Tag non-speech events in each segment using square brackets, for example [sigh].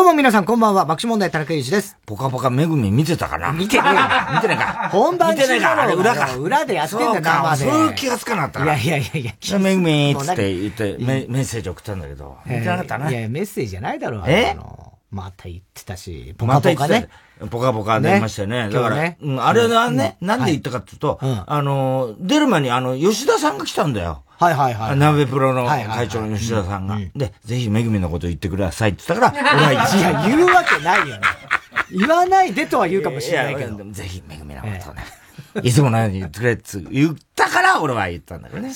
うも皆さんこんばんは、爆笑問題田中裕二です。ぽかぽかめぐみ見てたかな？見てねえよ見てないか？本番見てないか？あれ裏か。裏でやってんだか。そういう気がつかなかったいやいやいやいや。めぐみっつって言ってメメッセージ送ったんだけど、見てなかったな。いや、メッセージじゃないだろう、えあのまた言ってたし、ぽまた言ってかぽかね。た。ぽかぽか出ましたよね。だから、ねうんあれはね、うんなんで言ったかっていうと、うんあの、出る前にあの、吉田さんが来たんだよ。はいはいはい。鍋プロのはいはいはい会長の吉田さんが。で、ぜひめぐみのこと言ってくださいって言ったから、俺は言っいや、言うわけないよね。言わないでとは言うかもしれないけどぜひめぐみのことをね。[laughs] いつものように言ってくれって言ったから俺は言ったんだけどね。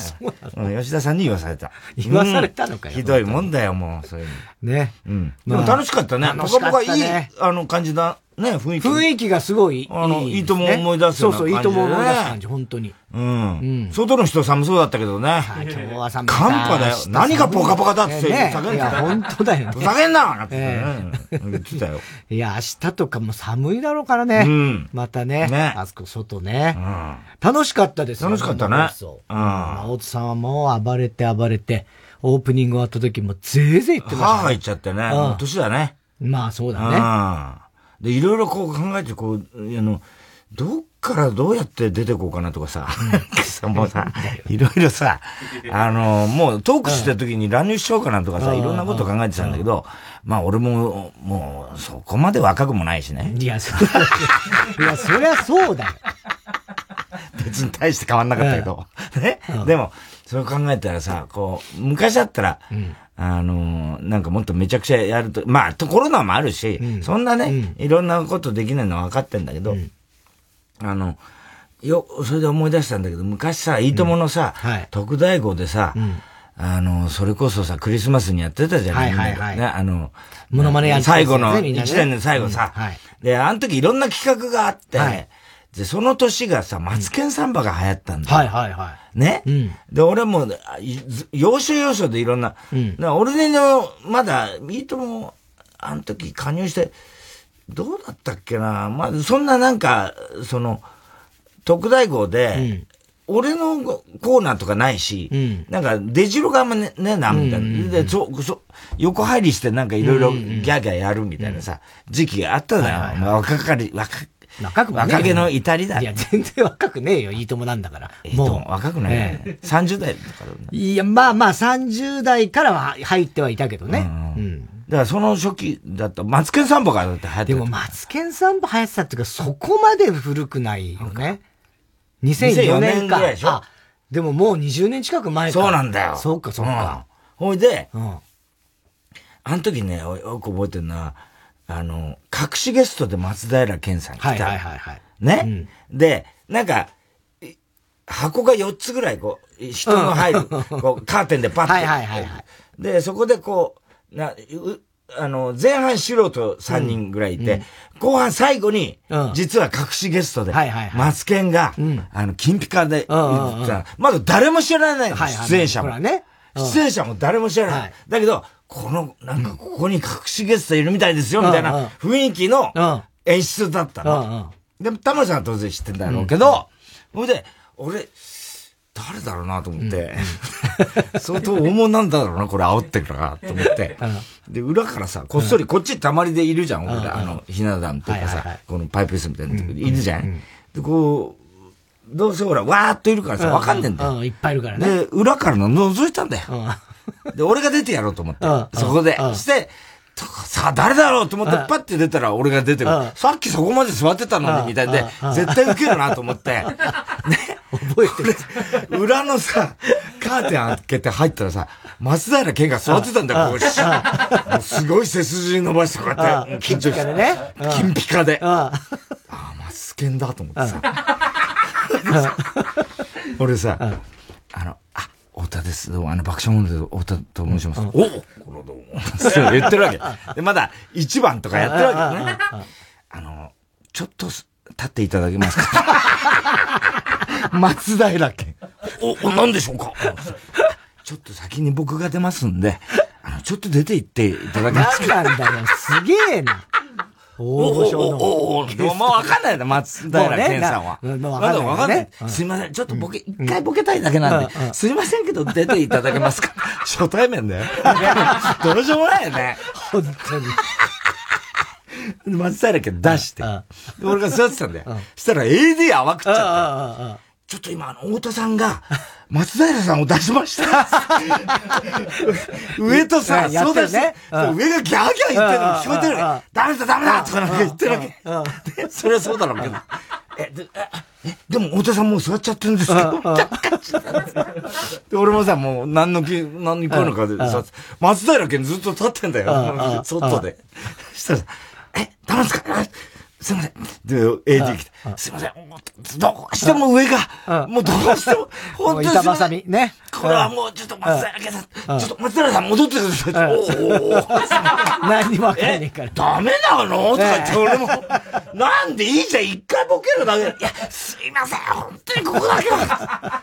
うん吉田さんに言わされた。言わされたのかようんひどいもんだよ、もう、そういうの。ね。うん。でまあも楽しかったね。ぽ楽しかかぽかいいあの、感じだ、ね、雰囲気。雰囲気がすごいいい。あのいいとも思い出すよそううそう、いな感じでねいとも思い出す感じ、本当に。うん。外の人寒そうだったけどね。あ今日は寒かった寒波だよ。何がポカポカだってね叫んでいや、た。本当だよね。ふざけんななんてね言ってたよ。いや、明日とかも寒いだろうからね。うんまたね。ねあそこ外ね。うん。楽しかったですよ楽しかったね生放送うんまあ大津さんはもう暴れて暴れて、オープニング終わった時もぜいぜい言ってました、母言っちゃってね。うんもう年だね。まあそうだね。うん。で、いろいろこう考えて、こう、あの、どっからどうやって出てこうかなとかさ、[laughs] さもうさ、いろいろさ、あの、もうトークしてる時に乱入しようかなとかさ、うん。いろんなこと考えてたんだけど、まあ俺も、もう、そこまで若くもないしね。いや、そ [laughs] いや、そりゃそうだよ。別に大して変わんなかったけど。ね？でも、それを考えたらさ、こう、昔だったら、あのーなんかもっとめちゃくちゃやると、まあ、とコロナもあるし、そんなね、いろんなことできないのは分かってんだけど、あの、よ、それで思い出したんだけど、昔さ、いいとものさ、はい。特大号でさ、あの、それこそさ、クリスマスにやってたじゃないはいはい。はいね、あの、モノマネやってた最後の、一年の最後さ、うん。はい。で、あの時いろんな企画があって、はいで、その年がさ、マツケンサンバが流行ったんだよ。はいはいはね、うん。で、俺も、要所要所でいろんな、ん。だから俺の、まだ、いいとも、あの時加入して、どうだったっけな？まあ、そんななんか、その、特大号で、俺のコーナーとかないし、ん。なんか、出城があんまねねえな、みたいな。で、そ、そ、横入りしてなんかいろいろギャーギャーやるみたいなさ、時期があったのよ。まあ若かり、若、い。若く若気の至りだいや、全然若くねえよ、いいともなんだから。えっと、もう。若くない、ね ?30 代とかだよねいや、まあまあ、30代からは入ってはいたけどね。うん。だからその初期だった、マツケンサンバがだって流行ってたでも、マツケンサンバ流行ってたっていうか、そこまで古くないよね。2004 2004年か。年ぐらいでしょ？あ、でももう20年近く前か。そうなんだよ。そうか、そうか。うん。ほいで、うん。あの時ね、およく覚えてるのは、あの、隠しゲストで松平健さん来た。はいはいはいはい。ね、で、なんか、い箱が4つぐらい、こう、人の入る、こう、カーテンでパッて。はいはいはいはい。で、そこでこう、な、うあの、前半素人3人ぐらいいて、後半最後に、うん。実は隠しゲストで、はいはいはい。マツケンが、ん。あの、金ピカで、まだ誰も知らないの、出演者も。ね。うん。出演者も誰も知らない。はい。だけど、この、なんかここに隠しゲストいるみたいですよ、みたいうんうん。な雰囲気のうん。演出だったの。うんうん。でも、タマさんは当然知ってんだろうけど、ほいで、俺、誰だろうなと思って、相当大物なんだろうな、これ煽ってるから、と思って。で、裏からさ、こっそり、こっちたまりでいるじゃん、俺ら、あの、ひな壇とかさこのパイプ椅子みたいなとこいるじゃん。で、こう、どうせほら、わーっといるからさ、わかんねえんだよ。うん、いっぱいいるからね。で、裏からの覗いたんだよ。うん。で、俺が出てやろうと思ってうん。そこでう。んして、とさあ、誰だろうと思って、パッて出たら俺が出て。さっきそこまで座ってたのうんに、みたいでうん、絶対受けるなと思って。[laughs] ね。覚えてる。裏のさ、カーテン開けて入ったらさ、松平健が座ってたんだよ、こうしもうすごい背筋伸ばしてこうやって、うん緊張して。金ピカでねうん金ピカで。うん。ああ、マスケンだと思ってさ。[laughs] 俺さ、あの、あ、太田です。どうも、あの、爆笑問題で太田と申します。おおこのどうも。そ [laughs] う言ってるわけ。で、まだ1番とかやってるわけね。あの、ちょっとす立っていただけますか？[laughs] 松平健。お、お、何でしょうか？ちょっと先に僕が出ますんで、あの、ちょっと出て行っていただけますか？何なんだよ、すげえな。大御所の。おおおおおもうわかんないな、松平健さんは。もうねなまだわかんないね。すいません。ちょっとボケ、一回ボケたいだけなんで、すいませんけど出ていただけますか？[laughs] 初対面だよ。[laughs] どうしようもないよね。本当に。松平家出して、で俺が座ってたんだよ。そしたら AD 泡食っちゃって。ちょっと今、太田さんが、松平さんを出しました。[laughs] 上とさ、そうだね。上がギャーギャー言ってるの聞こえてる。ダメだダメだとかなんか言ってるわけ。でそれはそうだろうけど。え、で、え、でも、太田さんもう座っちゃってるんですけど、[laughs] で、俺もさ、もう、何の気、何に来るのかでさ、松平家ずっと立ってんだよ。外で。そしたら、え、ダメですかすいません。で、AD 来て、すいません。どうしても上が、もうどうしても、[laughs] 本当に。板挟み、ね。これはもうちょっと松平さん、ちょっと松平さん戻ってください。おお何にもわかんねえから。ダメなの？とか言って、俺も、なんでいいじゃん、一回ボケるだけ。いや、すいません、本当にここだけは。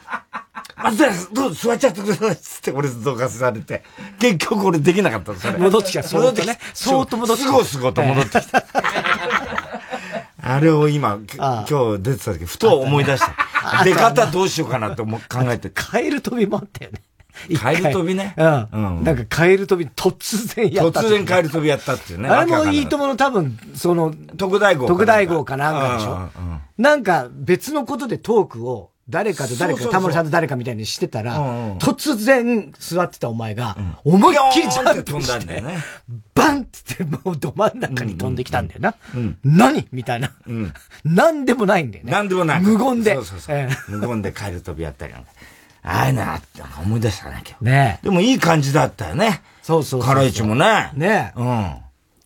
松平さん、どうぞ座っちゃってください。つって俺どかされて。結局俺できなかったそれ。戻ってきた、戻ってきた。そーっと戻ってきた。すごすごと戻ってきた。あれを今、今日出てた時、ふと思い出した。出方どうしようかなって考えて。カエル飛びもあったよね。カエル飛びね。うん。なんかカエル飛び突然やった。突然カエル飛びやったっていうね。あれもいいともの多分、その、特大号。特大号かなんかでしょ。なんか別のことでトークを、誰かと誰か、タモリさんと誰かみたいにしてたら、突然座ってたお前が、思いっきりジャンプして、んだよね、バンってもうど真ん中に飛んできたんだよな。何みたいな。何でもないんだよね。何でもない。無言で。そうそうそう。無言でカエル飛びやったりなんか。ああいうのあって、思い出したね、今日。ねでもいい感じだったよね。そうそうカライチもね。ねうん。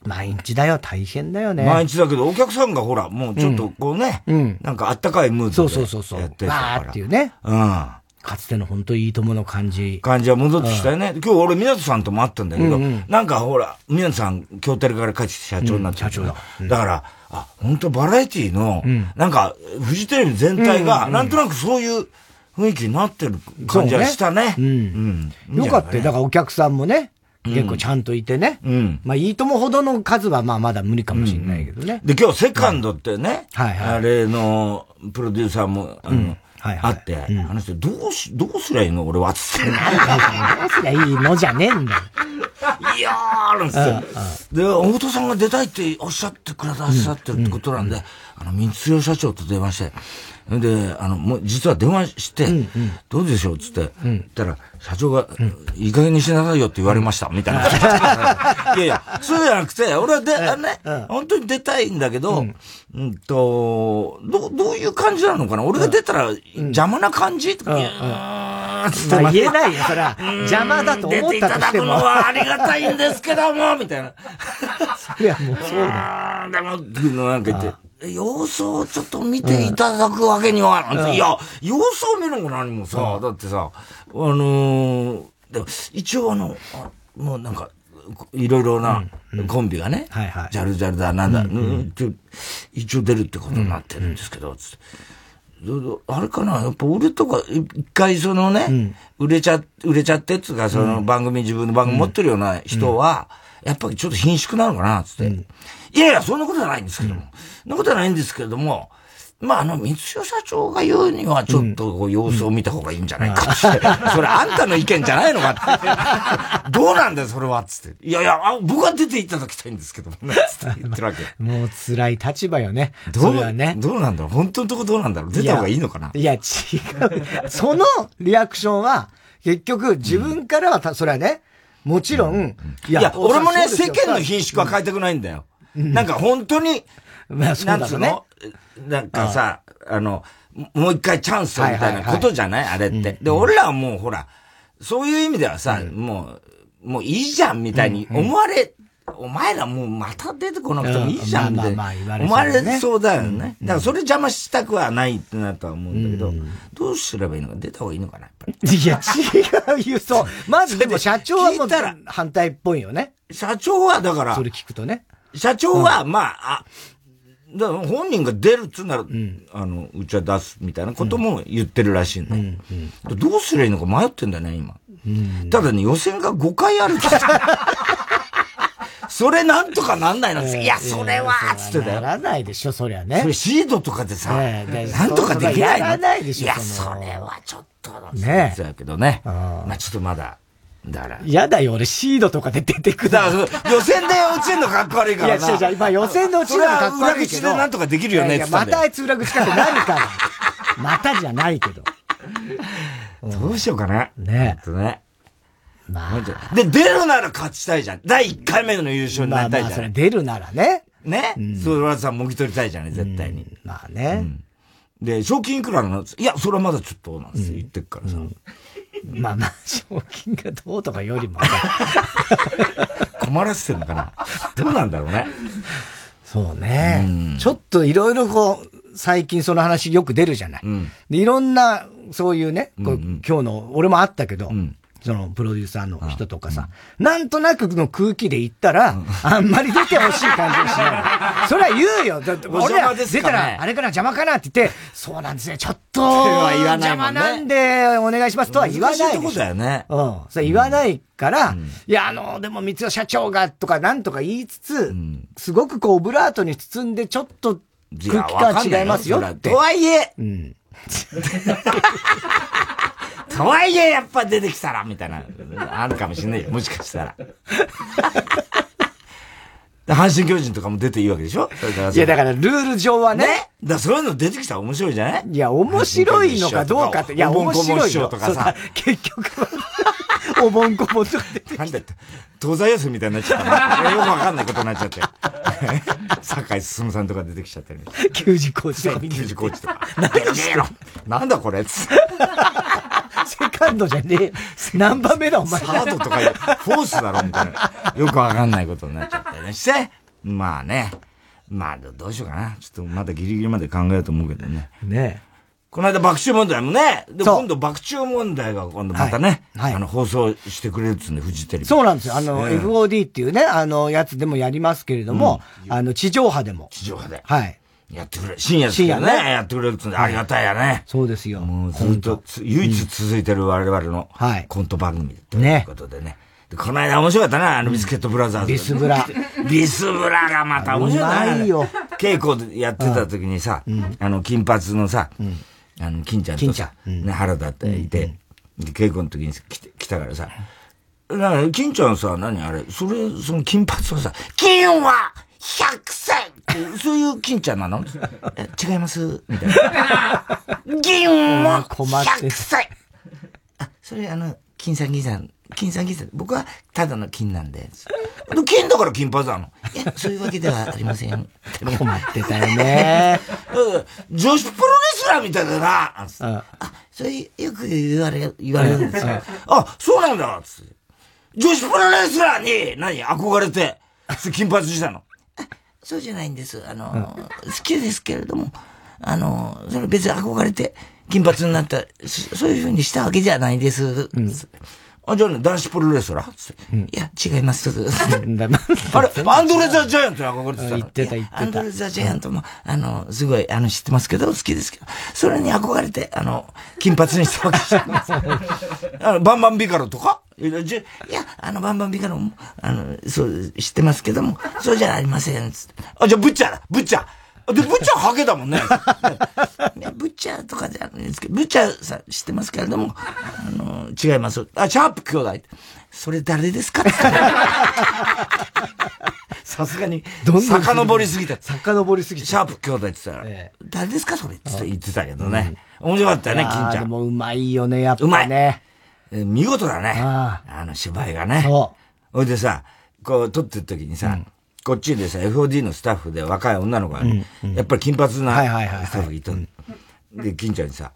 毎日だよ、大変だよね。毎日だけど、お客さんがほら、もうちょっとこうね、うん、なんかあったかいムードでそうそうそう。やってるから。ーっていうね。うん。かつての本当いいともの感じ。感じは戻ってきたよね。今日俺、湊さんとも会ったんだけど、なんかほら、湊さん、京テレから帰って社長になって社長だ。だから、あ、本当バラエティの、なんか、フジテレビ全体が、なんとなくそういう雰囲気になってる感じはしたね。うん。よかったよ。だからお客さんもね、結構ちゃんといてね。うん。まあ、いいともほどの数はまあまだ無理かもしれないけどね。で、今日セカンドってね、はいはい。あれのプロデューサーも、あの、あって、話して、どうし、どうすりゃいいの俺は、つって。どうすりゃいいのじゃねえんだよ。いやー、なんつって。で、大戸さんが出たいっておっしゃってくださってるってことなんで、あの、三代社長と電話して、で、あの、もう、実は電話して、どうでしょうつって、言ったら、社長が、いい加減にしなさいよって言われました、みたいな。[laughs] いやいや、そうじゃなくて、俺はで、あのね、本当に出たいんだけど、うん。と、ど、どういう感じなのかな？俺が出たら邪魔な感じ？とか、まあ言えないよ、そら。邪魔だと思ったとしても。出ていただくのはありがたいんですけども、みたいな。いや、もうそうだ。でも、なんか言って、様子をちょっと見ていただくわけには、いや、様子を見るのも何もさ、だってさ、あのー、でも一応あの、もうなんか、いろいろなコンビがね、ジャルジャルだ、なんだ、一応出るってことになってるんですけど、つって。あれかなやっぱ俺とか、一回そのね、売れちゃ、売れちゃってっつうか、その番組、自分の番組持ってるような人は、やっぱりちょっと貧縮なのかなつって。いやいや、そんなことはないんですけども。なことはないんですけれども、まあ、あの、三代社長が言うには、ちょっとこう様子を見た方がいいんじゃないかって。それあんたの意見じゃないのかって。[laughs] どうなんだよ、それは、つって。いやいや、僕は出ていただきたいんですけどもね、つって言ってるわけ。[laughs] もう辛い立場よね。どうはね。どうなんだろう本当のとこどうなんだろう出た方がいいのかないや、違う。[laughs] そのリアクションは、結局、自分からはた、それはね、もちろん、いや、俺もね、世間の品種は変えたくないんだよ。なんか本当に、まあ、そうだね。なんかさ、あの、もう一回チャンスみたいなことじゃない？あれって。で、俺らはもうほら、そういう意味ではさ、もう、もういいじゃんみたいに思われ、お前らもうまた出てこなくてもいいじゃんみたいな。思われそうだよね。だからそれ邪魔したくはないってなとは思うんだけど、どうすればいいのか出た方がいいのかなやっぱり。いや、違うそう。[laughs] まずでも社長はもう反対っぽいよね。社長はだから、それ聞くとね。社長は、まあ、あ、だから本人が出るっつうなら、うん、あの、うちは出すみたいなことも言ってるらしいんだよ。うんうん、どうすりゃいいのか迷ってんだよね、今。ただね、予選が5回あるから。[laughs] それなんとかなんないの、いや、それは、つってたよ。ならないでしょ、そりゃね。それシードとかでさ、なんとかできないのやらないでしょ、いや、それはちょっと、ねそうやけどね。まあちょっとまだ、だから。嫌だよ、俺シードとかで出てくだ予選で落ちるのかっこ悪いからな。いや、違う違う、ま予選で落ちるのかっこ悪いけど。裏口でなんとかできるよねってまたあいつ裏口かって何から。またじゃないけど。[laughs] どうしようかな。ねえ。ね。まあ。で、出るなら勝ちたいじゃん。第1回目の優勝になりたいじゃん。まあ、それ出るならね。ね、うん、それはさ、もぎ取りたいじゃんね、絶対に。まあね、うん、で、賞金いくらなの？いや、それはまだちょっと、なんて言ってっからさ。[laughs] まあまあ、賞金がどうとかよりも。[laughs] 困らせてるのかなどうなんだろうね。そうね。ちょっといろいろこう、最近その話よく出るじゃない。で、いろんな、そういうね、こう今日の、俺もあったけど、そのプロデューサーの人とかさ、うん、なんとなくの空気で言ったら、うん、あんまり出てほしい感じがしない。それは言うよ。だって俺ら出たら、あれかな邪魔かなって言って、そうなんですね、ちょっと、邪魔なんでお願いしますとは言わないでしだよね。うん。それ言わないから、うん、いや、あの、でも三代社長がとかなんとか言いつつ、すごくこう、オブラートに包んで、ちょっと空気感違いますよって。とはいえ、うん [laughs] とはいえ、やっぱ出てきたら、みたいな、あるかもしんないよ。もしかしたら。阪神巨人とかも出ていいわけでしょ？いや、だからルール上はね。ねだそういうの出てきたら面白いじゃない？いや、面白いのかどうかって。いや、面白いよ。とかさ。結局は、[laughs] おぼんこぼんとか出てきた。なんだって、東西安みたいになっちゃった。よくわかんないことになっちゃって。[laughs] 酒井進さんとか出てきちゃったり。球児コーチとか。球児コーチとか。なんだこれつセカンドじゃねえ。何番目だお前。サードとか、フォースだろみたいな。よくわかんないことになっちゃったりねして。まあね。まあ、どうしようかな。ちょっとまだギリギリまで考えようと思うけどね。ねこの間爆笑問題もね、で今度爆笑問題が今度またね、はい、はい、あの放送してくれるっつうんで、フジテレビ。そうなんですよ。あの、FOD っていうね、あの、やつでもやりますけれども、うん、あの、地上波でも。地上波で。はい。やってくれ、深夜ですけどね、ね。やってくれるっつうんで、ありがたいやね。そうですよ。もうずっと、唯一続いてる我々の、コント番組ということでね。この間面白かったな、あのビスケットブラザーズ。ビスブラ。ビスブラがまた面白い。ないよ。稽古やってた時にさ、あの、金髪のさ、あの、金ちゃんとさ、ね、原田っていて、で、稽古の時に来たからさ、な金ちゃんさ、何あれ、それ、その金髪はさ、金は100歳そういう金ちゃんなの？違います？みたいな。銀は100歳あ、それあの、金さん銀さん、金さん銀さん、僕はただの金なんで。金だから金髪なの。いや、そういうわけではありません。困ってたよね。女子プロレスラーみたいだな。あ、それよく言われ、言われるんですよ。あ、そうなんだつって。女子プロレスラーに、何？憧れて、金髪したの。そうじゃないんです。あの、好きですけれども、あの、それ別に憧れて金髪になった、そういうふうにしたわけじゃないです。うん、あ、じゃあね、男子プロレスラーうん、いや、違います。[laughs] あれ、アンドレザ・ジャイアントに憧れてた言ってた言ってた。アンドレザ・ジャイアントも、あの、すごい、あの、知ってますけど、好きですけど、それに憧れて、あの、金髪にしたわけじゃないです。[laughs] あの、バンバンビカロとか？いや、あの、バンバンビカロも、あの、そう、知ってますけども、そうじゃありません、つって。あ、じゃあ、ブッチャーだ、ブッチャー。で、ブッチャーハゲだもん [laughs] ね。ブッチャーとかじゃないですけど、ブッチャーさ、知ってますけれども、あの、違います。あ、シャープ兄弟。それ誰ですか [laughs] さすがに、遡りすぎた。遡りすぎた。シャープ兄弟って言ったら、ええ、誰ですかそれって言ってたけどね。面白かったよね、金ちゃん。でもうまいよね、やっぱね。うまい。見事だね。あの芝居がね。そう。ほいでさ、こう撮ってる時にさ、こっちでさ、FOD のスタッフで若い女の子が、やっぱり金髪なスタッフがいた。で、金ちゃんにさ、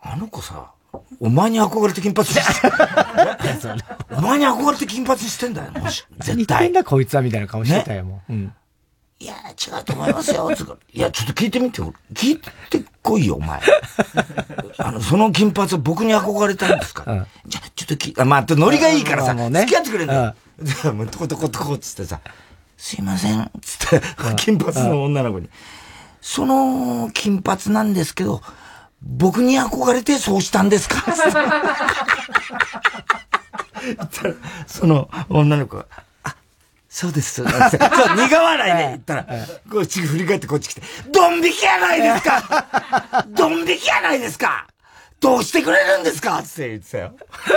あの子さ、お前に憧れて金髪して [laughs] お前に憧れて金髪してんだよ、もし。絶対。んだこいつはみたいな顔してたよ、もう。いや、違うと思いますよ。いや、ちょっと聞いてみてよ。聞いてこいよ、お前。[laughs] あの、その金髪は僕に憧れたんですか、うん、じゃあ、ちょっとき、あ、まあ、ノリがいいからさ、ね、付き合ってくれんだよ。う、とことことこっつってさ、すいません、つって、金髪の女の子に。その金髪なんですけど、僕に憧れてそうしたんですか？その女の子が、あ、そうです。そう、[laughs] 苦笑いで言ったら、こっち振り返ってこっち来て、ドン引きやないですか！ドン引きやないですかどうしてくれるんですか？って言ってたよ。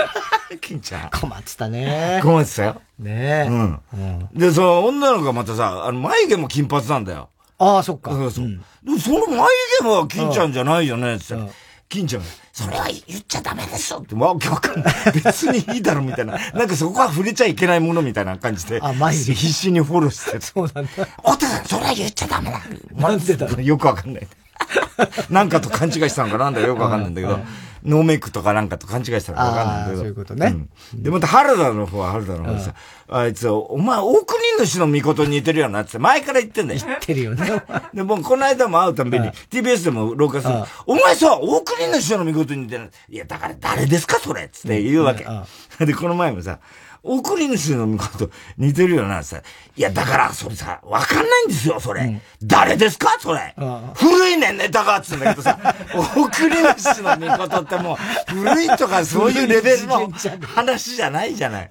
[laughs] 金ちゃん。困ってたね。困ってたよ。ねえ。うん。で、その女の子がまたさ、あの、眉毛も金髪なんだよ。ああ、そっか。そうそう。うん、その眉毛は金ちゃんじゃないよね、って言って。金ちゃんが、それは言っちゃダメですよって、わけわかんない。別にいいだろ、みたいな。なんかそこは触れちゃいけないものみたいな感じで。あ、眉毛。必死にフォローして。そうなんだ。お父さん、それは言っちゃダメだ。なんでだよくわかんない。[laughs] なんかと勘違いしたのかなんだよくわかんないんだけど、ノーメイクとかなんかと勘違いしたのかわかんないんだけど。そういうことね。うん、で、また原田の方は原田の方さ、あいつ、お前、大国主の御事に似てるよなって前から言ってんだよ。言ってるよね。[laughs] で、もうこの間も会うたんびに、TBS でも廊下する。お前さ、大国主の御事に似てる。いや、だから誰ですかそれつって言うわけ。で、この前もさ、送り主のこと似てるよな、さ。いや、だから、それさ、わかんないんですよ、それ。うん、誰ですかそれ。古いねん、ネタが、つうんだけどさ、[laughs] 送り主の御事ってもう、古いとかそういうレベルの話じゃないじゃない。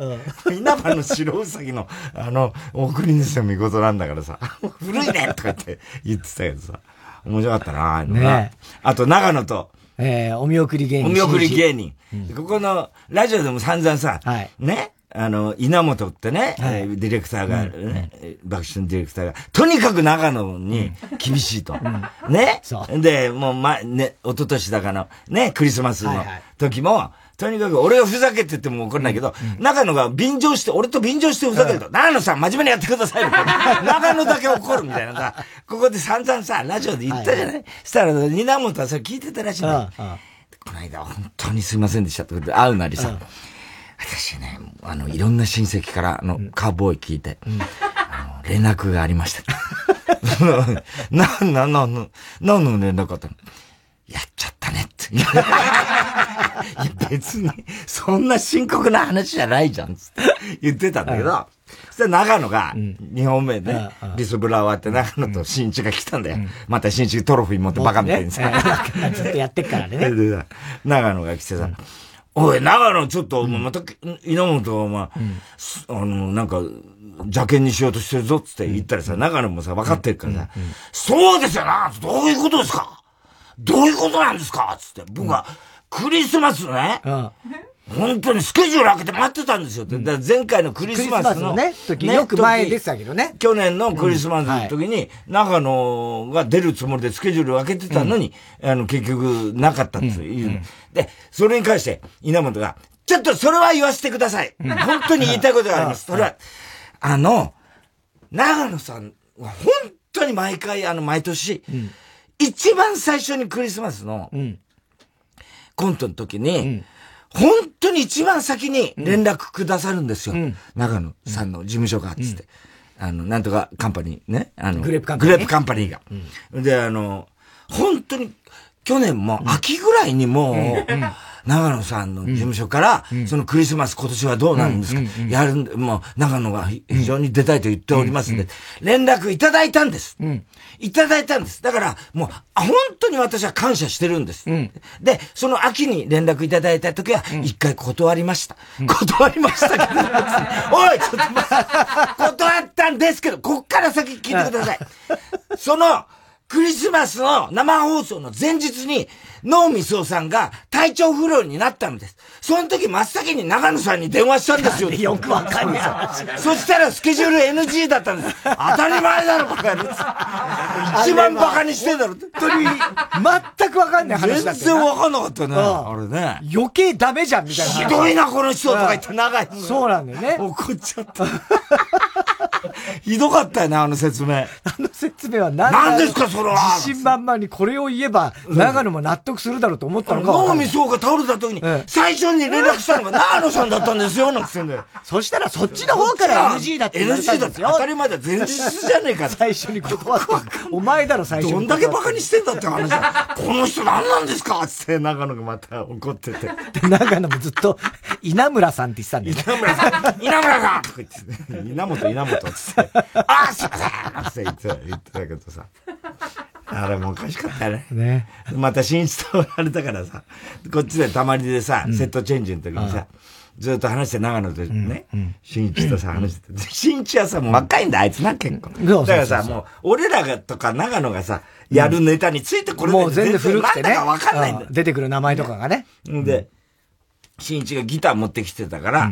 稲葉の白うさぎの、あの、送り主の御事なんだからさ、古いねんとかって言ってたけどさ、面白かったな、ねあと、長野と、えー、お見送り芸人。お見送り芸人。うん、ここの、ラジオでも散々さ、はい、ね、あの、稲本ってね、はい、ディレクターが、ね、うん、爆笑のディレクターが、とにかく長野に厳しいと。うん、ね？で、もう、ま、ね、一昨年だかの、ね、クリスマスの時も、はい。はい、とにかく俺がふざけてても怒らないけど、うん、長野が便乗して、俺と便乗してふざけると、長野さん真面目にやってくださいみたいな。[laughs] 長野だけ怒るみたいなさ、ここで散々さ、ラジオで言ったじゃない、はい、したら、稲本はそれ聞いてたらしいん。だよ。この間本当にすいませんでしたって会うなりさ、私ね、あの、いろんな親戚から、あの、カーボーイ聞いて、あの、連絡がありました。[laughs] な、な、な、な、何の連絡あったの。やっちゃったねって。[laughs] いや、別に、そんな深刻な話じゃないじゃん、つって。言ってたんだけど、そしたら長野が、2本目で、リスブラ終わって長野と新一が来たんだよ。また新一トロフィー持ってバカみたいにさ。ずっとやってっからね。[laughs] 長野が来てさ、おい、長野ちょっと、また、稲本は、まあ、あの、なんか、邪険にしようとしてるぞっつって言ったらさ、長野もさ、分かってるからさ、そうですよなどういうことですか？どういうことなんですか？つって、僕は、クリスマスね、本当にスケジュール開けて待ってたんですよって。だ前回のクリスマスの。ね、時、よく前でしたけどね。去年のクリスマスの時に、長野が出るつもりでスケジュール開けてたのに、あの、結局、なかったっていう。で、それに関して、稲本が、ちょっとそれは言わせてください。本当に言いたいことがあります。[laughs] それは、あの、長野さんは本当に毎回、あの、毎年、一番最初にクリスマスの、コントの時に、本当に一番先に連絡くださるんですよ。うん、長野さんの事務所が、つって。あの、なんとかカンパニーね。あの、グレープカンパニー、グレープカンパニーが。で、あの、本当に、去年も秋ぐらいにもう、長野さんの事務所から、そのクリスマス今年はどうなるんですか、やるんで、もう長野が非常に出たいと言っておりますんで、連絡いただいたんです。いただいたんです。だから、もう、本当に私は感謝してるんです。で、その秋に連絡いただいた時は、一回断りました。断りましたけど、[laughs] おいちょっと断ったんですけど、こっから先聞いてください。[laughs] その、クリスマスの生放送の前日に、脳みそさんが体調不良になったんです。その時真っ先に長野さんに電話したんですよ。[laughs] よくわかんない。[laughs] そしたらスケジュール NG だったんです。当たり前だろ、バカ一番バカにしてんだろ。本当に、全くわかんない話だった。全然わかんなかったね。あれね。余計ダメじゃん、みたいな。ひどいな、この人とか言って長い。そうなんだよね。怒っちゃった。[laughs] ひどかったよね、あの説明。あの説明は何何ですか、それは。自信満々にこれを言えば、長野も納得するだろうと思ったのか。脳みそが倒れた時に、最初に連絡したのが長野さんだったんですよ、なんて言うんだよ。そしたらそっちの方から NG だって言われたんですよ。NG だって当たり前だ、前日じゃねえか。最初に断った。お前だろ、最初に。どんだけ馬鹿にしてんだって話だ。この人何なんですかつって長野がまた怒ってて。で、長野もずっと、稲村さんって言ってたんだよ。稲村さん稲村さんとか言って、稲本稲本つって。ああ、すいませんって言ってたけどさ。あれもおかしかったね。ね。また新一とあれだからさ、こっちでたまりでさ、セットチェンジの時にさ、ずっと話して長野でね、新一とさ、話してて。新一はさ、もう若いんだ、あいつな、結構。だからさ、もう、俺らがとか長野がさ、やるネタについてこれもう全然古くてね。なんだかわかんないんだ。出てくる名前とかがね。で、新一がギター持ってきてたから、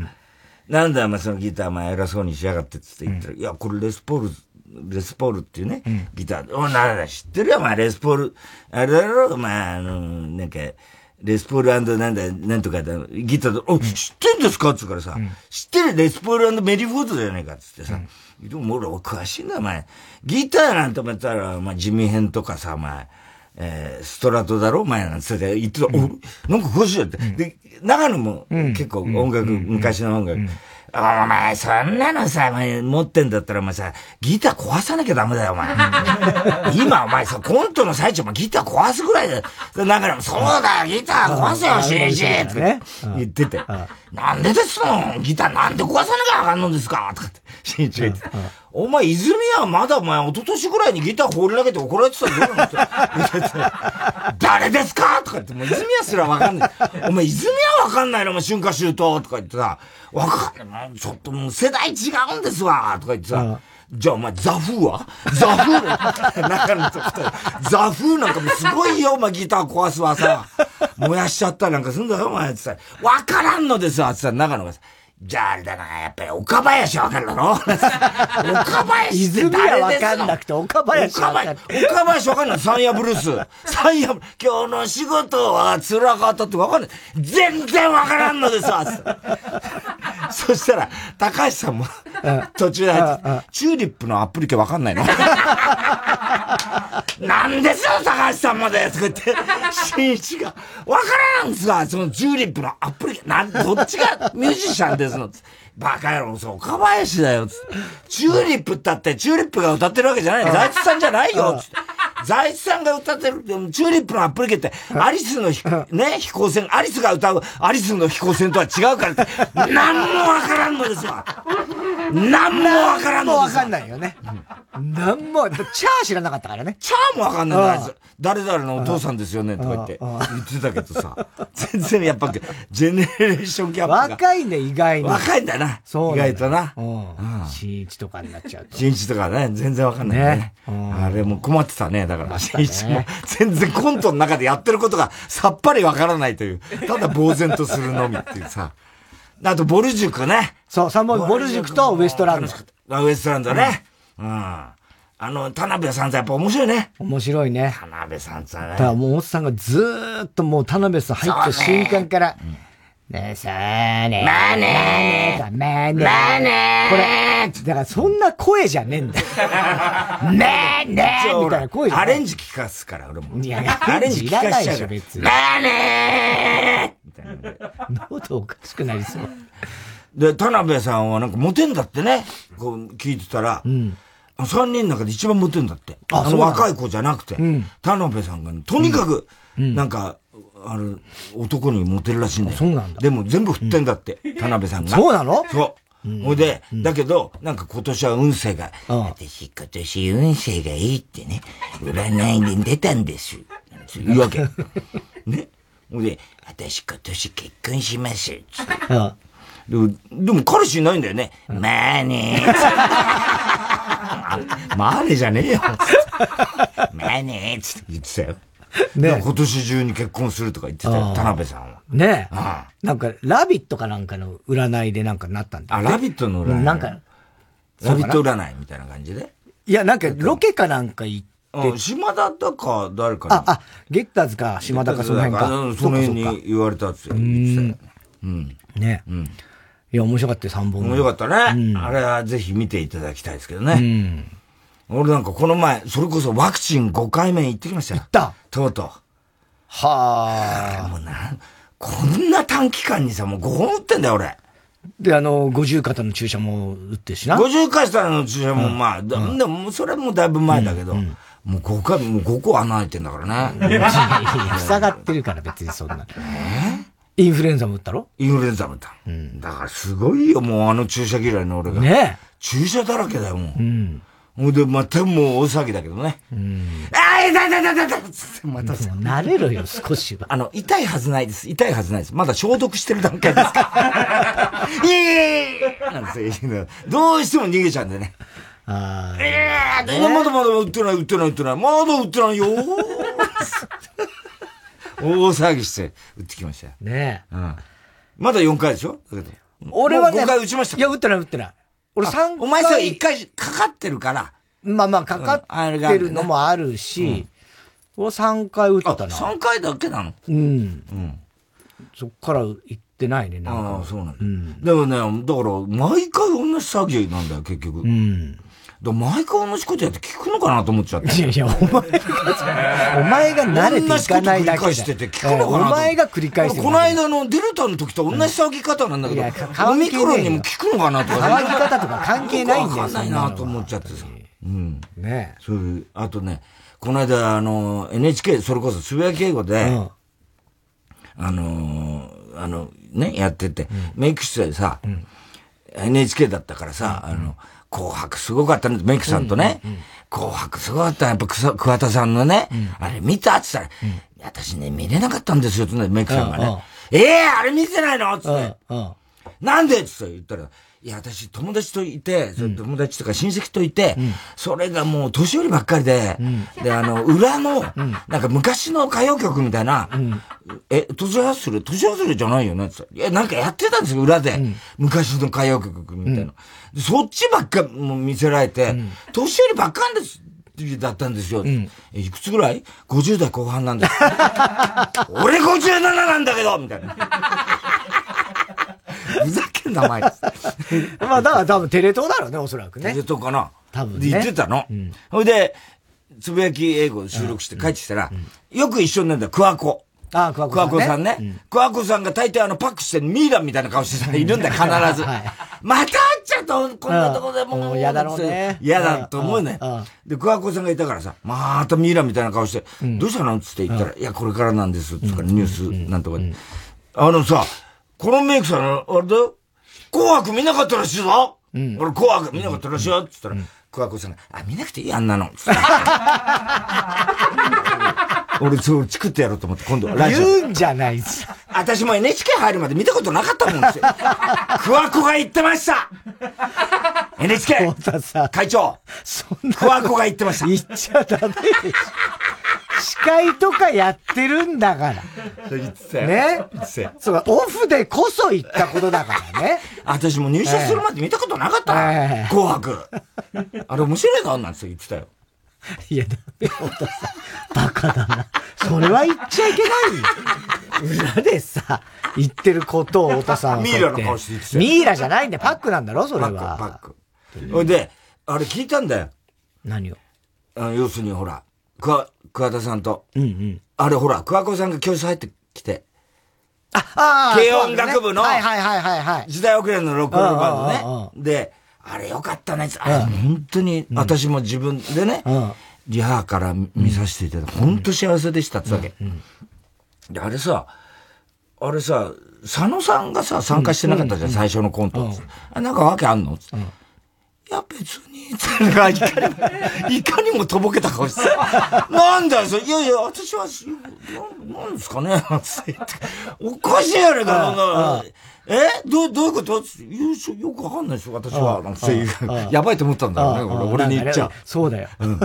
なんだお前そのギター前偉そうにしやがってって言ったら、いや、これレスポール、レスポールっていうね、ギター。お、なんだ、知ってるよ、お前、レスポール。あれだろ、お前、あの、なんか、レスポールなんだ、なんとかだ、ギターで、お、知ってんですか？っつうからさ、知ってるレスポールメリーフォードじゃないかっつってさ、でも俺、詳しいんだ、お前。ギターなんて思ったら、まあ、地味編とかさ、お前、えー、ストラトだろお前なんつって言ってた、お、なんか詳しいよって。で、長野も結構音楽、昔の音楽。お前、そんなのさ、持ってんだったらお前さ、ギター壊さなきゃダメだよ、お前。[laughs] 今お前さ、コントの最中、お前ギター壊すぐらいだよ。だから、そうだよ、ギター壊せよ、しんじって言ってて。なん。でですのギターなん。で壊さなきゃあかん。のですかとかって、しん。じが言って。お前、泉はまだお前、一昨年ぐらいにギター放り投げて怒られてたんだよ。[laughs] 誰ですか？とか言って、もう泉はすらわかんない。お前、泉はわかんないの？お前、春夏秋冬とか言ってさ、わかんない。ちょっともう世代違うんですわとか言ってさ、じゃあお前、ザフーは？ザフー中の人ザフーなんかもうすごいよ、お前ギター壊すわさ。燃やしちゃったりなんかすんだよ、お前。ってさ、わからんのですわ、ってさ、中野がさ。じゃああれだな、やっぱり岡林わかるだろ岡林って誰ですかわかんなくて岡林わかる。岡林わかんない。サンヤブルース。サンヤブル今日の仕事は辛かったってわかんない。全然わからんのですわ。[laughs] そしたら、高橋さんも途中で入ってチューリップのアプリケわかんないの？[laughs] なんですよ、高橋さんまでとか言って、新一が、わからんすわ、そのチューリップのアプリケ、なん、どっちがミュージシャンですのバカ野郎、そう、岡林だよ、つって。チューリップったって、チューリップが歌ってるわけじゃない財津さんじゃないよ、つって。財津さんが歌ってる、チューリップのアップリケって、アリスのね、飛行船、アリスが歌うアリスの飛行船とは違うからって、なんもわからんのですわ。なんもわからんのですわ。わかんないよね。なんも、チャー知らなかったからね。チャーもわかんないあいつ。誰々のお父さんですよね、とか言って、言ってたけどさ。全然やっぱ、ジェネレーションギャップが。若いね、意外に。若いんだな。そう。意外とな。うん。新一とかになっちゃうと。新一とかね、全然わかんないね。あれも困ってたね、だから、新一も。[laughs] 全然コントの中でやってることがさっぱりわからないという。ただ呆然とするのみっていうさ。あと、ボル塾ね。そう、三本、ボル塾とウエストランド。ウエストランドね。うん。あの、田辺さんとやっぱ面白いね。面白いね。田辺さんとね。だからもう、おっさんがずーっともう田辺さん入った瞬間から、ねさーねまあねー。まあねー。まあねー。これ、だからそんな声じゃねえんだよ。[laughs] ねーねーみたいな声じゃアレンジ聞かすから、俺も。いや、アレンジ聞かしちゃう。別に。まあねーみたいな。喉おかしくなりそう。で、田辺さんはなんかモテんだってね。こう聞いてたら。うん。三人の中で一番モテんだって。あの若い子じゃなくて。うん、田辺さんが、ね、とにかく、なんか、ある、男にモテるらしいんだよ。そうなんだ。でも全部振ってんだって、田辺さんが。そうなの？そう。ほ、いで、だけど、なんか今年は運勢が、私今年運勢がいいってね、占いで出たんです。言うわけ。[laughs] ね。ほいで、私今年結婚します。つって。でも、でも彼氏いないんだよね。まあねまあねじゃねえよ。まあねつって言ってたよ。[laughs] ね今年中に結婚するとか言ってたよ、田辺さんは。ねえ。なんか、ラビットかなんかの占いでなんかなったんだあ、ラビットの占いなんか、ラビット占いみたいな感じで？いや、なんか、ロケかなんか行って。島田だか、誰かあ、あ、ゲッターズか、島田か、その辺か。その辺に言われたって言ってたよ。うん。ね。うん。いや、面白かったよ、3本。面白かったね。あれはぜひ見ていただきたいですけどね。うん。俺なんかこの前、それこそワクチン5回目行ってきましたよ。行ったとうとう。はあ。もうな、こんな短期間にさ、もう5本打ってんだよ、俺。で、あの、五十肩の注射も打ってしな。五十肩の注射もまあ、うん、でも、それもだいぶ前だけど、うんうん、もう5回、もう5個穴開いてんだからね。いや、塞がってるから別にそんな。え？インフルエンザも打ったろ？インフルエンザも打った。うん。だからすごいよ、もうあの注射嫌いの俺が。ね注射だらけだよ、もう。うん。ほんで、またもう大騒ぎだけどね。うん。あい痛い痛い痛い痛いつってまたさ。慣れろよ、少しは。あの、痛いはずないです。痛いはずないです。まだ消毒してる段階ですから。[laughs] いえいえなんてどうしても逃げちゃうんでね。ああ。ええー、まだまだ売ってない、売ってない、売ってない。まだ売ってないよ大騒ぎして売ってきましたよ。ねえ。うん。まだ4回でしょ？俺はね。5回打ちました。いや、打ってない、打ってない。俺3回。お前さ、1回かかってるから。まあまあ、かかってるのもあるし、俺3回打ったな。3回だけなの？うん。うん。そっから行ってないね、なんか。ああ、そうなんだ。うん、でもね、だから、毎回同じ詐欺なんだよ、結局。うん。だ毎回同じことやって聞くのかなと思っちゃって。いやいや、お前が、[laughs] お前が慣れていかないだけ繰り返してて聞くのかなお前が繰り返してこの間のデルタの時と同じ騒ぎ方なんだけど、オミクロンにも聞くのかなとか。騒ぎ方とか関係ないんだよ。わかんないなと思っちゃってさ。うん。ねそういう、あとね、この間、あの、NHK、それこそつぶやき英語で、あの、あの、ね、やってて、メイク室でさ、NHK だったからさ、あの、紅白すごかったね、メイクさんとね。紅白すごかった。やっぱ桑田さんのね、あれ見た？って言ったら、私ね、見れなかったんですよ、メイクさんがね。ええあれ見てないの？つって。なんで？つって言ったら、いや、私、友達といて、うん、友達とか親戚といて、うん、それがもう年寄りばっかりで、うん、で、あの、裏の、なんか昔の歌謡曲みたいな、え、年忘れ年忘れじゃないよね？っていや、なんかやってたんですよ、裏で。昔の歌謡曲みたいな。そっちばっかも見せられて、年寄りばっかりです。だったんですよ。うん、いくつぐらい ?50 代後半なんです。[laughs] 俺57なんだけどみたいな。ふざけんな、前。[laughs] まあ、だから多分テレ東だろうね、おそらくね。テレ東かな？多分、ね。言ってたの。うん、ほいで、つぶやき英語収録して帰ってきたら、うん、よく一緒になるんだよ、クワコ。ああ、クワコさん、ね。クワコさんね。クワコさんが大抵あのパックしてミイラみたいな顔してさ、いるんだよ、必ず。[laughs] はい、また会っちゃったこんなとこでもう。嫌だろうね。嫌だと思うね。で、クワコさんがいたからさ、またミイラみたいな顔して、どうしたの？つって言ったら、いや、これからなんです。つからニュースなんとかで。あのさ、このメイクさん、あれだよ紅白見なかったらしいぞ、うん、俺紅白見なかったらしいよって言ったら、うん、紅白さんが、あ、見なくていいあんなの。[laughs] 俺、そう、作ってやろうと思って、今度ラジオ。言うんじゃないっす。私も NHK 入るまで見たことなかったもんですよ。クワコが言ってました !NHK! 会長そんな。クワコが言ってました。言っちゃダメでしょ。司会とかやってるんだから。そう言ってたよ。ね？そう、オフでこそ言ったことだからね。私も入社するまで見たことなかったな。えー、紅白。あれ面白いな、なんて言ってたよ。いや、ダメよ、バカだな。それは言っちゃいけないよ。裏でさ、言ってることを太田さんは。ミイラの顔して言ってたミイラじゃないんだよ。パックなんだろ、それは。パック、パック。ほいで、あれ聞いたんだよ。何を？あ要するにほら、くわ、桑田さんと。うんうん。あれほら、桑子さんが教室入ってきて。あ、ああ。軽音楽部の。はいはいはいはいはい。時代遅れのロックロールバンドね。で、あれよかったね。あれ本当に、私も自分でね、リハから見させていただいて、本当幸せでしたってわけ。で、あれさ、あれさ、佐野さんがさ、参加してなかったじゃん、最初のコント。あ、なんかわけあんのいや、別に、いかに、いかにもとぼけた顔して、なんだよ、それ。いやいや、私は、ななんですかねおかしいやねか、えどう、どういうこと？優勝よくわかんないでしょ、私は。なんていう。やばいと思ったんだろうね、俺、俺に言っちゃう。そうだよ。うん。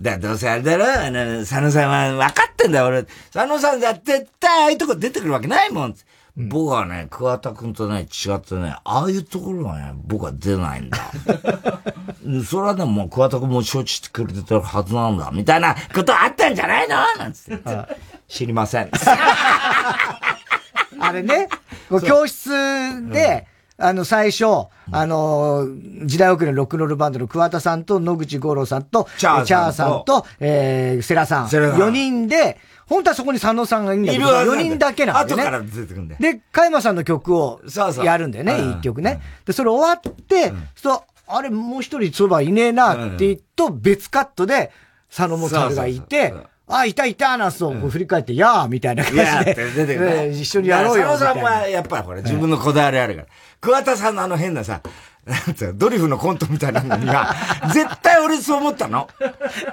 だ、どうせあれだろあの、佐野さんは分かってんだよ、俺。佐野さんだって絶対ああいうとこ出てくるわけないもん。僕はね、桑田くんとね、違ってね、ああいうところはね、僕は出ないんだ。[laughs] それはね、もう桑田くんも承知してくれてるはずなんだ、みたいなことあったんじゃないの？なんつって。知りません。[laughs] あれね、教室で、あの、最初、あの、時代遅れのロックロールバンドの桑田さんと野口五郎さんと、チャーさんと、えー、セラさん。4人で、本当はそこに佐野さんがいるんだけど、4人だけなんだよね。後から出てくるんだよ。で、加山さんの曲をやるんだよね、1曲ね。で、それ終わって、そう、あれ、もう一人そばいねえなって言うと、別カットで、佐野もたるがいて、あ、いたいたなんそう、振り返って、やーみたいな感じで。出てくる、[laughs] 一緒にやろうよ。佐野さんはやっぱりほら、自分のこだわりあるから。桑田さんのあの変なさ、[laughs] ドリフのコントみたいなのには、[laughs] 絶対俺そう思ったの。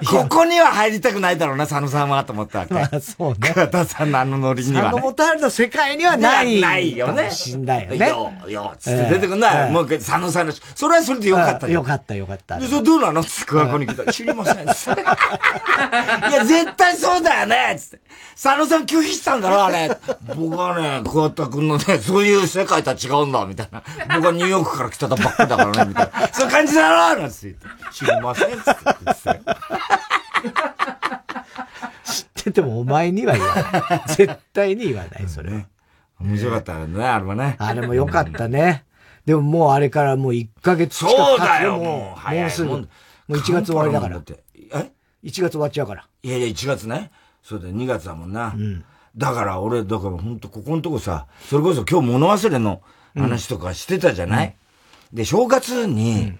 ここには入りたくないだろうな、佐野さんは、と思ったわけ。まあ、そうね。桑田さんのあのノリには、ね。佐野元春の世界にはない。ないよね。死んだよね。よ、よ、つって出てくんな、もう佐野さんの、それはそれでよかったよ。よかった、よかった。で、それどうなの？つって桑子に来た。[laughs] 知りません。いや、絶対そうだよねつって。佐野さん拒否したんだろ、あれ。僕はね、桑田くんのね、そういう世界とは違うんだ、みたいな。僕はニューヨークから来たばっかりだからね、みたいな。そういう感じだろなんて言って。知りません、つって言って。知っててもお前には言わない。絶対に言わない、それ。ね、面白かったね、あれもね。あれもよかったね。でももうあれからもう1ヶ月近くそうだよ、もう。もうすぐ。もう1月終わりだから。え ?1 月終わっちゃうから。いやいや、1月ね。そうだよ、2月だもんな。うん。だから俺、だから本当ここのとこさ、それこそ今日物忘れの話とかしてたじゃない、うん、で、正月に、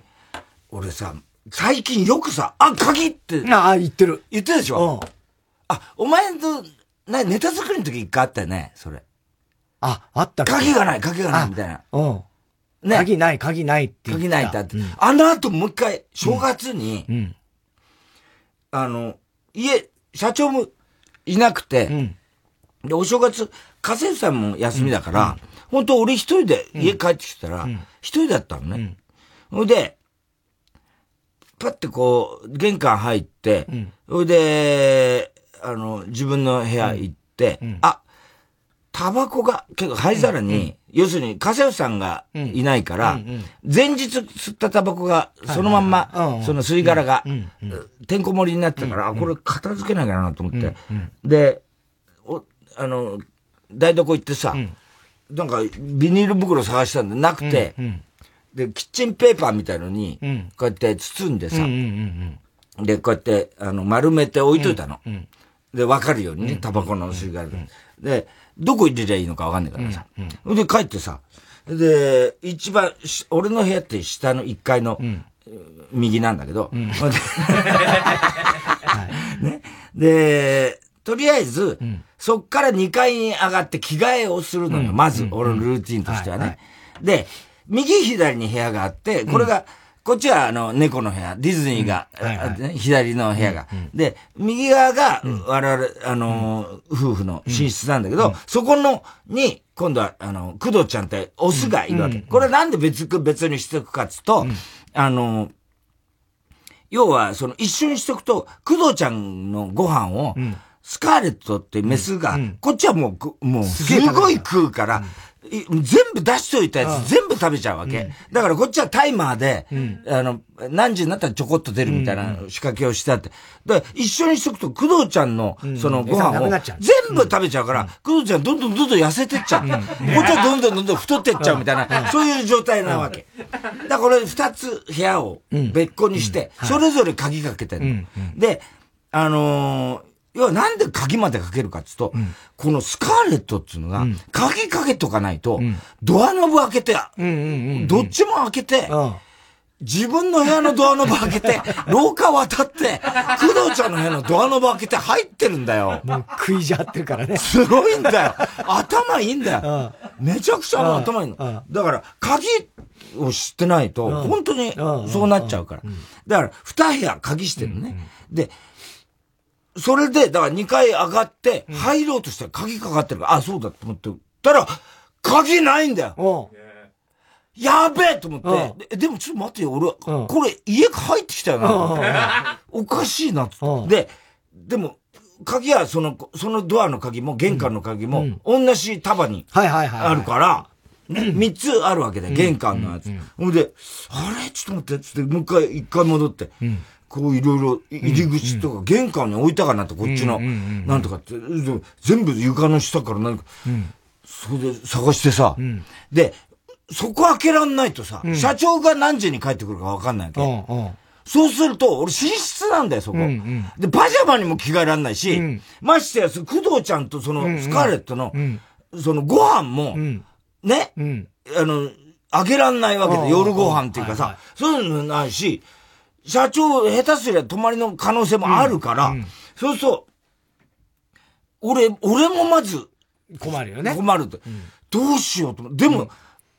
俺さ、最近よくさ、あ、鍵って。ああ、言ってる。言ってるでしょ？うん。あ、お前と、な、ネタ作りの時一回あったよね、それ。あ、あった鍵がない、鍵がない、みたいな。うん。ね。鍵ない、鍵ないって鍵ないってあって。うん、あの後もう一回、正月に、うん、あの、家、社長もいなくて、うん、で、お正月、家政婦さんも休みだから、本当俺一人で家帰ってきたら、一人だったのね。ほ、いで、パってこう、玄関入って、ほ、いで、あの、自分の部屋行って、あ、タバコが、結構灰皿に、要するに、家政婦さんがいないから、前日吸ったタバコが、そのまんま、その吸い殻が、てんこ盛りになってたから、あ、これ片付けなきゃなと思って。で、お、あの、台所行ってさ、なんか、ビニール袋探したんでなくて、で、キッチンペーパーみたいのに、こうやって包んでさ、で、こうやって、あの、丸めて置いといたの。で、わかるようにね、タバコの吸い殻で、どこ入れりゃいいのかわかんないからさ。うん、で、帰ってさ、で、一番、俺の部屋って下の1階の、右なんだけど、[laughs] ね。で、とりあえず、そっから2階に上がって着替えをするのよ。まず、俺のルーティンとしてはね。で、右左に部屋があって、これが、こっちはあの、猫の部屋、ディズニーが、左の部屋が、で、右側が、我々、あの、夫婦の寝室なんだけど、そこの、に、今度は、あの、工藤ちゃんってオスがいるわけ。これなんで別、別にしておくかっつと、あの、要は、その、一緒にしとくと、工藤ちゃんのご飯を、スカーレットってメスが、こっちはもう、もう、すごい食うから、全部出しといたやつ全部食べちゃうわけ。うん、だからこっちはタイマーで、うん、あの、何時になったらちょこっと出るみたいな仕掛けをしてあって。で、一緒にしとくと、工藤ちゃんの、そのご飯を全部食べちゃうから、工藤ちゃんどんどんどんどん痩せてっちゃう。こっちはどんどんどんどん太ってっちゃうみたいな、そういう状態なわけ。だからこれ二つ部屋を別個にして、それぞれ鍵かけてるで、あのー要はなんで鍵までかけるかって言うと、うん、このスカーレットっていうのが、鍵かけとかないと、ドアノブ開けて、どっちも開けて、自分の部屋のドアノブ開けて、[laughs] 廊下渡って、工藤ちゃんの部屋のドアノブ開けて入ってるんだよ。もう食いじゃってるからね。すごいんだよ。頭いいんだよ。めちゃくちゃ頭いいの。だから、鍵を知ってないと、本当にそうなっちゃうから。だから、二部屋鍵してるね。で、それで、だから2階上がって、入ろうとしたら鍵かかってるから、あ、そうだと思って、たら、鍵ないんだよ。やべえと思って。で、でもちょっと待ってよ、俺、これ家入ってきたよな。おかしいな、で、でも、鍵はその、そのドアの鍵も玄関の鍵も、同じ束にあるから、[clears throat] 三つあるわけで、玄関のやつ。ほんで、あれ？ちょっと待って、つって、もう一回、一回戻って。こういろいろ入り口とか玄関に置いたかなって、こっちの、なんとかって、全部床の下からなんか、それで探してさ、で、そこ開けらんないとさ、社長が何時に帰ってくるかわかんないわけ。そうすると、俺寝室なんだよ、そこ。で、パジャマにも着替えらんないし、ましてや、工藤ちゃんとそのスカーレットの、そのご飯も、ね、あの、あげらんないわけで、夜ご飯っていうかさ、そういうのないし、社長、下手すりゃ泊まりの可能性もあるから、うんうん、そうすると、俺、俺もまず、困るよね。困ると、うん、どうしようと。でも、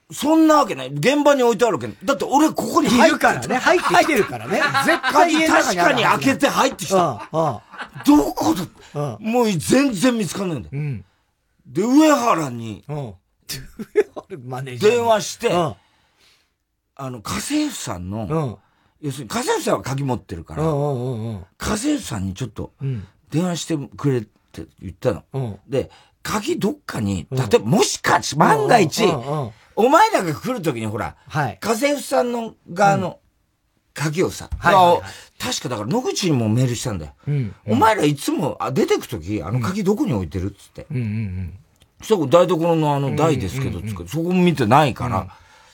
そんなわけない。現場に置いてあるわけだって俺ここに入るからね。入ってきてるからね。絶対に確かに開けて入ってきた。どこだ？もう全然見つかんないんだよ。で、上原に、電話して、あの、家政婦さんの、要するに家政婦さんは鍵持ってるから、家政婦さんにちょっと、電話してくれって言ったの。で、鍵どっかに、例えば、もしかし、万が一、お前らが来るときにほら、はい、家政婦さんの側の鍵をさ、はいはいはい、確かだから野口にもメールしたんだよ。うん、お前らいつもあ出てくとき、あの鍵どこに置いてるっつって。うんうんうん。そ台所のあの台ですけど、うんうん。うん、そこも見てないから、うん、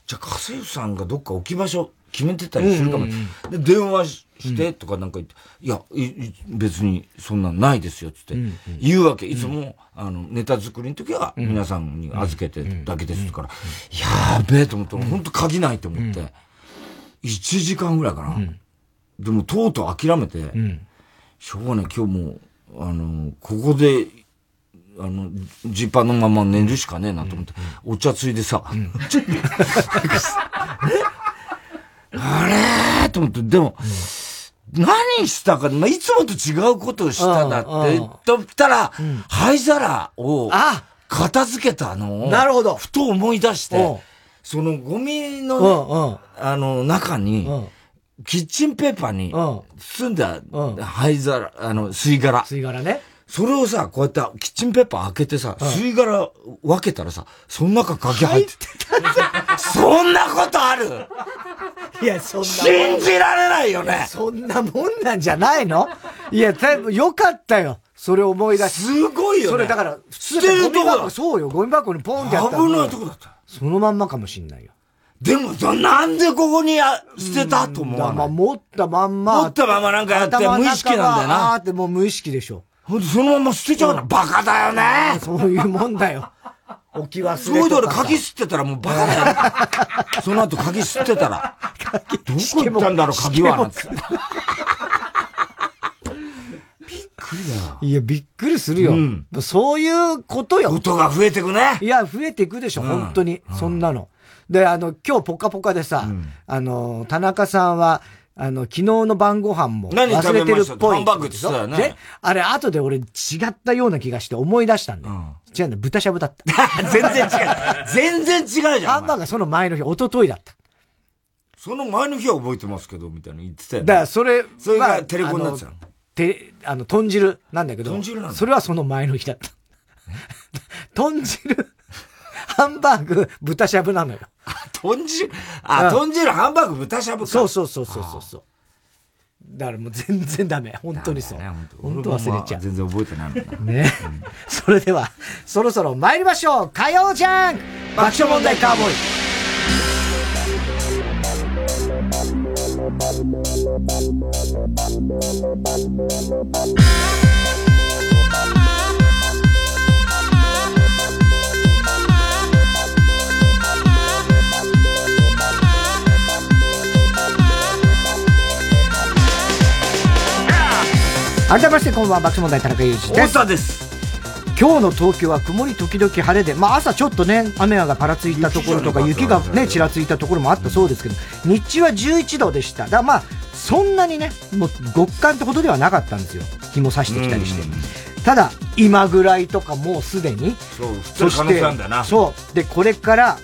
じゃあ家政婦さんがどっか置き場所決めてたりするかも。で、電話してとかなんか言って、いや、別にそんなんないですよ、つって。言うわけ。いつも、あの、ネタ作りの時は皆さんに預けてだけですから、やべえと思ったら、本当鍵ないと思って、1時間ぐらいかな。でも、とうとう諦めて、しょうがない、今日もう、あの、ここで、あの、ジーパンのまま寝るしかねえなと思って、お茶ついでさ、[laughs] あれと思って、でも、何したか、まあ、いつもと違うことをしただって言ったら、灰皿を片付けたのを、なるほど。ふと思い出して、そのゴミの、あの、中に、キッチンペーパーに包んだ灰皿、あの、吸い殻。吸い殻ね。それをさ、こうやってキッチンペーパー開けてさ、吸い殻分けたらさ、その中鍵入ってた。そんなことある？いや、そんな。信じられないよね。そんなもんなんじゃないの？いや、だいぶよかったよ。それ思い出しすごいよね。それだから、捨てるとこそうよ、ゴミ箱にポンってやった危ないとこだった。そのまんまかもしんないよ。でも、なんでここに捨てたと思うまあ、持ったまんま。持ったままなんかやって無意識なんだよな。あーってもう無意識でしょ。ほんとそのまま捨てちゃうな。バカだよね。そういうもんだよ。置き忘れそういうと俺鍵吸ってたらもうバカだよ。[laughs] その後鍵吸ってたら。どこ行ったんだろう、鍵は。[laughs] びっくりだよ。いや、びっくりするよ。うん、そういうことよ。ことが増えてくね。いや、増えていくでしょ、うん、本当に。そんなの。で、あの、今日ポカポカでさ、うん、あの、田中さんは、あの、昨日の晩ご飯も忘れてるっぽい。ハンバーグって言ってたよね。で、あれ後で俺違ったような気がして思い出したんだよ。うん、違うんだ、豚しゃぶだった。[laughs] 全然違う。全然違うじゃん。ハンバーグその前の日、一昨日だった。その前の日は覚えてますけど、みたいな言ってたよ、ね。だからそれ、それがテレコになってたの？て、あの、豚汁なんだけど、豚汁なんそれはその前の日だった。豚汁ハンバーグ、豚しゃぶなのよ。豚汁あ、豚汁、ハンバーグ、豚しゃぶか。そうそうそうそうそう。だからもう全然ダメ。本当にそう。本当忘れちゃう。全然覚えてないもんな。ね。それでは、そろそろ参りましょう火曜じゃん爆笑問題カーボーイ。改めましてこんばんは爆笑問題田中裕二です。です今日の東京は曇り時々晴れで、まあ朝ちょっとね、雨がぱらついたところとか雪がね、ちらついたところもあったそうですけど、日中は11度でした。だまあ、そんなにね、もう極寒ってほどではなかったんですよ。日も差してきたりして。ただ、今ぐらいとかもうすでに。そう、そして、そう。で、これから、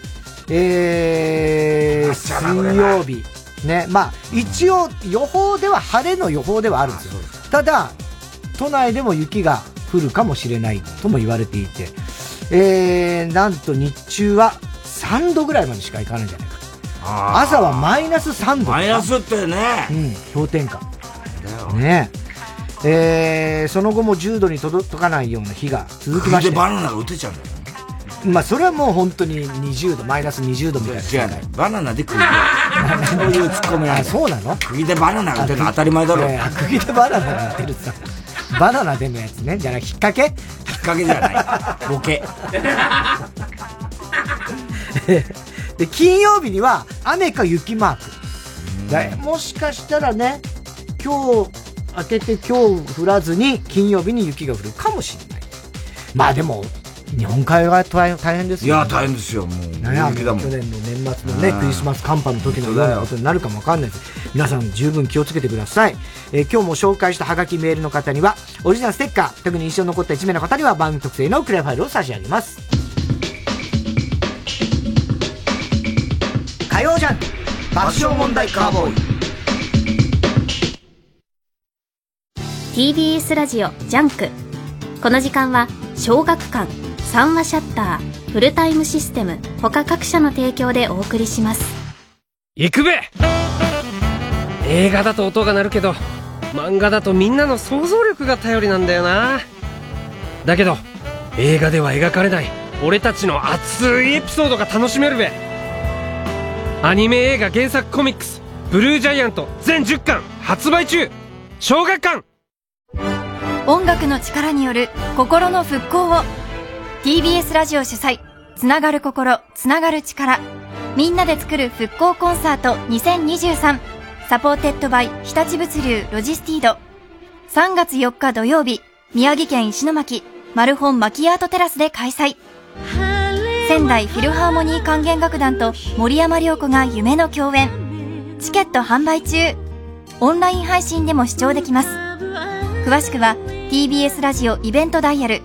えー、水曜日。ね、まあ、一応予報では晴れの予報ではあるんですよ。ただ、都内でも雪が降るかもしれないとも言われていて、えー、なんと日中は3度ぐらいまでしかいかないんじゃないか。朝はマイナス3度。マイナスってね。うん、氷点下。ねえー、その後も10度に届かないような日が続きまして。バナナが打てちゃうんだよね。まあ、それはもう本当に20度、マイナス20度みたいな。違うバナナで釘で。そういうツッコミなんそうなの釘でバナナが出るの当たり前だろ。釘でバナナが出るさ。バナナ出るやつね。じゃな引っ掛け引っ掛けじゃない。ボケ。[laughs] で、金曜日には雨か雪マーク。もしかしたらね、今日、明けて今日降らずに金曜日に雪が降るかもしれない。まあでも、日本海側大変ですよ、ね、いや、大変ですよ、もう。ね、去年の年末のね、クリスマス寒波の時のようなことになるかもわかんないです。皆さん十分気をつけてください。えー、今日も紹介したハガキメールの方には、オリジナルステッカー、特に印象に残った1名の方には番組特製のクリアファイルを差し上げます。火曜ジャン爆笑問題カーボーイ TBS ラジオジャンクこの時間は小学館三和シャッターフルタイムシステム他各社の提供でお送りします。行くべ!映画だと音が鳴るけど漫画だとみんなの想像力が頼りなんだよな。だけど映画では描かれない俺たちの熱いエピソードが楽しめるべ。アニメ映画原作コミックス「ブルージャイアント」全10巻発売中。小学館!音楽の力による心の復興を TBS ラジオ主催つながる心つながる力。みんなで作る復興コンサート2023 supported by 日立物流ロジスティード。3月4日土曜日宮城県石巻マルホンまきあーとテラスで開催。仙台フィルハーモニー管弦楽団と森山良子が夢の共演。チケット販売中。オンライン配信でも視聴できます。詳しくは TBS ラジオイベントダイヤル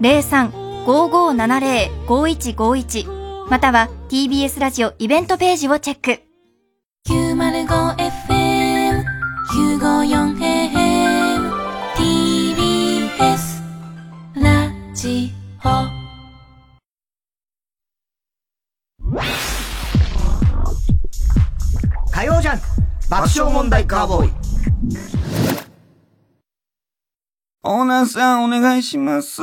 03 03-5570-5151または TBS ラジオイベントページをチェック。905FM954AM TBS ラジオ。火曜ジャン爆笑問題カーボーイ。オーナーさんお願いします。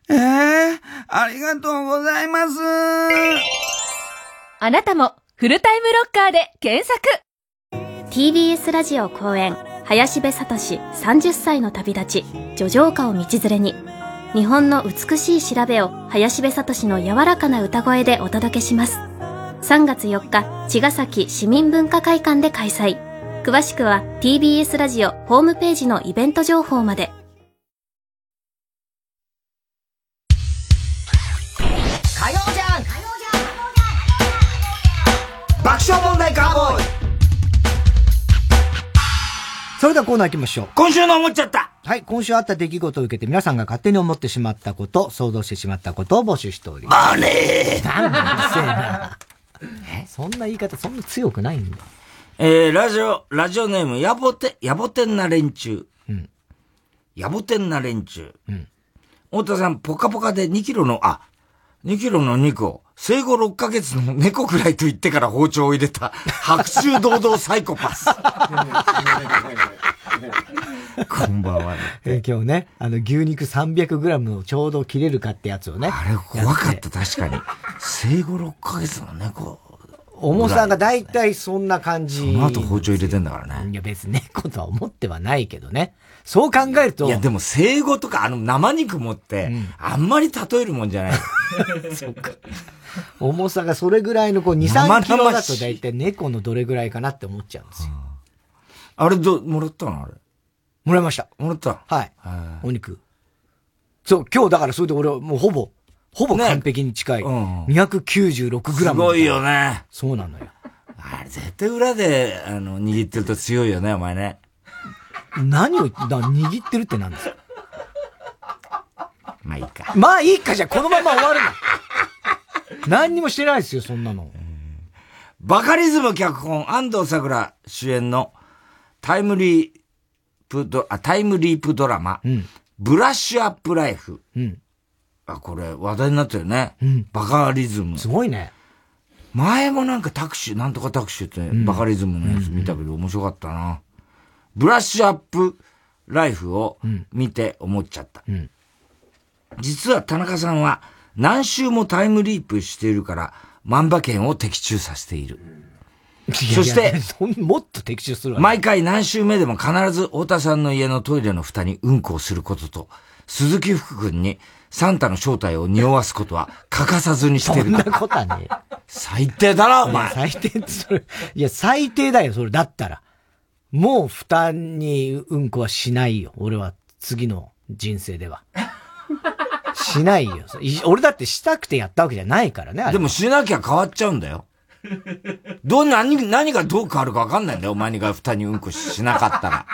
ええー、ありがとうございます。あなたも、フルタイムロッカーで検索 !TBS ラジオ公演、林部聡30歳の旅立ち、叙情歌を道連れに、日本の美しい調べを林部聡の柔らかな歌声でお届けします。3月4日、茅ヶ崎市民文化会館で開催。詳しくは TBS ラジオホームページのイベント情報まで。爆笑問題カーボーイそれではコーナー行きましょう。今週の思っちゃったはい、今週あった出来事を受けて皆さんが勝手に思ってしまったこと、想像してしまったことを募集しております。マネーなんだ、うるせえな。[laughs] え、そんな言い方そんな強くないんだ。えー、ラジオ、ラジオネーム、やぼて、やぼてんな連中。うん。やぼてんな連中。うん。太田さん、ポカポカで2キロの、あ、2キロの肉を、生後6ヶ月の猫くらいと言ってから包丁を入れた、白昼堂々サイコパス。こんばんは、ね。えー、今日ね、あの、牛肉 300g のちょうど切れるかってやつをね。あれ怖かった、確かに。生後6ヶ月の猫。重さが大体そんな感じ。その後包丁入れてんだからね。いや別に猫とは思ってはないけどね。そう考えると。いや、でも生後とかあの生肉持って、あんまり例えるもんじゃない。[laughs] そうか。重さがそれぐらいのこう2、3キロだと大体猫のどれぐらいかなって思っちゃうんですよ。あれど、もらったのあれ？もらいました。もらったはい。お肉。そう、今日だからそれで俺もうほぼ、ほぼ完璧に近い。ね、うん、296グラム。すごいよね。そうなのよ。あれ絶対裏で、あの、握ってると強いよね、お前ね。何を、だ握ってるって何ですか？まあいいか。まあいいかじゃこのまま終わるな。何にもしてないですよ、そんなの。バカリズム脚本、安藤桜主演のタイムリープド、あ、タイムリープドラマ、うん、ブラッシュアップライフ。うん、あ、これ話題になったよね。うん、バカリズム。すごいね。前もなんかタクシー、なんとかタクシーって、バカリズムのやつ見たけど面白かったな。ブラッシュアップライフを見て思っちゃった。実は田中さんは、何周もタイムリープしているから、万馬券を的中させている。そして、もっと的中する毎回何週目でも必ず太田さんの家のトイレの蓋にうんこをすることと、鈴木福君にサンタの正体を匂わすことは欠かさずにしてる。そんなことはね。[laughs] 最低だな、お前。最低それ、いや、最低だよ、それ。だったら。もう蓋にうんこはしないよ。俺は、次の人生では。[laughs] しないよ。俺だってしたくてやったわけじゃないからね。でもしなきゃ変わっちゃうんだよ。どう、何、何がどう変わるかわかんないんだよ。お前が蓋にうんこしなかったら。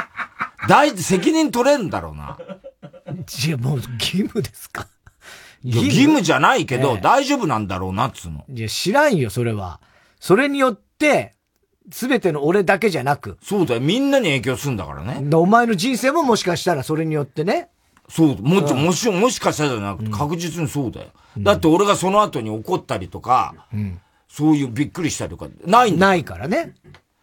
大、責任取れるんだろうな。いや、もう義務ですか。義務じゃないけど、大丈夫なんだろうなっつうの。いや、知らんよ、それは。それによって、すべての俺だけじゃなく。そうだよ。みんなに影響するんだからね。お前の人生ももしかしたらそれによってね。そう、もち、もし、もしかしたらじゃなくて、確実にそうだよ。うん、だって俺がその後に怒ったりとか、うん、そういうびっくりしたりとか、ないんだないからね。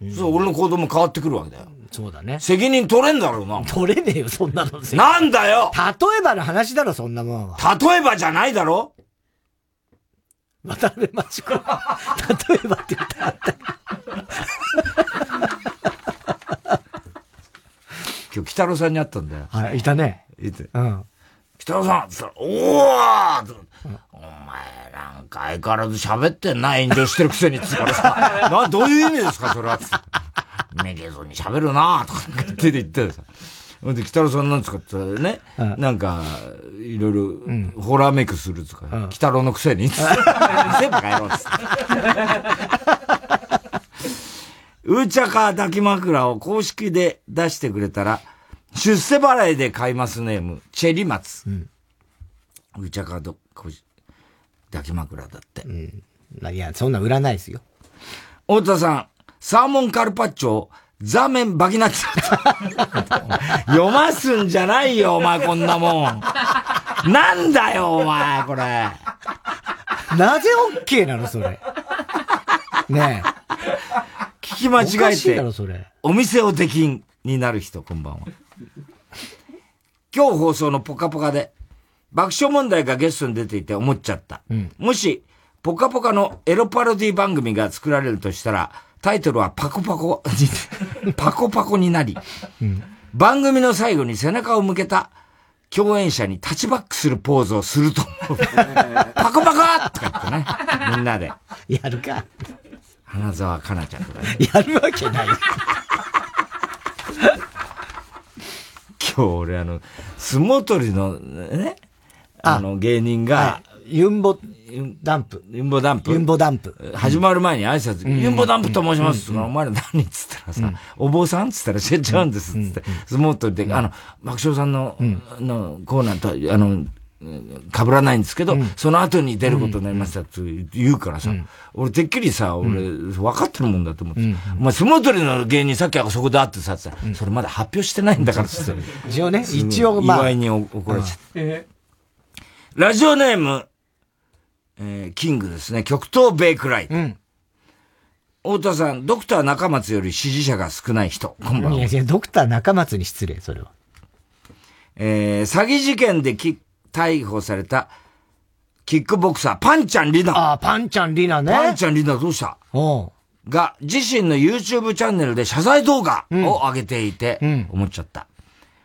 うん、そう、俺の行動も変わってくるわけだよ。そうだね。責任取れんだろうな。取れねえよ、そんなの。なんだよ例えばの話だろ、そんなもんは。例えばじゃないだろ渡辺真知子。例えばって言ったらあった。今日、北郎さんに会ったんだよ。はい、いたね。いて。うん。北郎さんって言ったら、おー、うん、お前なんか相変わらず喋ってんな、遠慮してるくせにっつからさ。[laughs] な、どういう意味ですか、それは。めげずに喋るなとかって言ってさ。で、北郎さんなんですかって言ったらね、うん、なんか、いろいろ、ホラーメイクするとか、うん、北郎のくせに。全部帰ろうっつって。うーちゃか抱き枕を公式で出してくれたら、出世払いで買いますネーム、チェリマツ。うん。うーちゃかど、抱き枕だって。うん。いや、そんな売らないですよ。太田さん、サーモンカルパッチョザーメンバギナッツ。読ますんじゃないよ、お前こんなもん。なんだよ、お前、これ。なぜオッケーなの、それ。ねえ。聞き間違えて、お店を出禁になる人、こんばんは。今日放送のポカポカで、爆笑問題がゲストに出ていて思っちゃった。うん、もし、ポカポカのエロパロディ番組が作られるとしたら、タイトルはパコパコ [laughs] パコパコになり、うん、番組の最後に背中を向けた共演者にタッチバックするポーズをすると思う。[laughs] パコパコとか言ってね、みんなで。やるか。花沢香菜ちゃんとかね。やるわけない。今日俺あの、相撲取りのね、あの芸人が、ユンボダンプ。ユンボダンプ？ユンボダンプ。始まる前に挨拶、ユンボダンプと申します。お前ら何っつったらさ、お坊さんっつったら知っちゃうんですっつって、相撲取りで、あの、爆笑さんの、のコーナーと、あの、被らないんですけど、その後に出ることになりましたって言うからさ、俺てっきりさ、俺、分かってるもんだと思って。お前、相撲取りの芸人さっきはそこで会ってさ、それまだ発表してないんだからって。一応ね、一応まあ。祝いに怒られちゃった。ラジオネーム、えー、キングですね。極東ベイクライ。うん。太田さん、ドクター中松より支持者が少ない人。こんばんは。いやいや、ドクター中松に失礼、それは。えー、詐欺事件でき逮捕された、キックボクサー、パンちゃんリナ。ああ、パンちゃんリナね。パンちゃんリナどうした？おが、自身の YouTube チャンネルで謝罪動画を上げていて、うん、思っちゃった。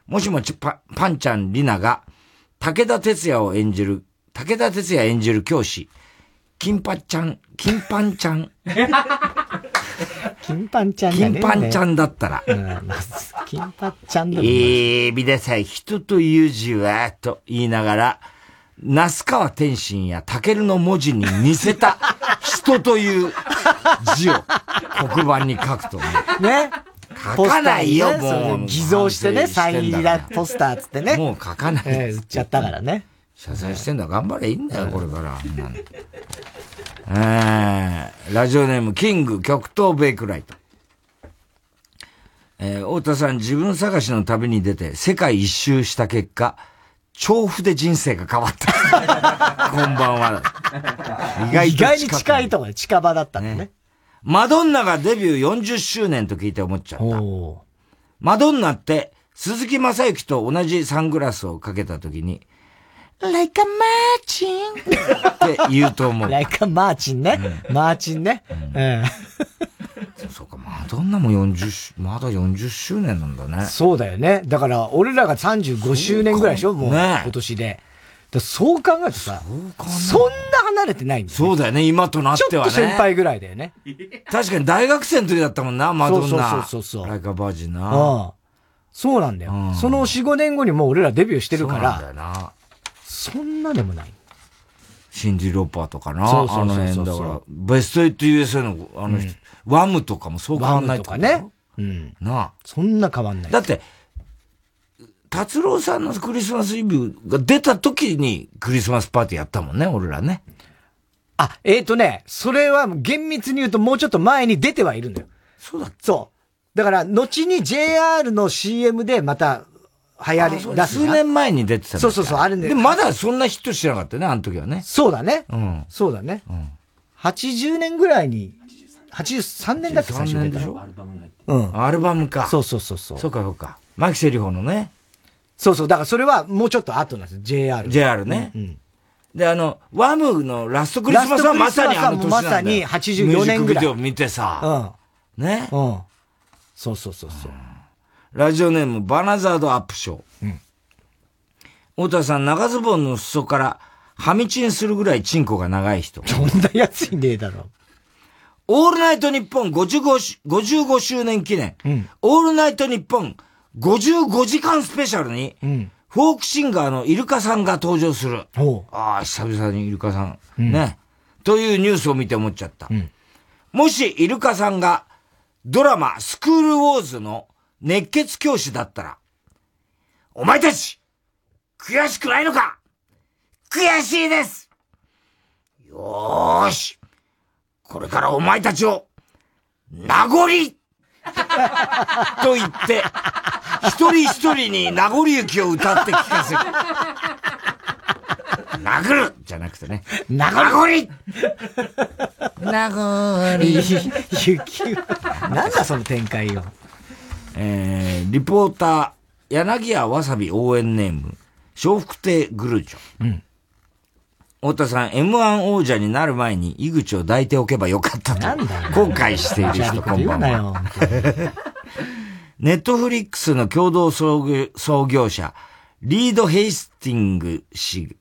もしもパパンちゃんリナが、武田鉄矢を演じる武田鉄矢演じる教師、金八ちゃん、金パンちゃん。金パンちゃん金パンちゃんだったら。金パンちゃんだえー、見なさい、人という字は、と言いながら、那須川天心やタケルの文字に似せた人という字を黒板に書くとね。ね。書かないよ、もう。偽造してね、サイン入りだ、ポスターつってね。もう書かない。えー、売っちゃったからね。謝罪してんだ、頑張れいいんだよ、これから。えー、ラジオネーム、キング極東ベイクライト。えー、太田さん、自分探しの旅に出て、世界一周した結果、調布で人生が変わった。[laughs] こんばんは。意外意外に近いところ近場だったねね。マドンナがデビュー40周年と聞いて思っちゃった。マドンナって、鈴木正幸と同じサングラスをかけた時に、like a marching [laughs] って言うと思う。like a マーチンね。マーチンね。うん。[laughs] そうか、マドンナも40、まだ40周年なんだね。そうだよね。だから、俺らが35周年ぐらいでしょもう、今年で。そう考えるとさ、そんな離れてないんだよ、ね、そうだよね、今となってはね。ちょっと先輩ぐらいだよね。確かに大学生の時だったもんな、マドンナ。そうそうそうそう。ライカバージンな。ああそうなんだよ。うん、その4、5年後にもう俺らデビューしてるから。そうなんだよな。そんなでもない。シンジ・ロッパーとかな。そうそうそうそうあの辺だから。ベスト8 USA の、あの人、うん、ワムとかもそう変わんないとかね。うん。なあ。そんな変わんない。だって、達郎さんのクリスマスイブが出た時にクリスマスパーティーやったもんね、俺らね。あ、えっ、ー、とね、それは厳密に言うともうちょっと前に出てはいるんだよ。そうだそう。だから、後に JR の CM でまた流行り。数年前に出てたそうそうそう、あるんで。でもまだそんなヒットしてなかったね、あの時はね。そうだね。うん。そうだね。うん。80年ぐらいに、83年だって最初年でしょ？うん。アルバムか。そうそうそうそう。そうかそうか。マキセリホのね。そうそう。だからそれはもうちょっと後なんです JR。JR ね。うん、で、あの、ワムのラストクリスマスはまさにあの年なんだよ。まさに84年ぐらい。ミュージックビデオ見てさ。うん。ね？うん。そうそうそうそう。ラジオネーム、バナザードアップショー。うん。太田さん、長ズボンの裾から、はみちんするぐらいチンコが長い人。そんなやついねえだろ。オールナイトニッポン55、55周年記念。うん。オールナイトニッポン55時間スペシャルに、うん、フォークシンガーのイルカさんが登場する。ああ、久々にイルカさん。うん、ね。というニュースを見て思っちゃった。うん、もしイルカさんがドラマスクールウォーズの熱血教師だったら、お前たち悔しくないのか？悔しいですよーしこれからお前たちを名残 [laughs] と言って、一人一人に名残雪を歌って聞かせる。殴るじゃなくてね。名残名残雪。[laughs] なんだその展開よ。えー、リポーター、柳家わさび応援ネーム、笑福亭グルーチョ。うん。太田さん、M1 王者になる前に井口を抱いておけばよかったと。後悔している人、こんばんは。ネットフリックスの共同創業者、リード・ヘイスティング氏、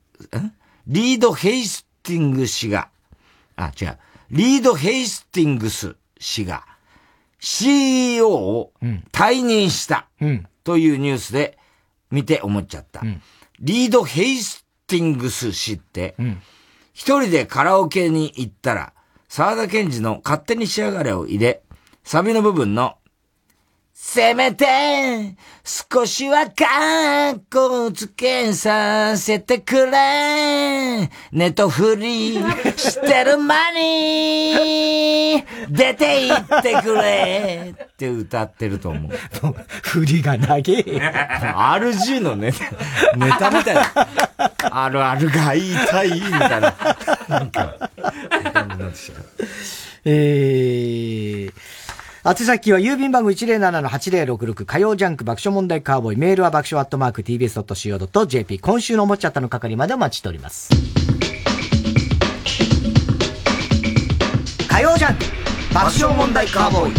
リード・ヘイスティング氏が、あ、違う、リード・ヘイスティングス氏が、CEO を退任した、というニュースで見て思っちゃった。うん、リード・ヘイスティングス氏って、一、うん、人でカラオケに行ったら、沢田健二の勝手に仕上がれを入れ、サビの部分のせめて、少しはかっこつけさせてくれ。ネトフリしてる間に、出て行ってくれ。って歌ってると思う。[laughs] 振りが長え。RG のネタ、ネタみたいな。あるあるが言いたい、みたいな。なんか、えー、宛先は郵便番号107-8066火曜ジャンク爆笑問題カーボーイメールは爆笑アットマーク tbs.co.jp 今週のおもちゃったの係までお待ちしております。火曜ジャンク爆笑問題カーボーイ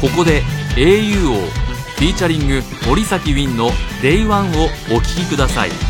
ここで au をフィーチャリング森崎ウィンの Day1 をお聴きください。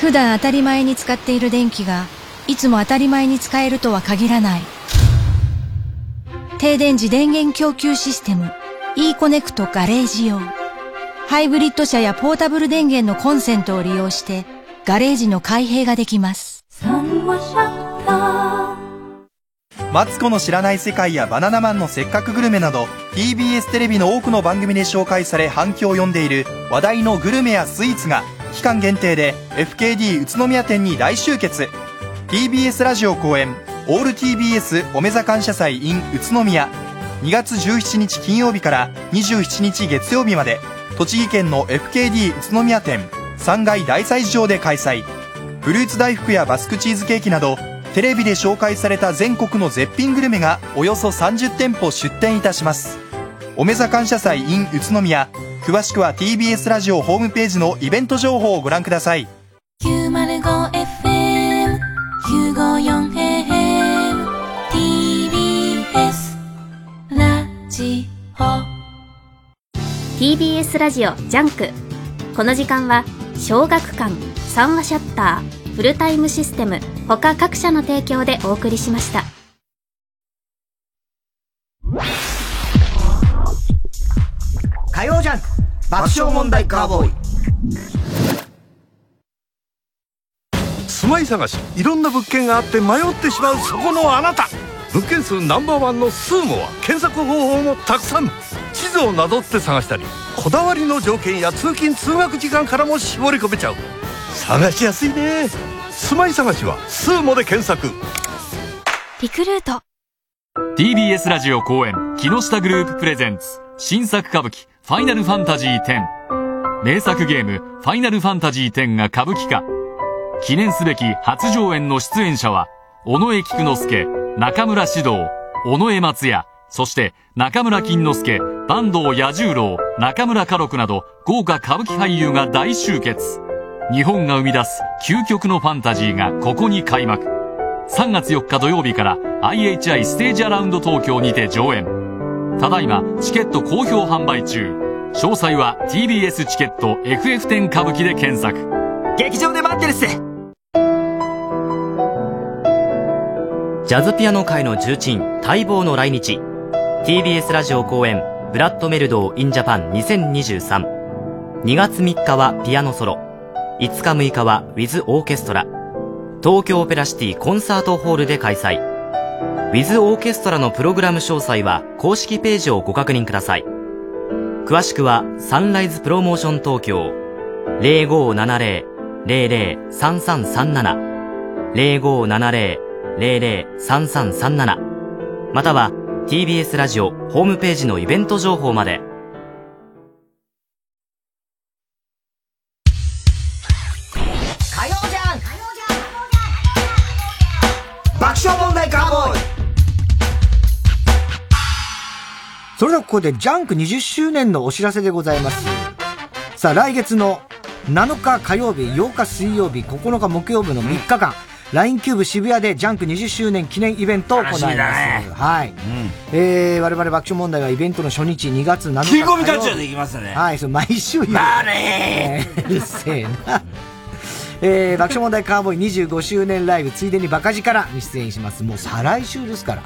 普段当たり前に使っている電気がいつも当たり前に使えるとは限らない。停電時電源供給システム e コネクトガレージ用。ハイブリッド車やポータブル電源のコンセントを利用してガレージの開閉ができます。マツコの知らない世界やバナナマンのせっかくグルメなど TBS テレビの多くの番組で紹介され反響を呼んでいる話題のグルメやスイーツが期間限定で FKD 宇都宮店に大集結。TBS ラジオ公演オール TBS おめざ感謝祭 in 宇都宮。2月17日金曜日から27日月曜日まで栃木県の FKD 宇都宮店3階大祭場で開催。フルーツ大福やバスクチーズケーキなどテレビで紹介された全国の絶品グルメがおよそ30店舗出店いたします。おめざ感謝祭 in 宇都宮。詳しくは TBS ラジオホームページのイベント情報をご覧ください。905FM954AM TBS ラジオ。TBS ラジオジャンク。この時間は小学館三和シャッターフルタイムシステム他各社の提供でお送りしました火曜ジャンク爆笑問題カーボーイ。住まい探しいろんな物件があって迷ってしまうそこのあなた。物件数ナンバーワンのスーモは検索方法もたくさん。地図をなぞって探したりこだわりの条件や通勤通学時間からも絞り込めちゃう。探しやすいね。住まい探しはスーモで検索。リクルート。TBS ラジオ公演木下グループプレゼンツ。新作歌舞伎ファイナルファンタジー10名作ゲームファイナルファンタジー10が歌舞伎化。記念すべき初上演の出演者は尾上菊之助中村獅童尾上松也そして中村金之助坂東彌十郎中村歌六など豪華歌舞伎俳優が大集結。日本が生み出す究極のファンタジーがここに開幕。3月4日土曜日から IHI ステージアラウンド東京にて上演。ただいまチケット好評販売中。詳細は TBS チケット FF10 歌舞伎で検索。劇場で待ってるっす。ジャズピアノ界の重鎮待望の来日。TBS ラジオ公演ブラッドメルドー in Japan 20232月3日はピアノソロ。5日6日はウィズ・オーケストラ。東京オペラシティコンサートホールで開催ウィズ・オーケストラのプログラム詳細は公式ページをご確認ください。詳しくはサンライズプロモーション東京0570-003337 0570-003337または TBS ラジオホームページのイベント情報まで。ここでジャンク20周年のお知らせでございます。さあ、来月の7日火曜日、8日水曜日、9日木曜日の3日間、LINE キューブ渋谷でジャンク20周年記念イベントを行います。ねはい。えー、我々爆笑問題はイベントの初日2月7日切り込み火曜日タッチで行きますね。はい、それ毎週言う。まあねえー [laughs] うるせえな。えー、爆笑問題カーボーイ25周年ライブ、ついでにバカ力に出演します。もう再来週ですから。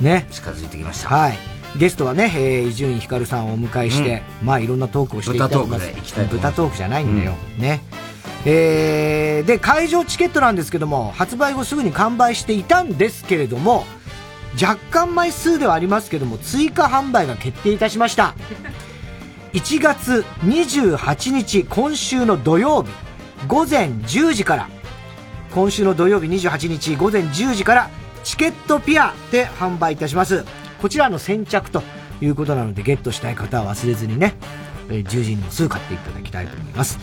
ね。近づいてきました。はい。ゲストはね、えー、伊集院光さんをお迎えして、まあいろんなトークをしていただきます。豚トークで行きたいと思います豚トークじゃないんだよ。ね。えー、で、会場チケットなんですけども、発売後すぐに完売していたんですけれども、若干枚数ではありますけども、追加販売が決定いたしました。1月28日、今週の土曜日、午前10時から、今週の土曜日28日午前10時から、チケットピアで販売いたします。こちらの先着ということなので、ゲットしたい方は忘れずにね、えー10時にもすぐ買っていただきたいと思います。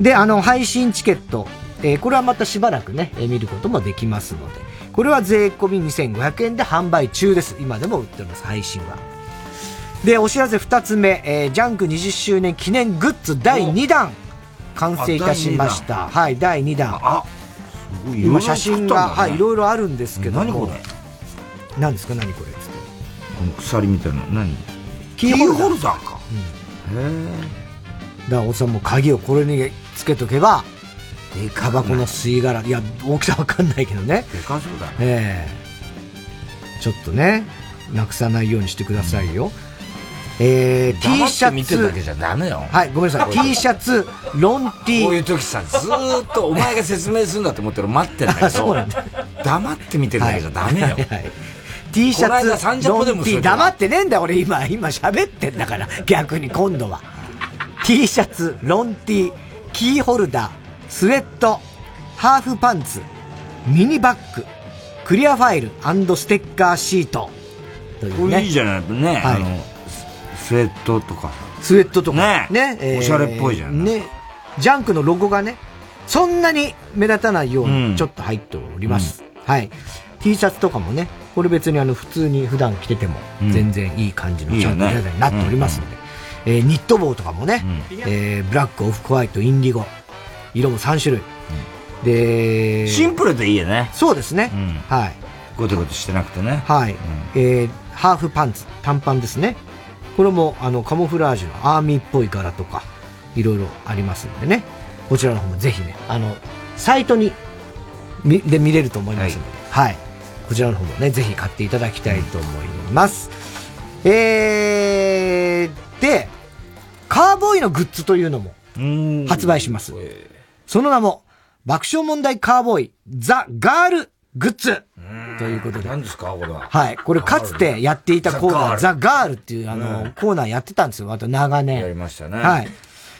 で、あの、配信チケット、えーこれはまたしばらくね、えー見ることもできますので、これは税込み2500円で販売中です。今でも売っております、配信は。で、お知らせ2つ目、えージャンク20周年記念グッズ第2弾、完成いたしました。はい、第2弾。今写真が、はい、いろいろあるんですけども。何これ？何ですか？何これ？この鎖みたいな、何キーホルダーか。へえ。だから、おっさんも鍵をこれにつけとけば、タバコの吸い殻、いや、大きさわかんないけどね。でかそうだね。ええちょっとね、なくさないようにしてくださいよ。えー、T シャツ。見てるだけじゃダメよ。はい、ごめんなさい。[laughs] T シャツ、ロン T。こういう時さ、ずーっとお前が説明するんだと思ってる待ってんだけど。[laughs] そうなんだ。黙って見てるだけじゃダメよ。はいはいはい T シャツ、ロン T。黙ってねえんだよ、俺今、今喋ってんだから。逆に今度は。T シャツ、ロン T、キーホルダー、スウェット、ハーフパンツ、ミニバッグ、クリアファイルステッカーシート。というね。これいいじゃないね。はいあの、ススウェットとか。スウェットとか。ねねおしゃれっぽいじゃん。ね。ジャンクのロゴがね、そんなに目立たないよううんにちょっと入っております。はい。T シャツとかもね、これ別にあの普通に普段着ててもうん全然いい感じのちゃんといいよねデザインになっておりますので。えーニット帽とかもね、えーブラック、オフホワイト、インディゴ、色も3種類。で、シンプルでいいよね。そうですね。はい。ゴテゴテしてなくてね。はい。えーハーフパンツ、短パンですね。これも、あの、カモフラージュのアーミーっぽい柄とか、いろいろありますんでね。こちらの方もぜひね、あの、サイトに、みで見れると思いますので、はい。こちらの方もね、ぜひ買っていただきたいと思います。えー、で、カーボーイのグッズというのも、発売します。その名も、爆笑問題カーボーイ、ザ・ガールグッズということで。何ですかこれは。はい。これかつてやっていたコーナー、ザ・ザガールっていうあの、コーナーやってたんですよ。また長年。やりましたね。はい。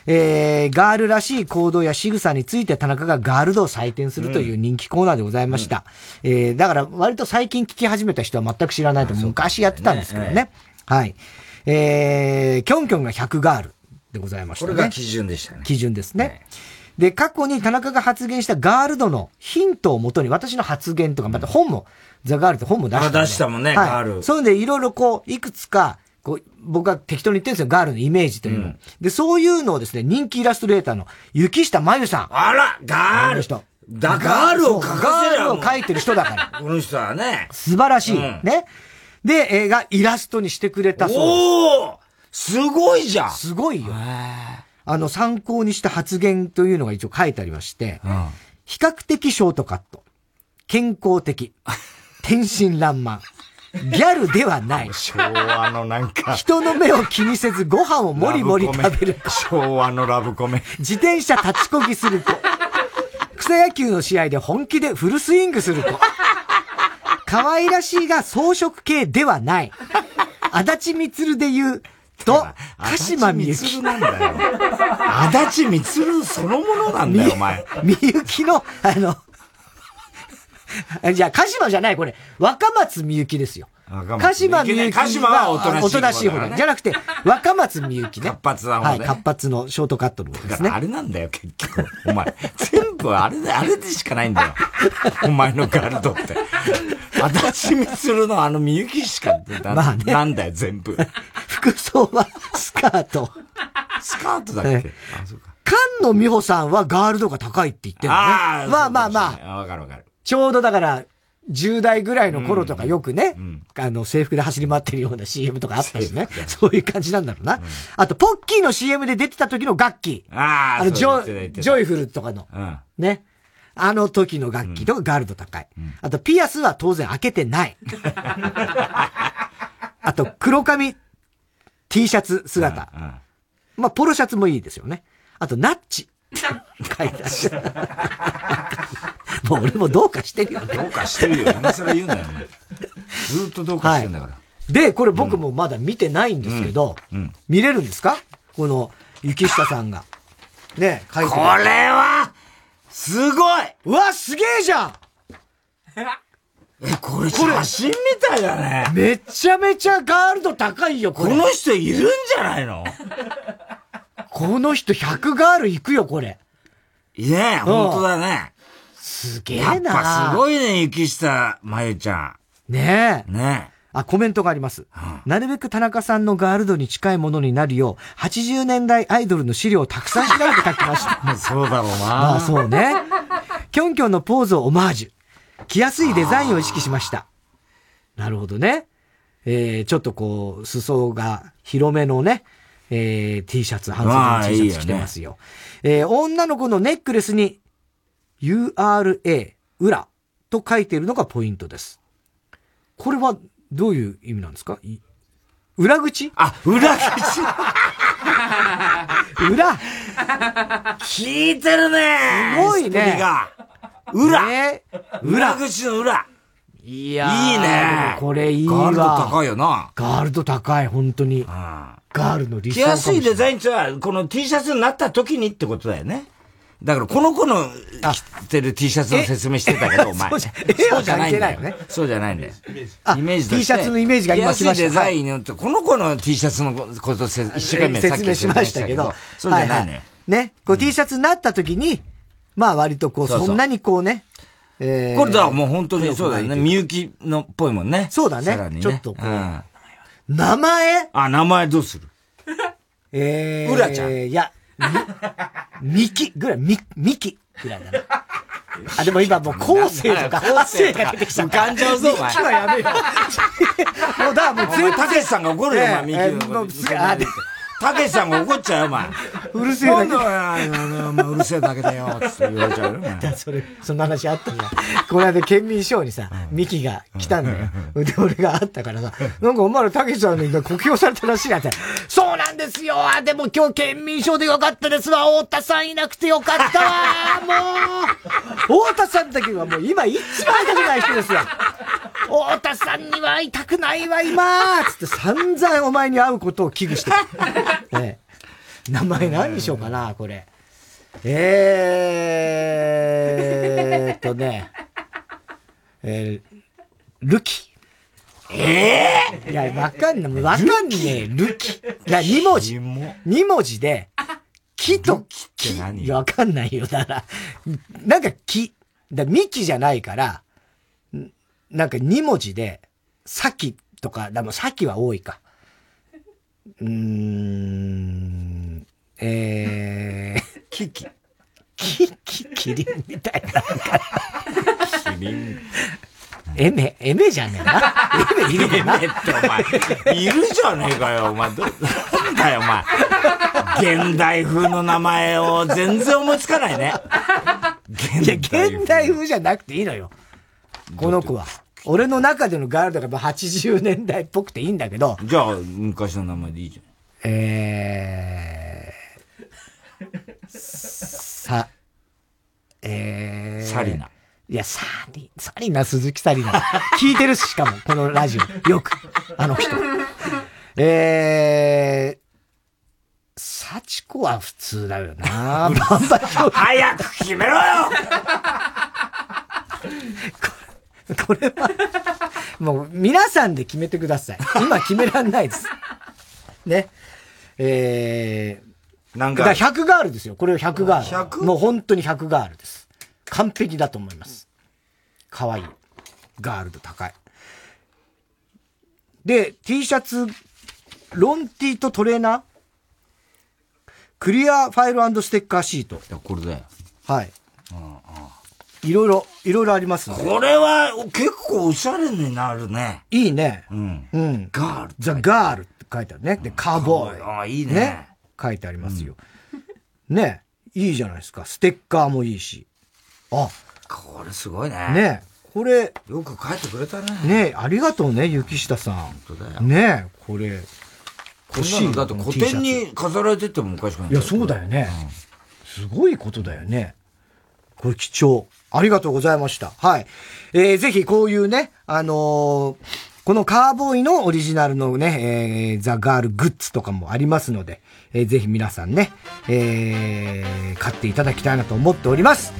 えー、ガールらしい行動や仕草について田中がガール度を採点するという人気コーナーでございました。えー、だから割と最近聞き始めた人は全く知らないと昔やってたんですけどね。はい。えー、キョンキョンが100ガールでございましたね。これが基準でしたね。基準ですね。で、過去に田中が発言したガールドのヒントをもとに私の発言とか、また本も、ザ・ガールって本も出したんで。あ出したもんねはいガールそういうのでいろいろこう、いくつか、こう、僕が適当に言ってるんですよ、ガールのイメージというの。で、そういうのをですね、人気イラストレーターの雪下真由さん。あら、ガールあの人。だガールを描かせガールを描いてる人だから。[laughs] この人はね。素晴らしい。うんね。で、映画イラストにしてくれたそう。おおすごいじゃんすごいよ。あの、参考にした発言というのが一応書いてありまして、比較的ショートカット、健康的、[laughs] 天真爛漫、ギャルではない。昭和のなんか。人の目を気にせずご飯をもりもり食べる子。昭和のラブコメ。自転車立ちこぎする子。草野球の試合で本気でフルスイングする子。可愛らしいが装飾系ではない。足立みつるで言うと、鹿島みゆき。なんだよ。足立みつるそのものなんだよ、お前。み [laughs] ゆきの、あの、[laughs] じゃあ、鹿島じゃない、これ。若松みゆきですよ。若鹿島みゆき鹿島はおとなしい方だね。じゃなくて、若松みゆきね。[laughs] 活発な方ねはい、活発のショートカットの方ですね。[laughs] あれなんだよ、結局。お前。全部あれで、あれでしかないんだよ。お前のガルドって。足立みつるのあのみゆきしか、なまあねなんだよ、全部。服装はスカート。スカートだっけ、え菅野美穂さんはガール度が高いって言ってるのね。ああまあまあまあ、あ。わかるわかる。ちょうどだから、10代ぐらいの頃とかよくね、あの、制服で走り回ってるような CM とかあったしね。そういう感じなんだろうな。あと、ポッキーの CM で出てた時の楽器。ああ、あの、ジョジョイフルとかの。うん。ね。あの時の楽器とかガールド高い。あと、ピアスは当然開けてない。あと、黒髪 T シャツ姿。まあ、ポロシャツもいいですよね。あと、ナッチ。書いてある。もう俺もどうかしてるよね。どうかしてるよ。今更言うんだよ、ね。ずーっとどうかしてんだから。で、これ僕もまだ見てないんですけど、うん。見れるんですか？この、雪下さんが。ね、書いてる。これは、すごいうわ、すげえじゃんえ、これ写真みたいだね。めちゃめちゃガールド高いよ、これ。この人いるんじゃないの？この人100ガール行くよ、これ。ねえ、本当だね。すげえやなっぱすごいね、雪下まゆちゃねえ。ん。ねあ、コメントがあります。なるべく田中さんのガールドに近いものになるよう、80年代アイドルの資料をたくさん調べて書きました。え。[laughs] そうだろうな。まあそうね。キョンキョンのポーズをオマージュ。着やすいデザインを意識しました。なるほどね。えー、ちょっとこう、裾が広めのね、えー、T シャツ、半袖の T シャツ着てますよ。いいよね、えー、女の子のネックレスに URA、裏と書いているのがポイントです。これはどういう意味なんですか？裏口？あ、裏口 [laughs] 裏聞いてるねすごいね。裏、えー、裏口の裏いやいいねこれいいわ。ガールド高いよな。ガールド高い、本当に。ガールの理想着やすいデザインっては、この T シャツになった時にってことだよね。だから、この子の着てる T シャツの説明してたけど、お前。そうじゃ、そうじゃないんだよね。そうじゃないんだよ。イメージ T シャツのイメージが今来ました。デザインによって、この子の T シャツのこと一生懸命説明しましたけど。そうじゃないね。ね？こう T シャツになった時に、まあ割とこう、そんなにこうね、えー、これだ、もう本当にそうだよね。みゆきのっぽいもんね。そうだね。ねちょっとこう、うん、名前？あ、名前どうする？[laughs] えー、うらちゃん。いや、み、みきぐらい、み、みきぐらいだね。あ、でも今もう後世とか、後世が出てきた。浮かんじゃうぞ、お前。はやめよ。もうだ、もう全部、たけしさんが怒るよ、お前、みきの。あ、で、たけしさんが怒っちゃうよ、お前。うるせえだけ。なんだよ、うるせえだけだよ、つって言われちゃうよ、だそれ、そんな話あったじゃん。この間、県民賞にさ、ミキが来たんだよ。で、俺があったからさ、なんかお前らたけしさんに酷評されたらしいなって。そうなんですよでも今日県民賞でよかったですわ太田さんいなくてよかったわ [laughs] もう太田さんだけはもう今一番会いたくない人ですよ太田さんには会いたくないわ、今つって散々お前に会うことを危惧してる。ね、名前何にしようかな、これ。えーっとね、えー、ルキ。ええー、いや、わかんない。わかんねえ、ルキ？いや、二文字。二文字で、木と木って何？わかんないよ。だから、なんか木。だミキじゃないから、なんか2文字で、さきとか、でもさきは多いか。うーん、えー、キキ。キキ、キリンみたいな。キリン。エメ、エメじゃねえな。エメいる。エメってお前、いるじゃねえかよ、お前。ど、なんだよ、お前。現代風の名前を全然思いつかないね。いや、現代風じゃなくていいのよ。この子は。俺の中でのガールドが80年代っぽくていいんだけど。じゃあ、昔の名前でいいじゃん。えー、さ、えー、サリナ。いや、サリ、サリナ、鈴木サリナ。聞いてるし、しかも、[laughs] このラジオ。よく。あの人。えー、幸子は普通だよな。バンバ早く決めろよ [laughs] [laughs] これは、もう皆さんで決めてください。今決めらんないです。ね。えー、なんか。100ガールですよ。これを100ガール。100? もう本当に100ガールです。完璧だと思います。可愛い。ガールド高い。で、T シャツ、ロン T とトレーナー？クリアファイルステッカーシート。いや、これだよ。はい。いろいろ、いろいろありますこれは結構おしゃれになるね。いいね。うん。うん。ガール。ザ・ガールって書いてあるね。で、カーボーイ。ああ、いいね。ね。書いてありますよ。うん、ね。いいじゃないですか。ステッカーもいいし。あ。これすごいね。ね。これ。よく書いてくれたね。ねありがとうね、雪下さん。本当だよ。ねこれ。欲しい。だって古典に飾られててもおかしくない。いや、そうだよね。うん、すごいことだよね。これ貴重。ありがとうございました。はい。えー、ぜひこういうね、あのー、このカーボーイのオリジナルのね、えー、ザ・ガールグッズとかもありますので、えー、ぜひ皆さんね、えー、買っていただきたいなと思っております。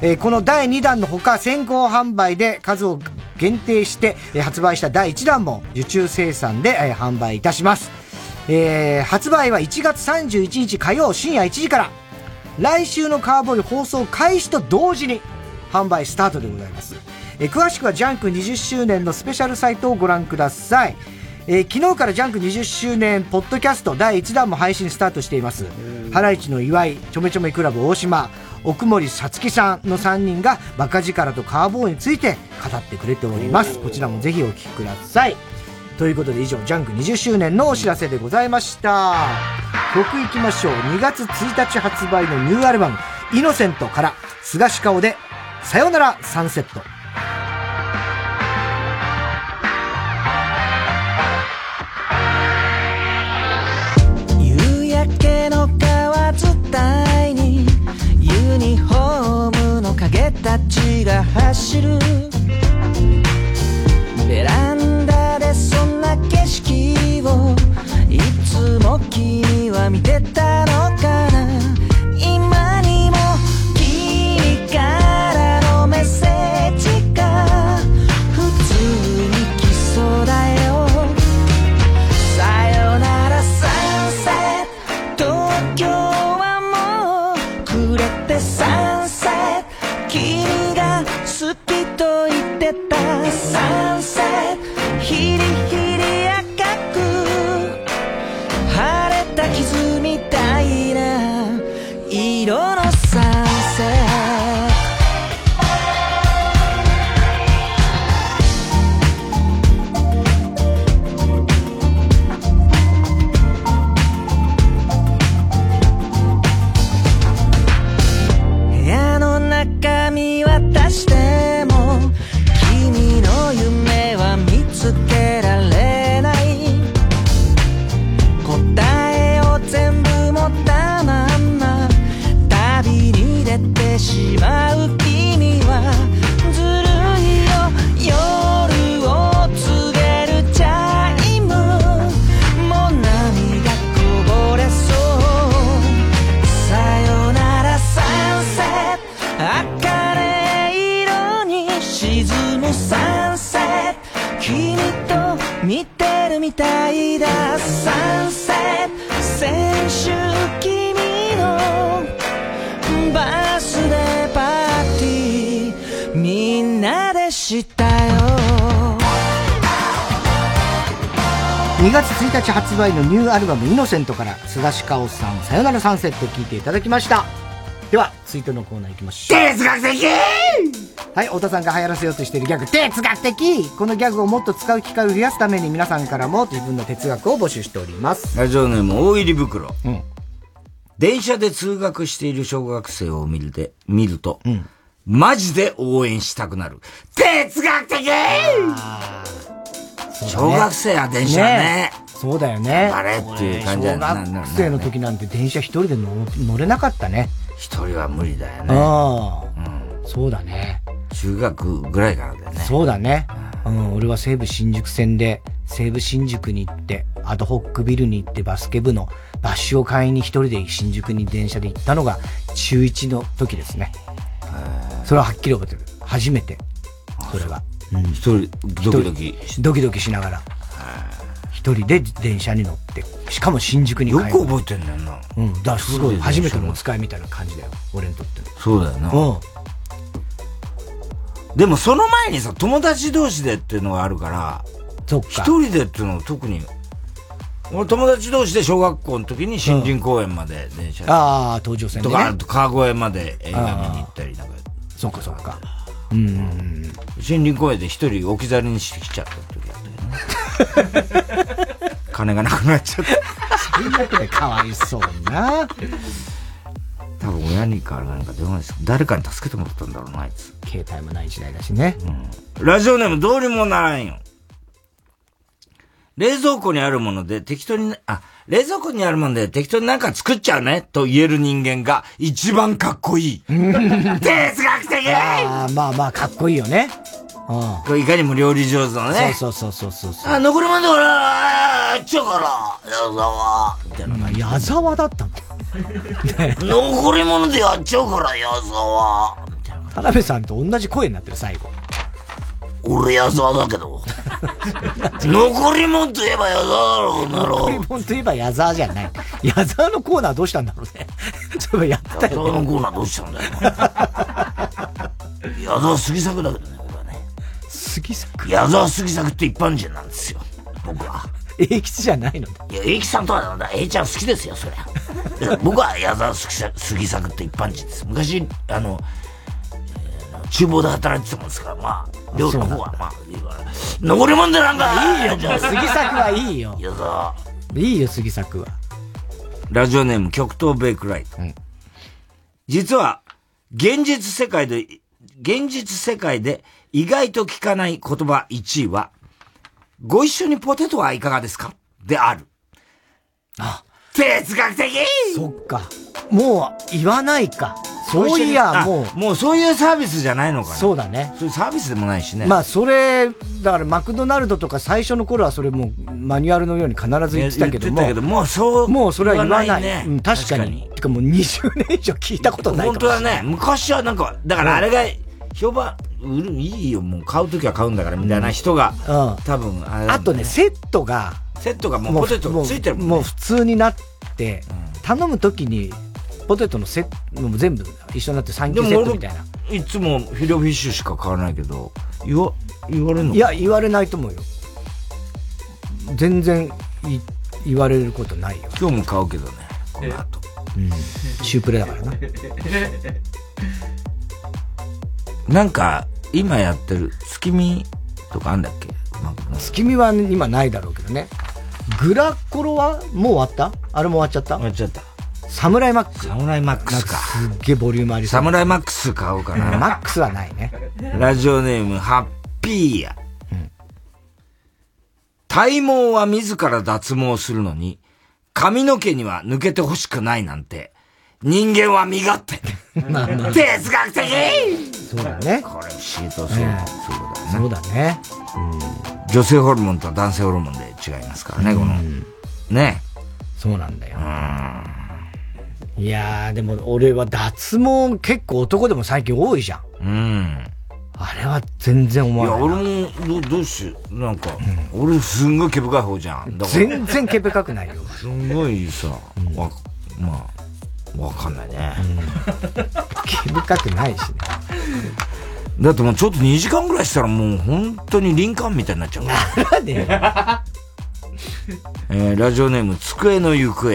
えー、この第2弾のほか先行販売で数を限定して、えー、発売した第1弾も受注生産で、えー、販売いたします。えー、発売は1月31日火曜深夜1時から、来週のカーボーイ放送開始と同時に、販売スタートでございます。えー、詳しくはジャンク20周年のスペシャルサイトをご覧ください。えー、昨日からジャンク20周年ポッドキャスト第1弾も配信スタートしています。ハライチの祝い、ちょめちょめクラブ大島、奥森さつきさんの3人がバカ力とカーボーイについて語ってくれておりますこちらもぜひお聴きくださいということで以上ジャンク20周年のお知らせでございました曲いきましょう2月1日発売のニューアルバム「イノセント」から菅氏顔で「さよならサンセット」夕焼けの川伝いにユニフォームの影たちが走る。ベランダでそんな景色をいつも君は見てたのかな。発売のニューアルバム「イノセント」から須田鹿尾さん「さよならサンセット」を聴いていただきました。では続いてのコーナー行きましょう。哲学的!はい太田さんが流行らせようとしているギャグ。哲学的!このギャグをもっと使う機会を増やすために皆さんからも自分の哲学を募集しております。ラジオネーム大入り袋。電車で通学している小学生を見るで、見ると、マジで応援したくなる。哲学的!小学生は電車ねそうだよねあれっていう感じ小学生の時なんて電車一人で乗乗れなかったね一人は無理だよね。ああ、そうだね中学ぐらいからだよね。そうだね。うん、俺は西武新宿線で、西武新宿に行って、アドホックビルに行ってバスケ部のバッシュを買いに一人で新宿に電車で行ったのが中1の時ですね。それははっきり覚えてる。初めて。それは。一人、ドキドキドキドキしながら。一人で電車に乗って、しかも新宿によく覚えてんだよな。うん、だからすごい初めてのお使いみたいな感じだよ。俺にとっての。そうだよな。うん。でもその前にさ、友達同士でっていうのがあるから、そっか。一人でっていうのは特に、俺友達同士で小学校の時に新人公園まで電車で、ああ、東上線でね。とか、あと川越まで映画見に行ったりなんか。そうかそうか。うんうんうん。新林公園で一人置き去りにしてきちゃった時あったね。[laughs] 金がなくなっちゃった。最悪でかわいそうにな。多分親にからなんか電話です誰かに助けてもらったんだろうな、あいつ。携帯もない時代だしね。ラジオネームどうにもならんよ。冷蔵庫にあるもので適当に、あ、冷蔵庫にあるもので適当になんか作っちゃうねと言える人間が一番かっこいい。[laughs] [laughs] 哲学的ああ、まあまあ、かっこいいよね。うん。これいかにも料理上手のね。そうそうそうそうそう。あ、残り物で俺は、あっちゃから、矢沢。みたいな。矢沢だったの [laughs] 残り物でやっちゃうから、矢沢。田辺さんと同じ声になってる、最後。俺矢沢だけど。[laughs] 残り物といえば矢沢だろうなろ残り物といえば矢沢じゃない。矢沢のコーナーどうしたんだろうね。そういえばやったよ、ね。矢沢のコーナーどうしたんだよ。[laughs] 矢沢杉作だけどね。杉作？矢沢杉作って一般人なんですよ。僕は。英吉じゃないの？いや、英吉さんとはなんだ、A ちゃん好きですよ、そりゃ。僕は矢沢杉作って一般人です。昔、あの、厨房で働いてたもんですから、まあ、料理の方は、まあ、いいわ。残り物でなんかいいよ、もう杉作はいいよ。矢沢。いいよ、杉作は。ラジオネーム極東ベイクライト。実は、現実世界で、現実世界で意外と聞かない言葉1位は、ご一緒にポテトはいかがですか？である。あ、哲学的そっか。もう言わないか。そういや、もう。もうそういうサービスじゃないのかな。そうだね。そういうサービスでもないしね。まあ、それ、だからマクドナルドとか最初の頃はそれもうマニュアルのように必ず言ってたけども。言ってたけど、もうそう。もうそれは言わない。ね、うん、確かに。てかもう20年以上聞いたことない本当だね。昔はなんか、だからあれが、評判、売る、いいよ、もう買うときは買うんだから、みたいな人が、うん、多分あ、あとね、セットが、セットがもうポテトついてるもん、ね、もう普通になって、頼むときに、ポテトのセットも全部一緒になって3級セットみたいな。いつもフィレオフィッシュしか買わないけど、言わ、言われるのいや、言われないと思うよ。全然言われることないよ。今日も買うけどね、この後。うん。シュープレだからな。[laughs] なんか、今やってる月見とかあんだっけ？月見は今ないだろうけどね。グラコロはもう終わった？あれも終わっちゃった？終わっちゃった。サムライマックス。サムライマックスか。すっげえボリュームありそう。サムライマックス買おうかな。マックスはないね。[laughs] ラジオネーム、ハッピーや。うん、体毛は自ら脱毛するのに、髪の毛には抜けてほしくないなんて、人間は身勝手。哲学的そうだね。これ不思議とそう,、えー、そうだね。うん、女性ホルモンと男性ホルモンで違いますからね、この。ね。そうなんだよ。いやー、でも俺は脱毛結構男でも最近多いじゃん。うん。あれは全然思わない。いや、俺も、どどうしなんか、うん、俺すんごい毛深い方じゃん。全然毛深くないよ。すんごいさ、うまあ、わかんないね。うん、[laughs] 毛深くないしね。だってもうちょっと2時間ぐらいしたらもう本当に林間みたいになっちゃうから。なんでえー、ラジオネーム、机の行方。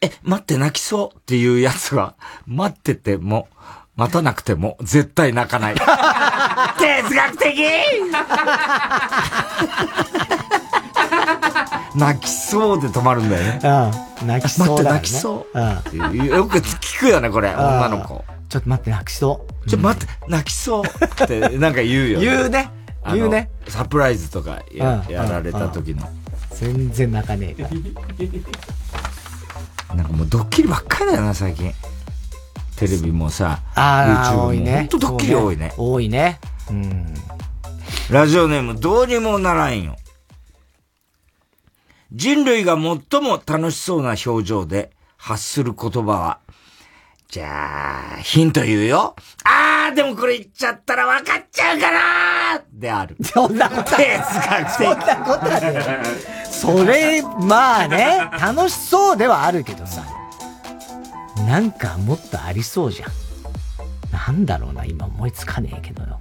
え、待って泣きそうっていうやつは、待ってても、待たなくても、絶対泣かない。[laughs] 哲学的泣きそうで止まるんだよね。うん。泣きそうだ、ね。待って泣きそう。うん。よく聞くよね、これ、女の子。ちょっと待って、泣きそう。ちょっと待って、泣きそうって、なんか言うよ、ね。言うね。言うね。サプライズとかや,やられた時の。全然泣かねえから。なんかもうドッキリばっかりだよな、最近。テレビもさ、あ YouTube も多いね。ほんとドッキリ多いね。多いね。うん。ラジオネームどうにもならんよ。人類が最も楽しそうな表情で発する言葉は、じゃあ、ヒント言うよ。あー、でもこれ言っちゃったら分かっちゃうかなである。そんなこと哲学的。そんなことある。それ、まあね、楽しそうではあるけどさ。なんかもっとありそうじゃん。なんだろうな、今思いつかねえけどよ。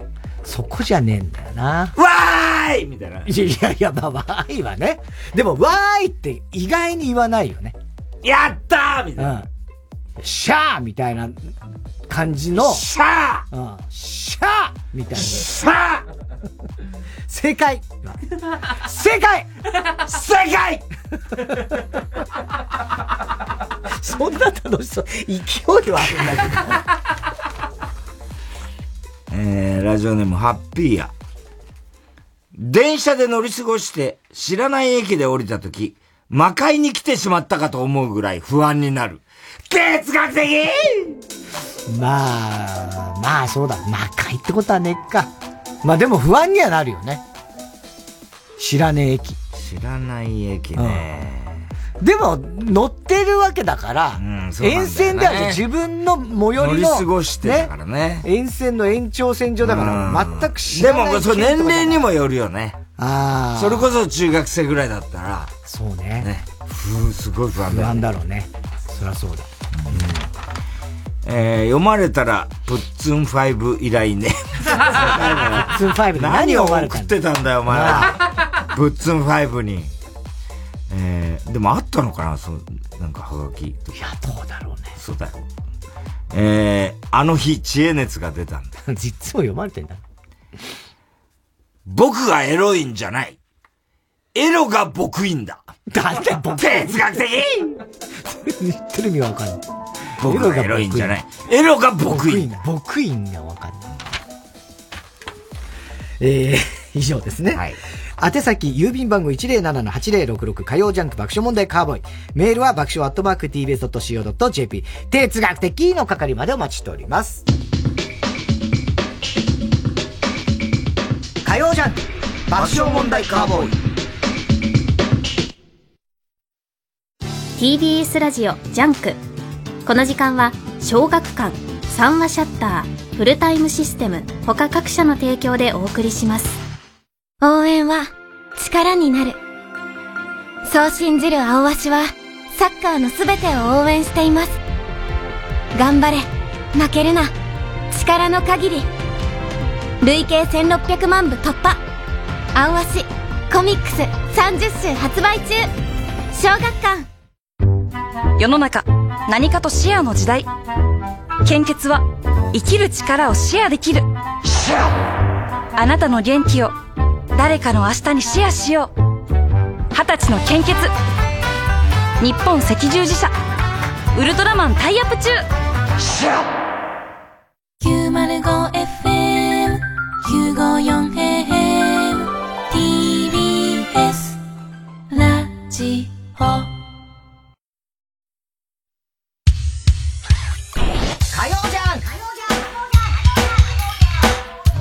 そこじゃねえんだよな。わーいみたいな。いやいやまあ、わーいはね。でも、わーいって意外に言わないよね。やったーみたいな。うん。シャーみたいな感じの。シャーうん。シャーみたいな。シャー正解正解正解そんな楽しそう。勢いはあるんだけど。えー、ラジオネームハッピーや。電車で乗り過ごして知らない駅で降りたとき、魔界に来てしまったかと思うぐらい不安になる。哲学的まあ、まあそうだ。魔界ってことはねっか。まあでも不安にはなるよね。知らねえ駅。知らない駅ね。うん、でも、乗ってるわけだから、うんね、沿線では自分の最寄りの。乗り過ごしてだからね。沿線の延長線上だから、全く知らない。でも、年齢にもよるよね。ああ。それこそ中学生ぐらいだったら。そうね。ね。ふすごい不安だ、ね、不安だろうね。そりゃそうだ。うん、えー、読まれたら、プッツン5以来ね。[laughs] プッツン5何を送ってたんだよ、お前は。プッツン5に。えー、でもあったのかなそう、なんかハガキとか。いや、どうだろうね。そうだよ。えー、あの日、知恵熱が出たんだ。[laughs] 実を読まれてんだ。僕がエロいんじゃない。エロが僕いんだ。なんで僕哲学的言ってる意味わかんない。僕がエロいんじゃない。エロが僕いんだ。僕いんがわかんない。えー、以上ですね。はい。宛先、郵便番号107-8066火曜ジャンク爆笑問題カーボーイ。メールは爆笑アットマーク tbs.co.jp。哲学的の係までお待ちしております。火曜ジャンク爆笑問題カーボーイ。TBS ラジオジャンクこの時間は小学館三話シャッターフルタイムシステム他各社の提供でお送りします応援は力になる。そう信じる青足はサッカーのすべてを応援しています。頑張れ。負けるな。力の限り。累計1600万部突破。青足コミックス30週発売中。小学館。世の中何かとシェアの時代。献血は生きる力をシェアできる。あなたの元気を誰かの明日にシェアしよう。二十歳の献血。日本赤十字社。ウルトラマンタイアップ中。905FM954AM TBS ラジオ。火曜じゃん。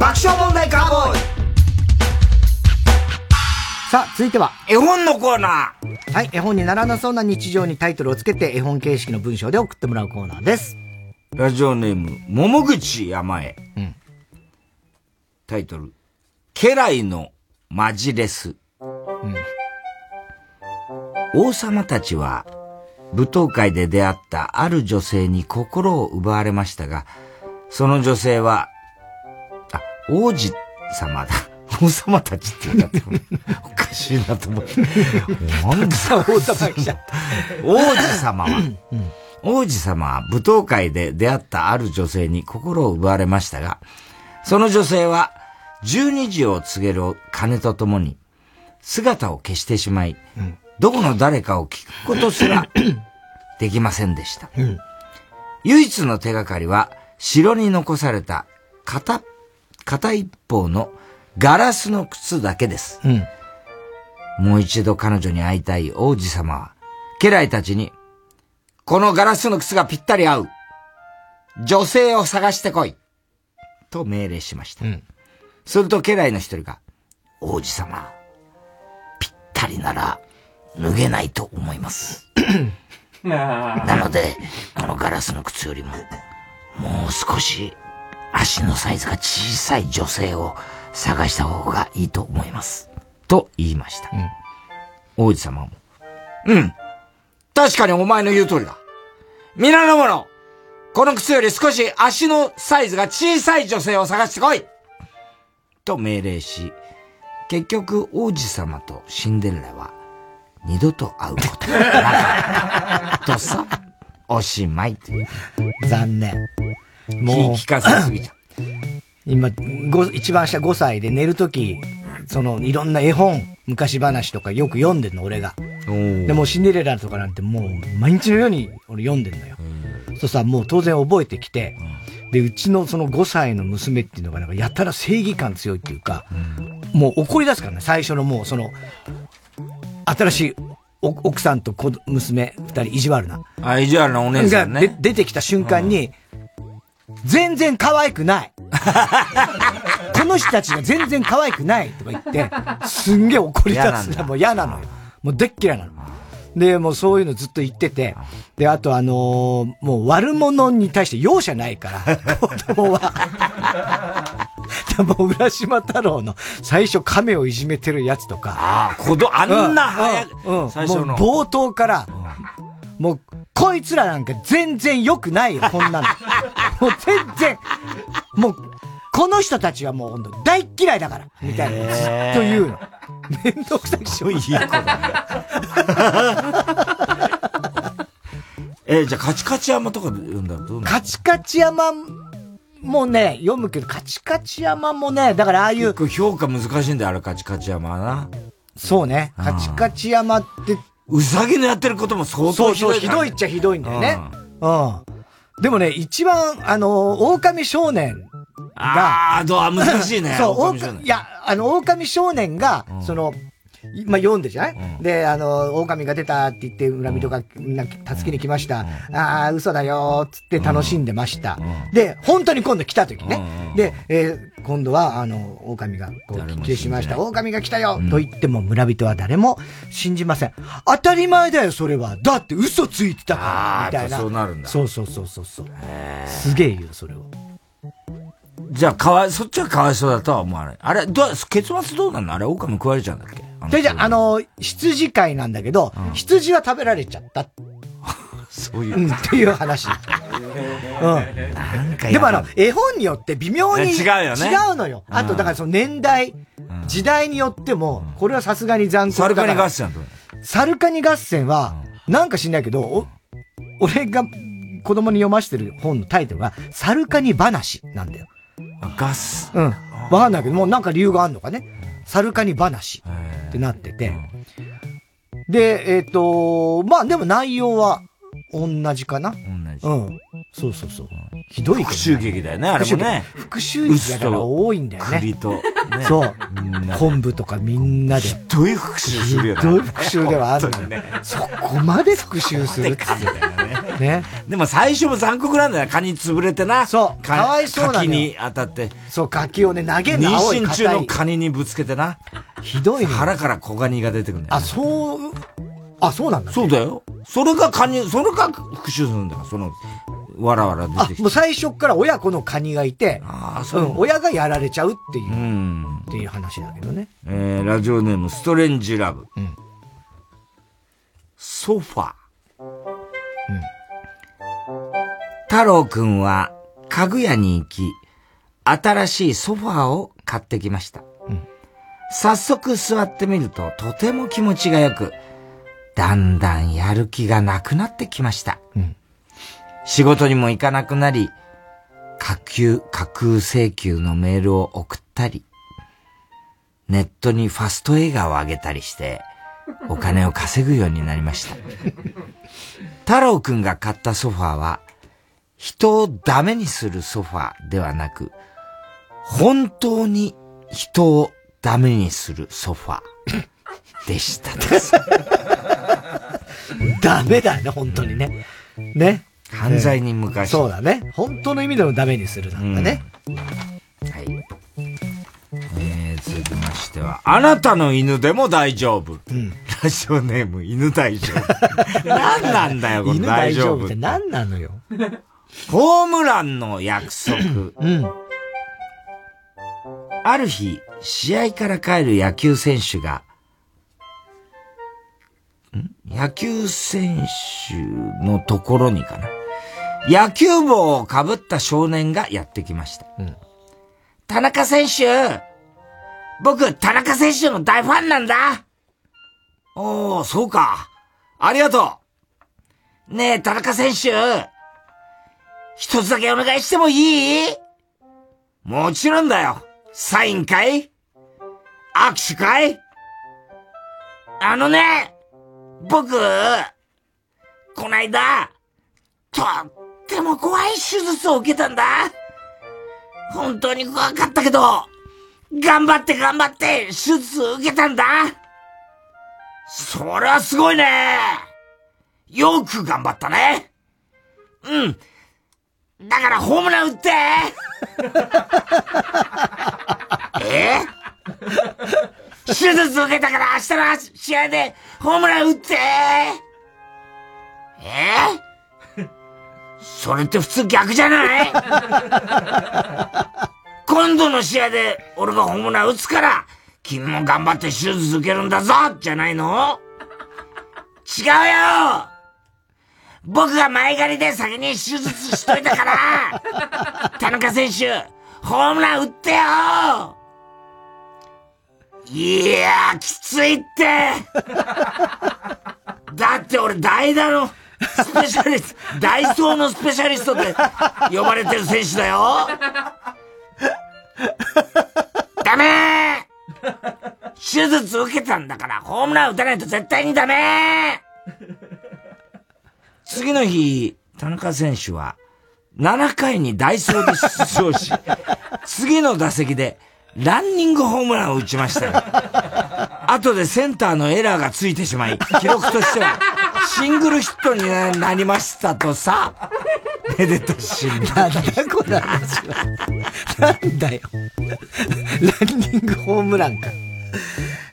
爆笑問題カーボーイさあ、続いては。絵本のコーナーはい、絵本にならなそうな日常にタイトルをつけて絵本形式の文章で送ってもらうコーナーです。ラジオネーム、桃口山へ。うん。タイトル、家来のマジレス。王様たちは、舞踏会で出会ったある女性に心を奪われましたが、その女性は、あ、王子様だ。王様たちって言うんだって、おかしいなと思って。なんで王様来ちゃった。王子様は、王子様は舞踏会で出会ったある女性に心を奪われましたが、その女性は12時を告げる鐘とともに姿を消してしまい、どこの誰かを聞くことすらできませんでした。唯一の手がかりは城に残された片、片一方のガラスの靴だけです。うん。もう一度彼女に会いたい王子様は、家来たちに、このガラスの靴がぴったり合う。女性を探してこい。と命令しました。すると家来の一人が、王子様、ぴったりなら脱げないと思います。[laughs] なので、このガラスの靴よりも、もう少し足のサイズが小さい女性を探した方がいいと思います。と言いました。王子様も、うん。確かにお前の言う通りだ。皆の者、この靴より少し足のサイズが小さい女性を探してこいと命令し、結局王子様とシンデレラは二度と会うことがなかった。とさ、おしまい。残念。もう。聞かせすぎちゃう。今、ご一番下5歳で寝るとき、その、いろんな絵本、昔話とかよく読んでんの、俺が。でもシンデレラとかなんてもう、毎日のように俺読んでんのよ。そうさ、もう当然覚えてきて、で、うちのその5歳の娘っていうのがなんかやたら正義感強いっていうか、もう怒り出すからね、最初のもうその、新しいお奥さんと子娘二人意地悪な。あ、意地悪なお姉さんね。出てきた瞬間に、全然可愛くない。[laughs] この人たちが全然可愛くないとか言って、すんげえ怒り出す嫌なんだもう嫌なのよ。もうでっ嫌いなの。で、もうそういうのずっと言ってて、で、あとあのーもう悪者に対して容赦ないから、子供は。でも、浦島太郎の最初亀をいじめてるやつとか。ああ、子供、あんな早くうんうん最初のもう冒頭から、もう、こいつらなんか全然良くないよ、こんなの。[laughs] もう全然、もう、この人たちはもう本当大っ嫌いだから、みたいな、ずっと言うの。めんどくさいしょ。いい子だえー、じゃあ、カチカチ山とか読んだらどうなカチカチ山もね、読むけど、カチカチ山もね、だからああいう。結構評価難しいんだよ、あれ、カチカチ山はな。そうね。カチカチ山って。うさぎのやってることも相当ひどい、そうそう、ひどいっちゃひどいんだよね。うん。うん、でもね、一番、あの、狼少年が。ああ、どう、難しいね。[laughs] そう、狼、いや、あの、狼少年が、その、まあ、読んでじゃない、うん、で、あの、狼が出たって言って、恨みとかみんな助けに来ました。うん、ああ、嘘だよつって楽しんでました。うん、で、本当に今度来た時ね。で、えー、今度は、あの、狼がこう、緊急しました。狼が来たよと言っても村人は誰も信じません。当たり前だよ、それは。だって嘘ついてたから、みたいな。そうなるんだ。そうそうそうそうそう。すげえ言う、それを。じゃあ、かわい、そっちはかわいそうだとは思わない。あれ、どう、結末どうなの？あれ、狼食われちゃうんだっけ？じゃじゃあの、羊飼いなんだけど、うん、羊は食べられちゃった。[laughs] そういう、うん。っていう話。[laughs] うん。なんかでもあの、絵本によって微妙に違うよね。違うのよ。あと、だからその年代、時代によっても、これはさすがに残酷だから。サルカニ合戦サルカニ合戦は、なんか知んないけど、お、俺が子供に読ましてる本のタイトルが、サルカニ話なんだよ。ガス。うん。わかんないけど、もうなんか理由があんのかね。サルカニ話ってなってて。で、えっ、ー、と、まあでも内容は同じかな。同じ。うん。そうそうそう。ひどい。復讐劇だよね、あれもね。復讐劇だから多いんだよね。栗と、ね。そう。昆布とかみんなで。ひどい復讐するよね。ひどい復讐ではあるのよ。ね、そこまで復讐するってね。ね。でも最初も残酷なんだよ。カニ潰れてな。そう。かわいそうな柿に当たって。そう、柿をね、投げるの妊娠中のカニにぶつけてな。ひどいね。腹から小ガニが出てくるんだよ、ね。あ、そう、あ、そうなんだ、ね、そうだよ。それがカニ、それが復讐するんだよ。その、わらわら出てきて。もう最初から親子のカニがいて、あそう、うん、親がやられちゃうっていう、うん、っていう話だけどね。えー、ラジオネーム、ストレンジラブ。うん、ソファ。うん。太郎くんは、家具屋に行き、新しいソファーを買ってきました。うん、早速座ってみると、とても気持ちが良く、だんだんやる気がなくなってきました。うん仕事にも行かなくなり、架空、架空請求のメールを送ったり、ネットにファスト映画を上げたりして、お金を稼ぐようになりました。[laughs] 太郎くんが買ったソファーは、人をダメにするソファーではなく、本当に人をダメにするソファーでしたです。[laughs] ダメだね、本当にね。ね。犯罪に昔、そうだね。本当の意味でのダメにするなんだね。うん、はい。えー、続きましては、あなたの犬でも大丈夫。うん、ラジオネーム、犬大丈夫。[laughs] 何なんだよ、この大丈夫。犬大丈夫って何なのよ。ホームランの約束。うん。ある日、試合から帰る野球選手が、野球選手のところにかな。野球帽をかぶった少年がやってきました。うん、田中選手僕、田中選手の大ファンなんだおー、そうか。ありがとう。ねえ、田中選手。一つだけお願いしてもいい？もちろんだよ。サインかい？握手かい？あのね、僕、こないだ、とっても怖い手術を受けたんだ。本当に怖かったけど、頑張って頑張って手術を受けたんだ。それはすごいね。よく頑張ったね。うん。だからホームラン打って。[laughs] え？手術受けたから明日の試合でホームラン打って。え？それって普通逆じゃない？[laughs] 今度の試合で俺がホームラン打つから、君も頑張って手術受けるんだぞじゃないの？違うよ僕が前借りで先に手術しといたから [laughs] 田中選手、ホームラン打ってよ。いやー、きついって。[laughs] だって俺代打のスペシャリスト、[laughs] ダイソーのスペシャリストって呼ばれてる選手だよ。ダメー。手術受けたんだから、ホームラン打たないと絶対にダメー次の日、田中選手は、7回にダイソーで出場し、[laughs] 次の打席で、ランニングホームランを打ちましたよ。後でセンターのエラーがついてしまい、記録としては、シングルヒットになりましたとさ、めでたしなんだこの話は。なんだよ。ランニングホームランか。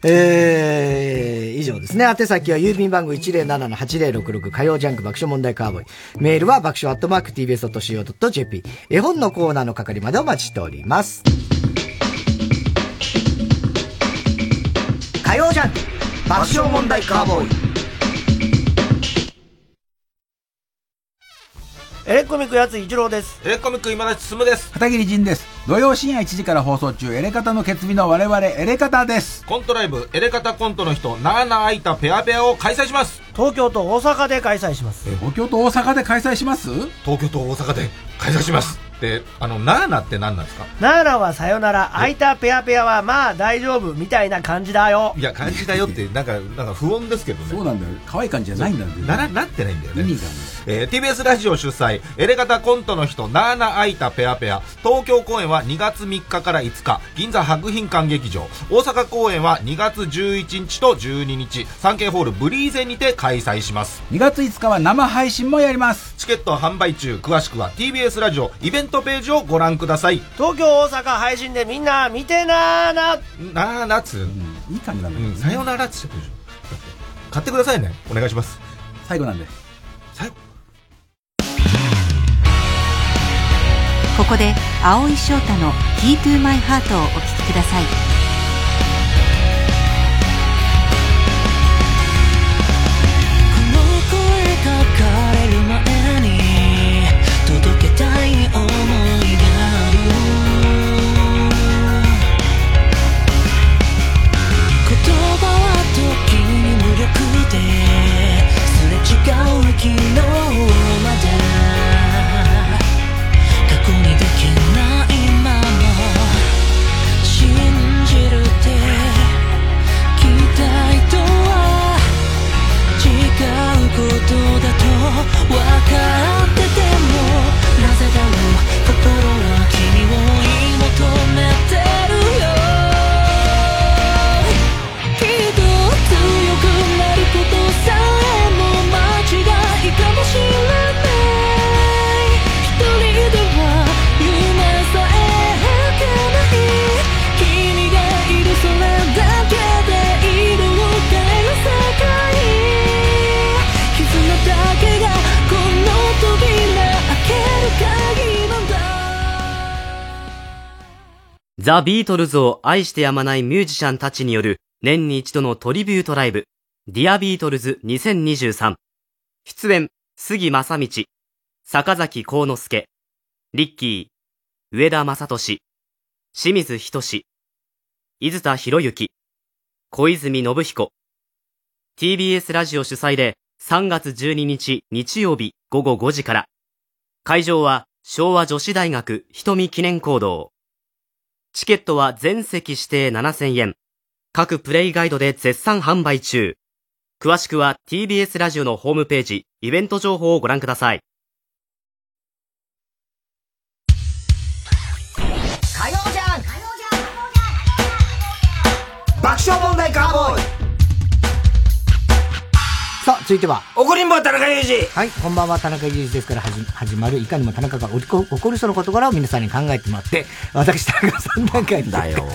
えー、以上ですね。宛先は郵便番号107-8066火曜ジャンク爆笑問題カーボーイ。メールは爆笑アットマーク tbs.co.jp。絵本のコーナーの係までお待ちしております。火曜ジャンク爆笑問題カーボーイ。エレコミックやつ一郎です。エレコミック今立進です。片桐仁です。土曜深夜1時から放送中、エレカタの決日の我々、エレカタです。コントライブ、エレカタコントの人、なーなーあいたペアペアを開催します。東京と大阪で開催します。東京と大阪で開催します？東京と大阪で開催します。で、あの、なーなって何なんですか？ナーナはさよなら、空いたペアペアはまあ大丈夫みたいな感じだよ。いや、感じだよって、なんか、なんか不穏ですけどね。そうなんだよ。可愛い感じじゃないんだよ。なら、なってないんだよね。意味がね。えー TBS ラジオ主催、エレガタコントの人、なーなあいたペアペア。東京公演は2月3日から5日、銀座博品館劇場。大阪公演は2月11日と12日、サンケイホールブリーゼにて開催します。2月5日は生配信もやります。チケット販売中、詳しくは TBS ラジオイベントページをご覧ください。東京大阪配信でみんな見てなーな。なーなつ、いい感じなんだうん、さよならっつって。買ってくださいね。お願いします。最後なんで。ここで青井翔太の「Key to My Heart」をお聴きください。ザ・ビートルズを愛してやまないミュージシャンたちによる年に一度のトリビュートライブ、ディアビートルズ2023。出演、杉真理、坂崎幸之助、リッキー、上田雅利、清水仁、伊豆田洋之、小泉信彦。TBS ラジオ主催で3月12日日曜日午後5時から。会場は昭和女子大学瞳記念講堂。チケットは全席指定7000円。各プレイガイドで絶賛販売中。詳しくは TBS ラジオのホームページ、イベント情報をご覧ください。火曜じゃん爆笑問題カーボーイさあ、続いては。怒りんぼ田中裕二はい、こんばんは、田中裕二ですから始始まる、いかにも田中が起こ起こる人の事柄を皆さんに考えてもらって、私、田中さんなんかに。だよ。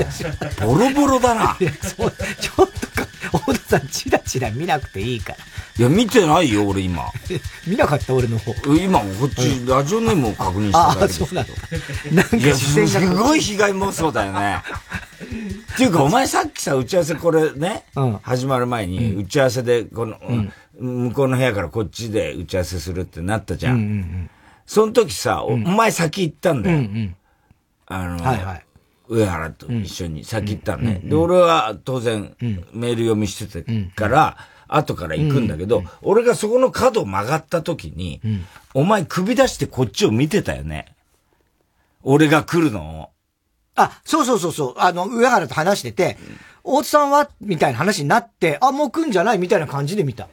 ボロボロだな。そう、ちょっとか、大田さん、チラチラ見なくていいから。いや、見てないよ、俺今。[laughs] 見なかった、俺の方。今、こっち、ラジオネームを確認しただけですああ、そうなんだ。なんか視線すが。ごい被害妄想だよね。っていうか、お前さっきさ、打ち合わせこれね、始まる前に、打ち合わせで、この、向こうの部屋からこっちで打ち合わせするってなったじゃん。その時さ、おお前先行ったんだよ。あの、はいはい上原と一緒に先行ったのね。で、俺は当然、メール読みしててから、後から行くんだけど、俺がそこの角を曲がった時に、お前首出してこっちを見てたよね。俺が来るのを。あ、そうそうそうそう。あの、上原と話してて、大津さんはみたいな話になって、あ、もう来んじゃないみたいな感じで見た。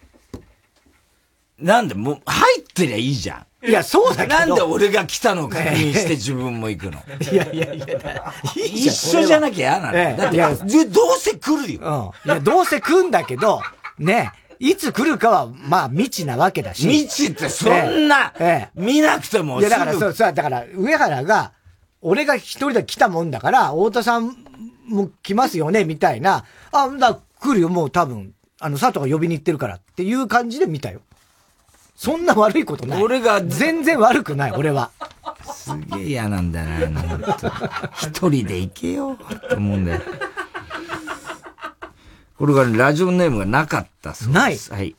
なんで、もう、入ってりゃいいじゃん。いや、そうだけど。なんで俺が来たのを確認して自分も行くの？[laughs] いやいやいや、一緒じゃなきゃ嫌なの。ええだって、どうせ来るよ。うん。いや、どうせ来んだけど、ね、いつ来るかは、まあ、未知なわけだし。未知ってそんな、ええ見なくてもいや、だから、そう、そう、だから、上原が、俺が一人で来たもんだから、太田さんも来ますよね、みたいな。あ、だ、来るよ、もう多分、あの、佐藤が呼びに行ってるからっていう感じで見たよ。そんな悪いことない。俺が、全然悪くない、俺は。すげえ嫌なんだよな、ほんと一人で行けよ、って思うんだよ。これがね、ラジオネームがなかったそうです。ないはい。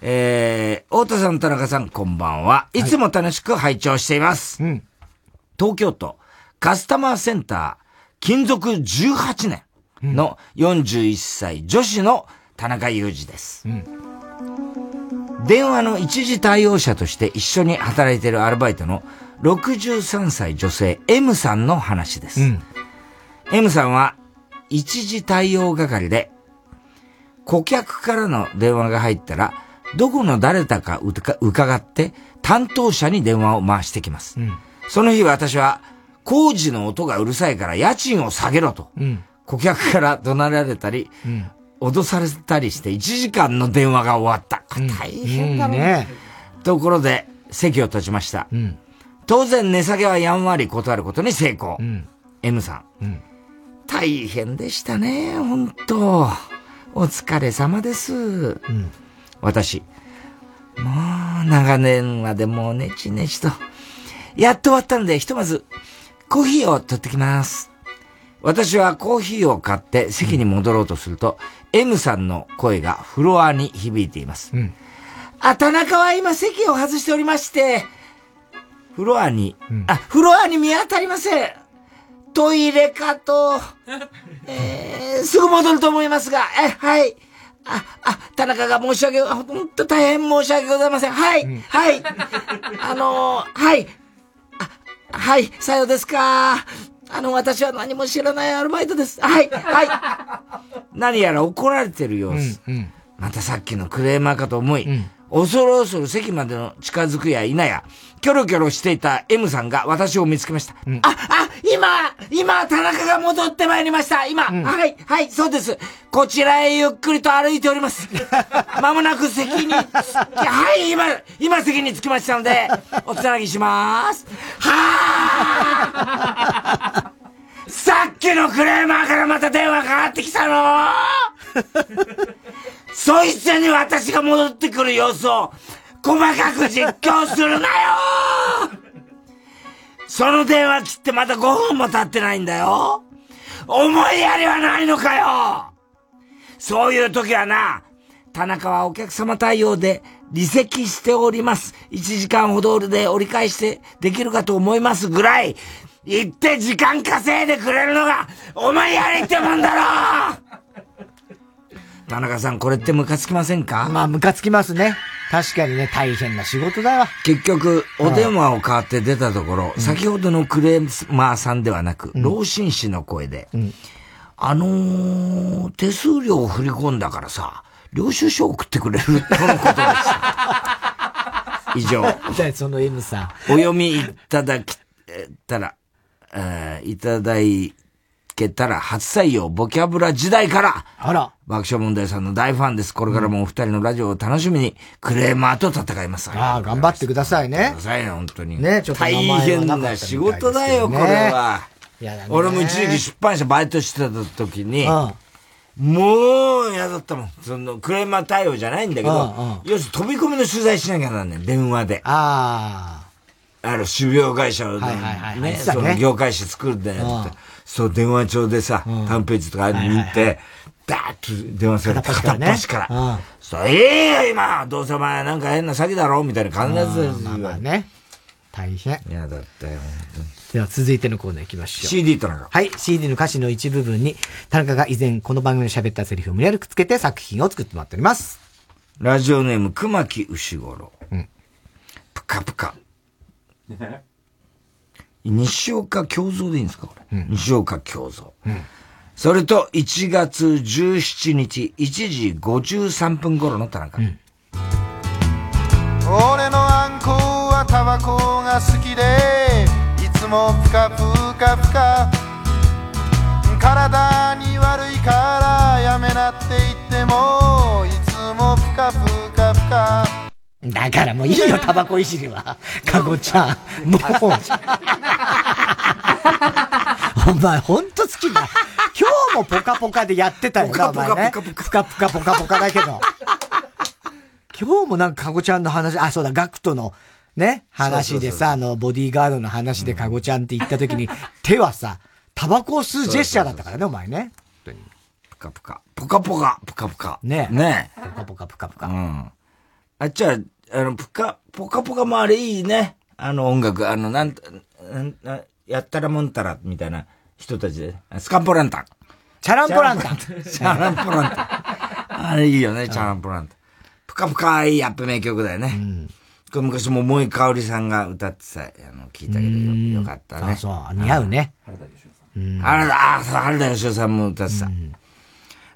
えー、太田さん、田中さん、こんばんは。いつも楽しく拝聴しています。東京都カスタマーセンター勤続18年の41歳女子の田中裕二です。電話の一時対応者として一緒に働いているアルバイトの63歳女性 M さんの話です。M さんは一時対応係で顧客からの電話が入ったらどこの誰だかうか伺って担当者に電話を回してきます。その日私は工事の音がうるさいから家賃を下げろとうん。顧客から怒鳴られたり、うん。脅されたりして1時間の電話が終わった。大変だね。ところで席を立ちました。ん当然値下げはやんわり断ることに成功。M さん。うん大変でしたね、本当お疲れ様です。私。もう、長年はでもうねちねちと。やっと終わったので、ひとまず、コーヒーを取ってきます。私はコーヒーを買って席に戻ろうとすると、M さんの声がフロアに響いています。あ、田中は今席を外しておりまして、フロアに、あ、フロアに見当たりません。トイレかと、えー、すぐ戻ると思いますが、え、はい。あ、あ、田中が申し訳、本当大変申し訳ございません。はい、はい。あのーはい。あ、はい、さようですか。あの、私は何も知らないアルバイトです。はい、はい。[laughs] 何やら怒られてる様子。またさっきのクレーマーかと思い、恐る恐る席までの近づくや否や、キョロキョロしていた M さんが私を見つけました。あ、あ、今、今、田中が戻ってまいりました。今、はい、はい、そうです。こちらへゆっくりと歩いております。[laughs] まもなく席に、はい、今、今席に着きましたので、おつなぎします。はあさっきのクレーマーからまた電話かかってきたの？[laughs] そいつに私が戻ってくる様子を細かく実況するなよ！その電話切ってまだ5分も経ってないんだよ！思いやりはないのかよ！そういう時はな、田中はお客様対応で離席しております。1時間ほどで折り返してできるかと思いますぐらい、言って時間稼いでくれるのが、お前やりってもんだろ [laughs] 田中さん、これってムカつきませんか？まあ、ムカつきますね。確かにね、大変な仕事だわ。結局、お電話を代わって出たところ、先ほどのクレーマーさんではなく、老紳士の声で、あのー、手数料を振り込んだからさ、領収書を送ってくれる？とのことでした。[laughs] 以上。でその M さお読みいただきたら、えーいただけたら初採用ボキャブラ時代から、あら。爆笑問題さんの大ファンです。これからもお二人のラジオを楽しみに、クレーマーと戦います。ああ、頑張ってくださいねく。ださいね、本当に。ねちょっと名大変な仕事だよ、これは。やだね俺も一時期出版社バイトしてた時に、うんもう嫌だったもん。その、クレーマー対応じゃないんだけど、要するに飛び込みの取材しなきゃなんねん、電話で。あある種苗会社をはいはいはいね、その業界誌作るんだよって。そう、電話帳でさ、単ページとかああいうの見て、ダーッと電話されて、片っ端から。そう、ええよ、今どうせお前なんか変な詐欺だろみたいな感じですよ。まあまあね。大変。嫌だったよ、では続いてのコーナー行きましょう。CD 田中。はい、CD の歌詞の一部分に、田中が以前この番組で喋ったセリフを無理やりくっつけて作品を作ってもらっております。ラジオネーム、熊木牛五郎。うん。ぷかぷか。西岡京三でいいんですかこれ。西岡京三。それと、1月17日、1時53分頃の田中。俺のあんこはタバコが好きでいつもプカプカプカ体に悪いからやめなって言ってもいつもプカプカプカだからもういいよ、[laughs] タバコいじりは。かごちゃん。もう。[laughs] お前ほんと好きだ。今日もポカポカでやってたよな、お前ね。ポカポカポカポカだけど。今日もなんかかごちゃんの話、あ、そうだ、ガクトのね、話でさ、あの、ボディーガードの話でかごちゃんって言った時に、手はさ、タバコを吸うジェスチャーだったからね、お前ね。ぷかぷか。ぽかぽか、ぷかぷか。ねねポカポカプカプカ。うん。あっちは、あの、ぷか、ぽかぽかもあれいいね。あの音楽、あの、なん、なん、なやったらもんたら、みたいな人たちで。スカンポランタン。チャランポランタン。チャランポランタン。あれいいよね、チャランポランタン。ぷかぷかいいやっぱ名曲だよね。これ昔も桃井かおりさんが歌ってさ、あの、聞いたけどよよかったね。あそう、似合うね。原田、あ、そう原田芳雄さんも歌ってた。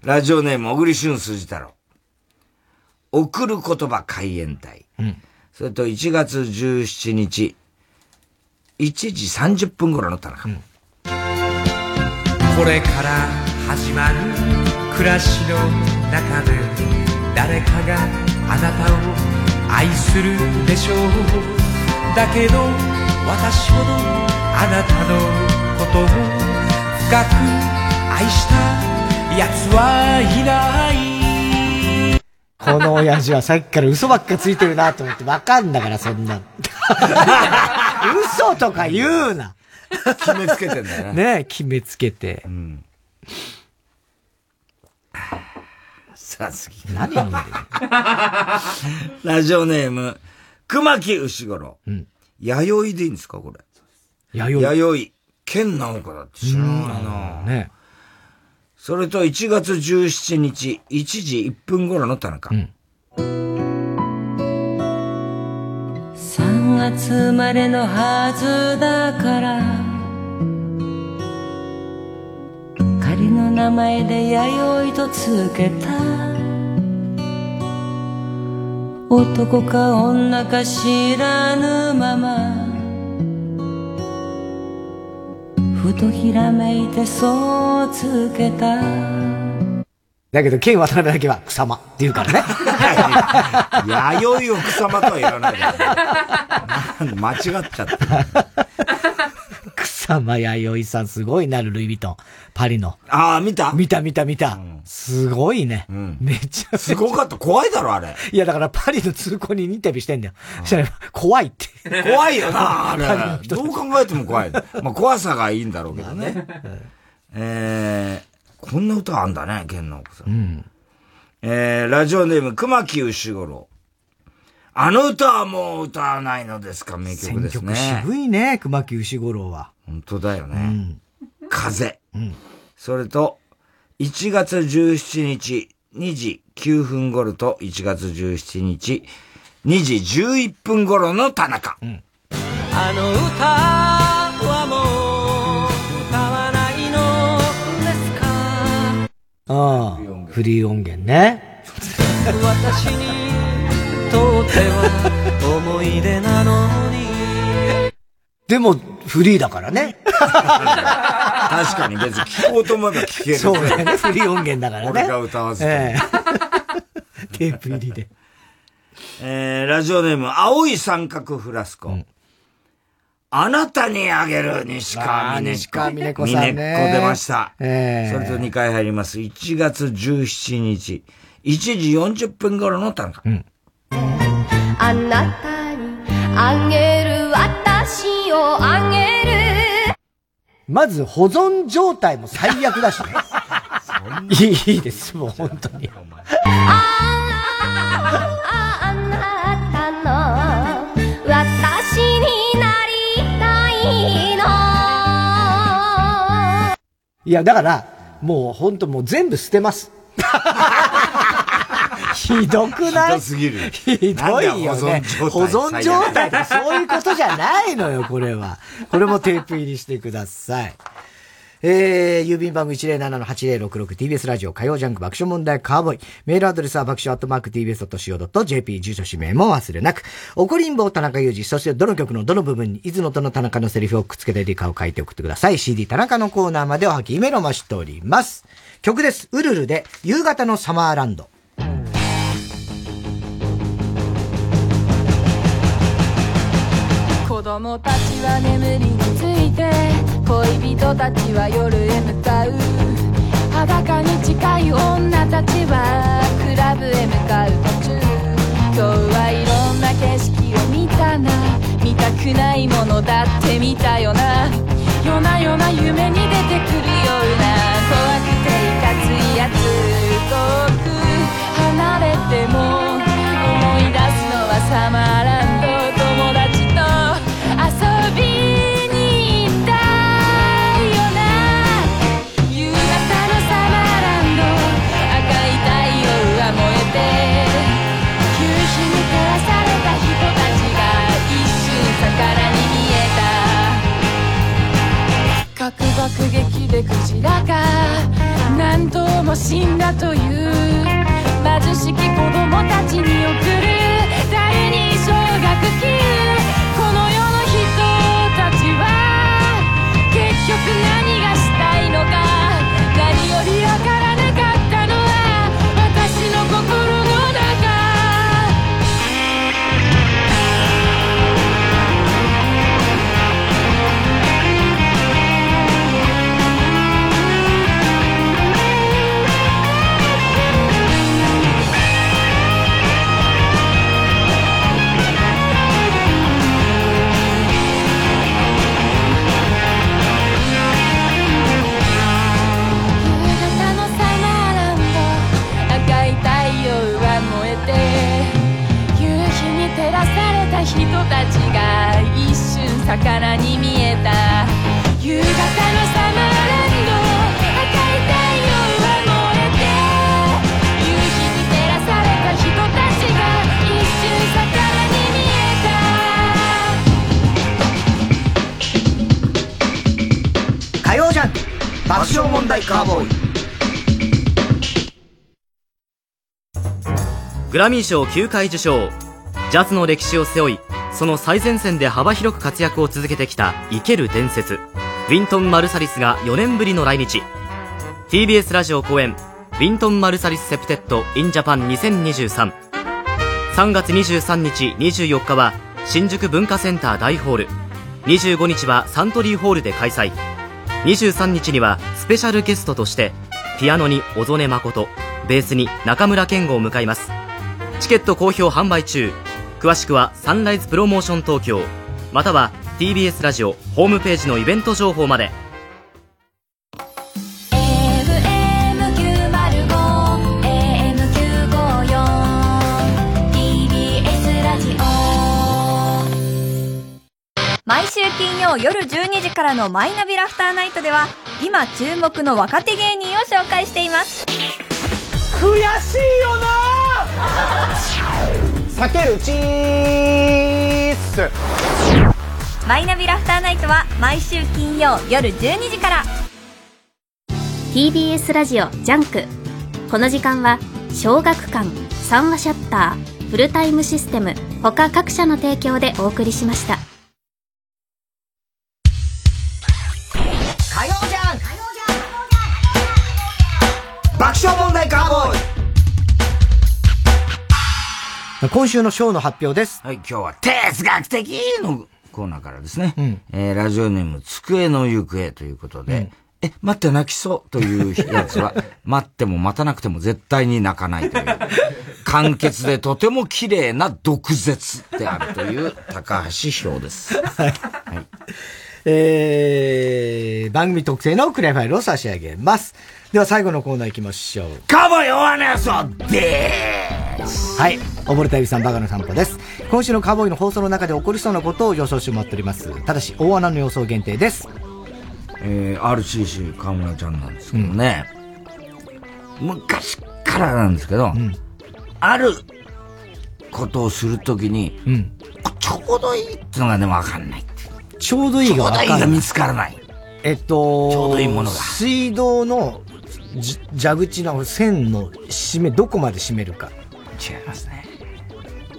ラジオネーム、小栗旬筋太郎。送る言葉海援隊。それと1月17日、1時30分頃の田中。これから始まる暮らしの中で誰かがあなたを愛するでしょうだけど私ほどあなたのことを深く愛した奴はいないこの親父はさっきから嘘ばっかついてるなと思ってわかんだから、そんな。[laughs] 嘘とか言うな。決めつけてんだよね。ね決めつけて。さすが。何飲んでるラジオネーム、熊木牛五郎。弥生でいいんですか、これ？弥生。弥生。剣直子だって知らないなねそれと1月17日、1時1分頃の田中。3月生まれのはずだから仮の名前で弥生とつけた。男か女か知らぬままふとひらめいてそうつけただけど、剣渡辺だけは草間って言うからね。弥生を草間とは言わないで。[laughs] なん間違っちゃった。草間弥生さんすごいなる、ルイ・ヴィトン。パリの。ああ、見た？見た見た見た。すごいね。めっちゃ。すごかった。怖いだろ、あれ。いや、だからパリの通行人にインタビューしてんだよ。そしたら、怖いって。怖いよな、あれ。[laughs] どう考えても怖い。まあ、怖さがいいんだろうけどね。えー、こんな歌あんだね、剣の子さん。えー、ラジオネーム、熊木牛五郎。あの歌はもう歌わないのですか、名曲ですね。選曲渋いね、熊木牛五郎は。本当だよね。風。それと、1月17日2時9分頃と1月17日2時11分頃の田中。あの歌はもう歌わないの？ですか？ああ、フリー音源ね。私にとっては思い出なのにでも、フリーだからね。確かに別に聞こうと思えば聞ける。そうだよね、フリー音源だからね。俺が歌わずテープ入りで。えー、ラジオネーム、青い三角フラスコ。あなたにあげる西川峰子。西川峰子さんね峰子出ました。ええそれと2回入ります。1月17日、1時40分頃の田中。あなたにあげるをげる。まず保存状態も最悪だしね。[laughs] いいですもう本当に。あなたの私になりたいの。いや、だから、もう本当もう全部捨てます。ひどくない？ひどすぎる。ひどいよね。保存状態ってそういうことじゃないのよ、[laughs] これは。これもテープ入りしてください。えー、郵便番号 107-8066TBS ラジオ火曜ジャンク爆笑問題カーボーイ。メールアドレスは爆笑アットマーク TBS.CO.JP 住所氏名も忘れなく。怒りんぼ田中裕二、そしてどの曲のどの部分に伊豆のとの田中のセリフをくっつけて理科を書いて送ってください。CD 田中のコーナーまでおはきメロマしております。曲です。ウルルで夕方のサマーランド。子供たちは眠りについて恋人たちは夜へ向かう。裸に近い女たちはクラブへ向かう途中。今日はいろんな景色を見たな。見たくないものだって見たよな。夜な夜な夢に出てくるような。怖くていかついやつ遠く離れても思い出すのはサマーラン爆撃でクジラが何頭も死んだという。貧しき子供たちに送る第二奨学金この世の人たちは結局何人たちが一瞬魚に見えた夕方のサマーランド赤い太陽は燃えて夕日に照らされた人たちが一瞬魚に見えた火曜ジャンク爆笑問題カーボーイ。グラミー賞9回受賞ジャズの歴史を背負いその最前線で幅広く活躍を続けてきた生ける伝説ウィントン・マルサリスが4年ぶりの来日。TBS ラジオ公演ウィントン・マルサリス・セプテッド・イン・ジャパン20233月23日24日は新宿文化センター大ホール。25日はサントリーホールで開催。23日にはスペシャルゲストとしてピアノに小曽根誠ベースに中村健吾を迎えます。チケット好評販売中。詳しくはサンライズプロモーション東京または TBS ラジオホームページのイベント情報まで。TBS ラジオ。毎週金曜夜12時からのマイナビラフターナイトでは今注目の若手芸人を紹介しています。悔しいよな避けるチースマイナビラフターナイトは毎週金曜夜12時から。TBS ラジオジャンク。この時間は小学館、三和シャッター、フルタイムシステム他各社の提供でお送りしました今週のショーの発表です。はい、今日は哲学的のコーナーからですね。えーラジオネーム、机の行方ということで、え、待って泣きそうというやつは、[laughs] 待っても待たなくても絶対に泣かないという、簡潔でとても綺麗な毒舌であるという高橋翔です。はい。えー、番組特製のクレアファイルを差し上げます。では最後のコーナー行きましょう。カモヨワネソでーすはい。溺れた指さんバカの散歩です。今週のカーボーイの放送の中で起こりそうなことを予想してもらっております。ただし、大穴の予想限定です。えー、RCC 河村ちゃんなんですけどね、昔からなんですけど、あることをするときに、ちょうどいいってのがね、わかんない。ちょうどいいがわかんない。ちょうどいいが見つからない。えっと、ちょうどいいものが水道のじ蛇口の線の締め、どこまで締めるか。違いますね。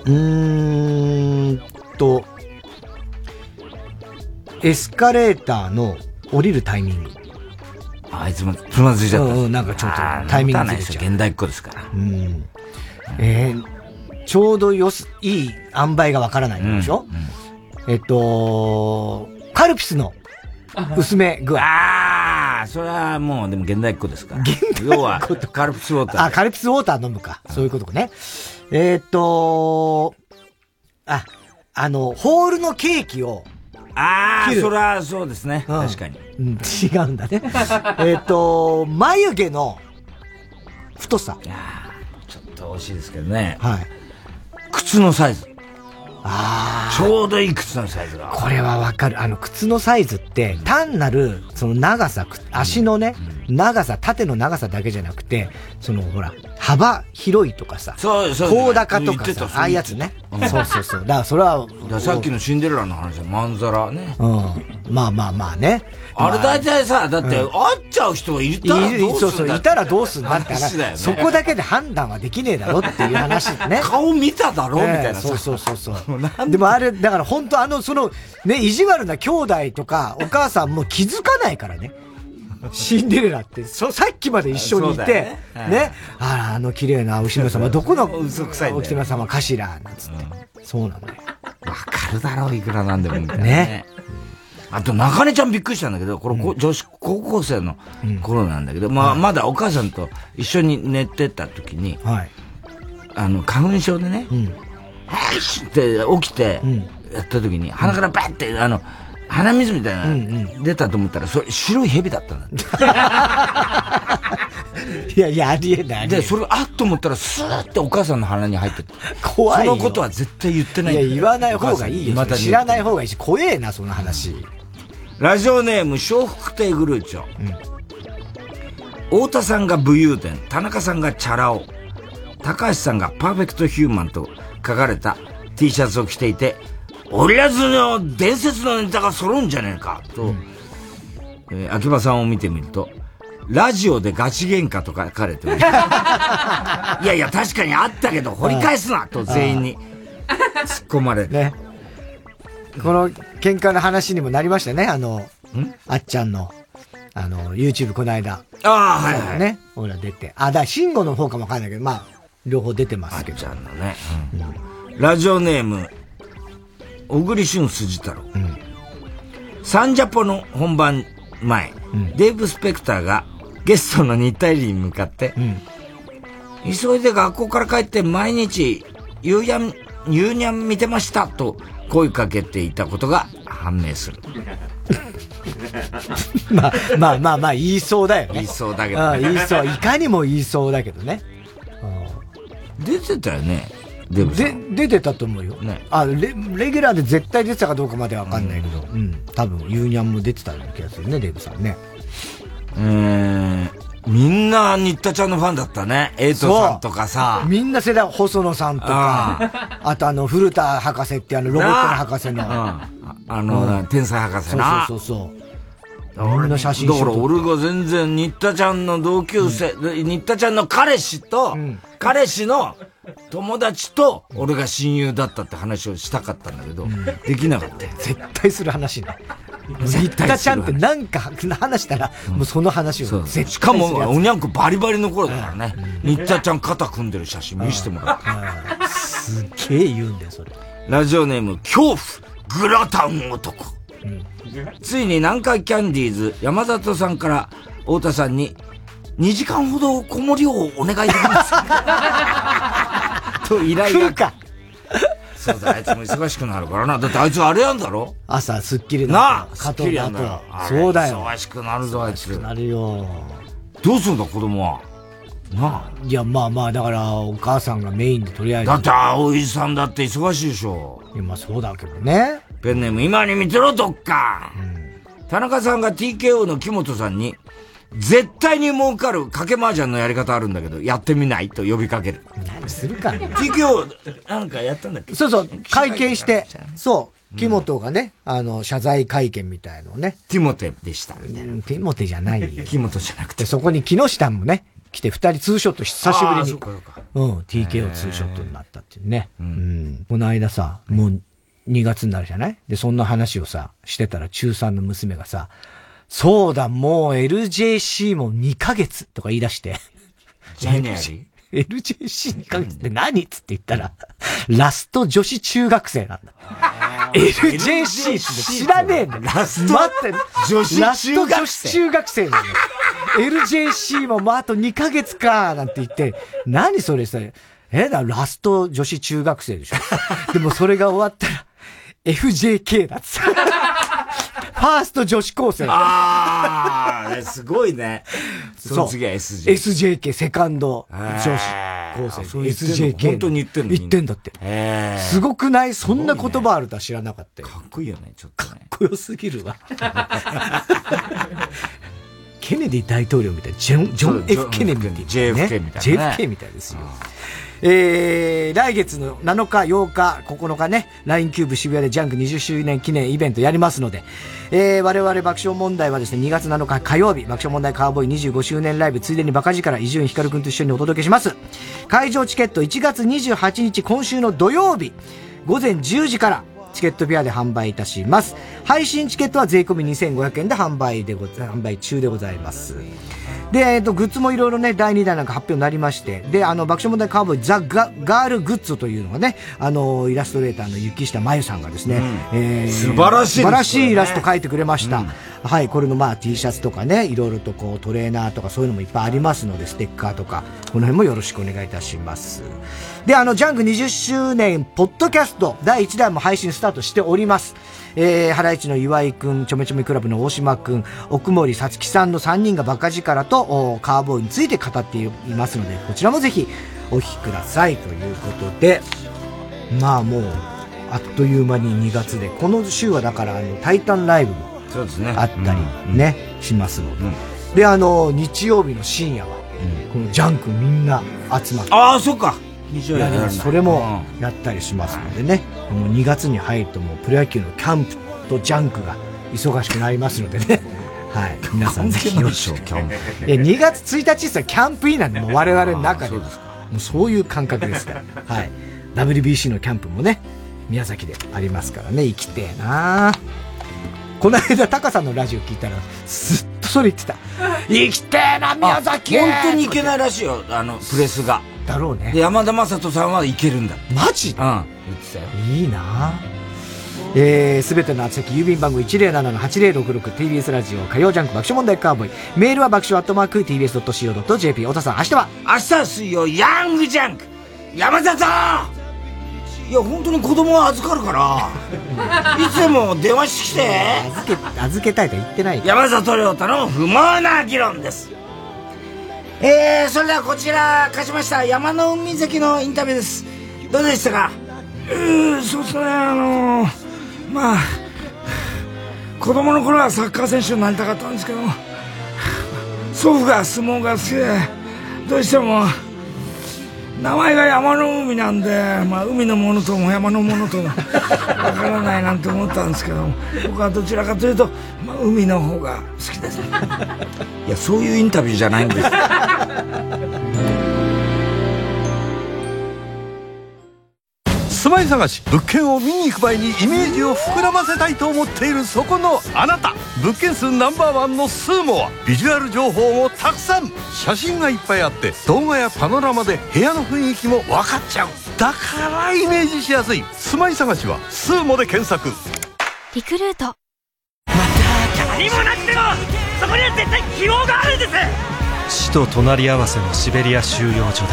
うーんと、エスカレーターの降りるタイミング。あいつもつまずいちゃった。うんうんなんかちょっとタイミングないですよ。ずれちゃう現代っ子ですから。うん。えーちょうどよす、いい塩梅がわからないんでしょ、えっと、カルピスの薄め具合。ああ、それはもうでも現代っ子ですから。要は、カルピスウォーター。あ、カルピスウォーター飲むか。そういうことかね。えーっと、あ、あの、ホールのケーキを、ああ、それはそうですね。確かに。うん、違うんだね。[laughs] えーっと、眉毛の太さ。ちょっと惜しいですけどね。はい。靴のサイズ。あちょうどいい靴のサイズが。これはわかる。あの、靴のサイズって、単なる、その長さ、く足のね、長さ、縦の長さだけじゃなくて、その、ほら、幅広いとかさ、そうそう高高とかさ、ああいうやつね。うんそうそうそう。だからそれは、さっきのシンデレラの話はまんざらね。うん。まあまあまあね。あれ大体さ、だって、うん。会っちゃう人がいたらどうすんだそうそう、いたらどうすんだって話だよね。そこだけで判断はできねえだろっていう話ね。[laughs] 顔見ただろみたいなさ。そうそうそうそう。でもあれ、だから本当あの、その、ね、意地悪な兄弟とか、お母さんも気づかないからね。シンデレラって、そさっきまで一緒にいて、よね。はい。ね、あら、あの綺麗なお姫様、どこのお姫様かしら、なんつって。そうなのよ。わかるだろう、いくらなんでもみたいなね。ね。あと、中根ちゃんびっくりしたんだけど、これ、こ女子高校生の頃なんだけど、まあ、まだお母さんと一緒に寝てた時に、はい。あの、花粉症でね、はいって起きて、やった時に、鼻からバッて、あの、鼻水みたいな、出たと思ったら、それ、白い蛇だったんだって。[laughs] いやいや、ありえない。で、それ、あっと思ったら、スーってお母さんの鼻に入ってて。怖いよそのことは絶対言ってないいや、言わない方がいいよ。知らない方がいいし、怖えな、その話。ラジオネーム、笑福亭グルーチョ。太田さんが武勇伝、田中さんがチャラ男、高橋さんがパーフェクトヒューマンと書かれた T シャツを着ていて、俺らずの伝説のネタが揃うんじゃねえか、と、えー秋葉さんを見てみると、ラジオでガチ喧嘩と書かれて [laughs] いやいや、確かにあったけど、掘り返すなと全員に突っ込まれて。ね。この喧嘩の話にもなりましたね、あの、あっちゃんの、あの、YouTube この間。ああ、はいはい。ね。ほら出て。あ、だ慎吾の方かもわかんないけど、まあ、両方出てますけど。あっちゃんのね。ラジオネーム、小栗旬筋太郎。サンジャポの本番前、デーブ・スペクターがゲストの新田入りに向かって、急いで学校から帰って毎日、ゆうやん、ゆうにゃん見てましたと声かけていたことが判明する。[laughs] まあ、まあまあまあ、言いそうだよね。言いそうだけどねあ言いそう。いかにも言いそうだけどね。出てたよね、で、出てたと思うよ。あレ、レギュラーで絶対出てたかどうかまでわかんないけど、うん。多分、ユーニャンも出てたような気がするね、デーブさんね。えー、みんな新田ちゃんのファンだったね。エイトさんとかさ。みんな世代、細野さんとか、あとあの、古田博士ってあの、ロボットの博士の。あの、うん天才博士な。そうそうそうそう。みんな写真だから俺が全然、新田ちゃんの同級生、で新田ちゃんの彼氏と、彼氏の友達と、俺が親友だったって話をしたかったんだけど、できなかったよ。絶対する話ね。新田ちゃんってなんか話したら、もうその話を絶対しかも、おにゃんこバリバリの頃だからね。新田ちゃん肩組んでる写真見せてもらった。すっげえ言うんだよ、それ。ラジオネーム、恐怖、グラタン男。ついに南海キャンディーズ山里さんから太田さんに2時間ほど子守りをお願いできますか？[laughs] と依頼が。そうだ、あいつも忙しくなるからな。だってあいつあれやんだろ？朝、スッキリのなあ、加スッキリやんだよ。そうだよ。忙しくなるぞ、あいつ。なるよ。どうすんだ、子供は？なあ。いや、まあまあ、だから、お母さんがメインでとりあえず。だって、葵さんだって忙しいでしょ。いや、まあそうだけどね。ペンネーム、今に見てろ、どっか。田中さんが TKO の木本さんに、絶対に儲かる賭け麻雀のやり方あるんだけど、やってみない？と呼びかける。何するかね。TKO、なんかやったんだっけ？そうそう、会見して、そう、木本がね、あの、謝罪会見みたいのをね。ティモテでした。ティモテじゃないよ。木本じゃなくて。そこに木下もね、来て二人ツーショット久しぶりに。そうかそうかうん、TKO ツーショットになったっていうね。うん。この間さ、もう2月になるじゃない？で、そんな話をさ、してたら中3の娘がさ、そうだ、もう LJC も2ヶ月とか言い出して。[laughs] ジャニアリ LJC2 ヶ月って何っつって言ったら、ラスト女子中学生なんだ。LJC って知らねえんだよ。ラスト待って、女子ラスト中学生女子中学生なのよ。LJC ももうあと2ヶ月か、なんて言って、何それさ、えだ、ラスト女子中学生でしょ。でもそれが終わったら、FJK だっつって。ファースト女子高生。ああ、すごいね。[laughs] その次は SJ。SJK、セカンド女子高生。SJK。本当に言ってんの？言ってんだって。すごくない？そんな言葉あるとは知らなかったよ。かっこいいよね、ちょっとね。かっこよすぎるわ。[laughs] ケネディ大統領みたい。ジョン、ジョ F. ケネディ、ね。JFK みたいなね JFK みたいですよ。えー、来月の7日、8日、9日ね、LINE キューブ渋谷でジャンク20周年記念イベントやりますので、えー、我々爆笑問題はですね、2月7日火曜日、爆笑問題カーボーイ25周年ライブ、ついでにバカ力、伊集院光くんと一緒にお届けします。会場チケット1月28日、今週の土曜日、午前10時から、チケットペアで販売いたします。配信チケットは税込み2500円で販売でござ、販売中でございます。で、えっ、と、グッズもいろいろね、第2弾なんか発表になりまして、で、あの、爆笑問題カーボーイザ・ガガールグッズというのがね、あの、イラストレーターの雪下真由さんがですね、えー素晴らしいです素晴らしいイラスト描いてくれました。はい、これのまあ T シャツとかね、いろいろとこうトレーナーとかそういうのもいっぱいありますので、ステッカーとか、この辺もよろしくお願いいたします。で、あの、ジャンク20周年、ポッドキャスト、第1弾も配信スタートしております。えー、ハライチの岩井くん、ちょめちょめクラブの大島くん、奥森さつきさんの3人がバカ力と、おカーボーイについて語っていますので、こちらもぜひお聞きください。ということで、まあもう、あっという間に2月で、この週はだから、あの、タイタンライブもそうですね。あったりね、しますので。で、あの、日曜日の深夜は、このジャンクみんな集まって。ああ、そっか。それもやったりしますのでね。もう2月に入るともうプロ野球のキャンプとジャンクが忙しくなりますのでね。[laughs] はい。皆さんぜひよろしく。キャンプ。いや、2月1日ってキャンプインなんで、もう我々の中で。もうそういう感覚ですから。[laughs] はい。WBC のキャンプもね、宮崎でありますからね、生きてえなこの間、タカさんのラジオ聞いたら、ずっとそれ言ってた。[laughs] 生きてえな、宮崎本当にいけないらしいよ、あの、プレスが。だろうね。で、山田正人さんはいけるんだ。マジ？うん。言ってたよ。いいなえー、すべての宛先、郵便番号 107-8066TBS ラジオ火曜ジャンク爆笑問題カーボーイ。メールは爆笑アットマーク TBS.CO.JP。太田さん、明日は？明日水曜、ヤングジャンク山田さんいや、本当に子供は預かるから、[laughs] いつでも電話してきて。預け、預けたいとは言ってない。山里亮太の不毛な議論です。えー、それではこちら、勝ちました山の海関のインタビューです。どうでしたか？うーそうですね、あのー、まあ、子供の頃はサッカー選手になりたかったんですけど、祖父が相撲が好きで、どうしても、名前が山の海なんで、まあ、海のものとも山のものともわからないなんて思ったんですけど僕はどちらかというと、まあ、海の方が好きです。いやそういうインタビューじゃないんです。住まい探し物件を見に行く前にイメージを膨らませたいと思っているそこのあなた。物件数ナンバーワンのスーモはビジュアル情報もたくさん。写真がいっぱいあって動画やパノラマで部屋の雰囲気も分かっちゃう。だからイメージしやすい。住まい探しはスーモで検索。リクルート。何もなくてもそこには絶対希望があるんです。死と隣り合わせのシベリア収容所で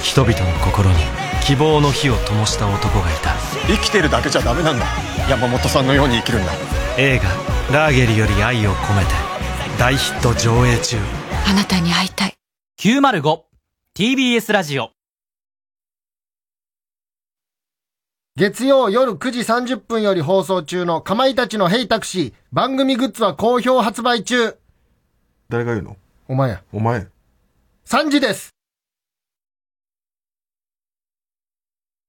人々の心に希望の火を灯した男がいた。生きてるだけじゃダメなんだ。山本さんのように生きるんだ。映画「ラーゲリより愛を込めて」大ヒット上映中。あなたに会いたい。905TBS ラジオ。月曜夜9時30分より放送中のかまいたちのヘイタクシー番組グッズは好評発売中。誰が言うの？お前や。お前。3時です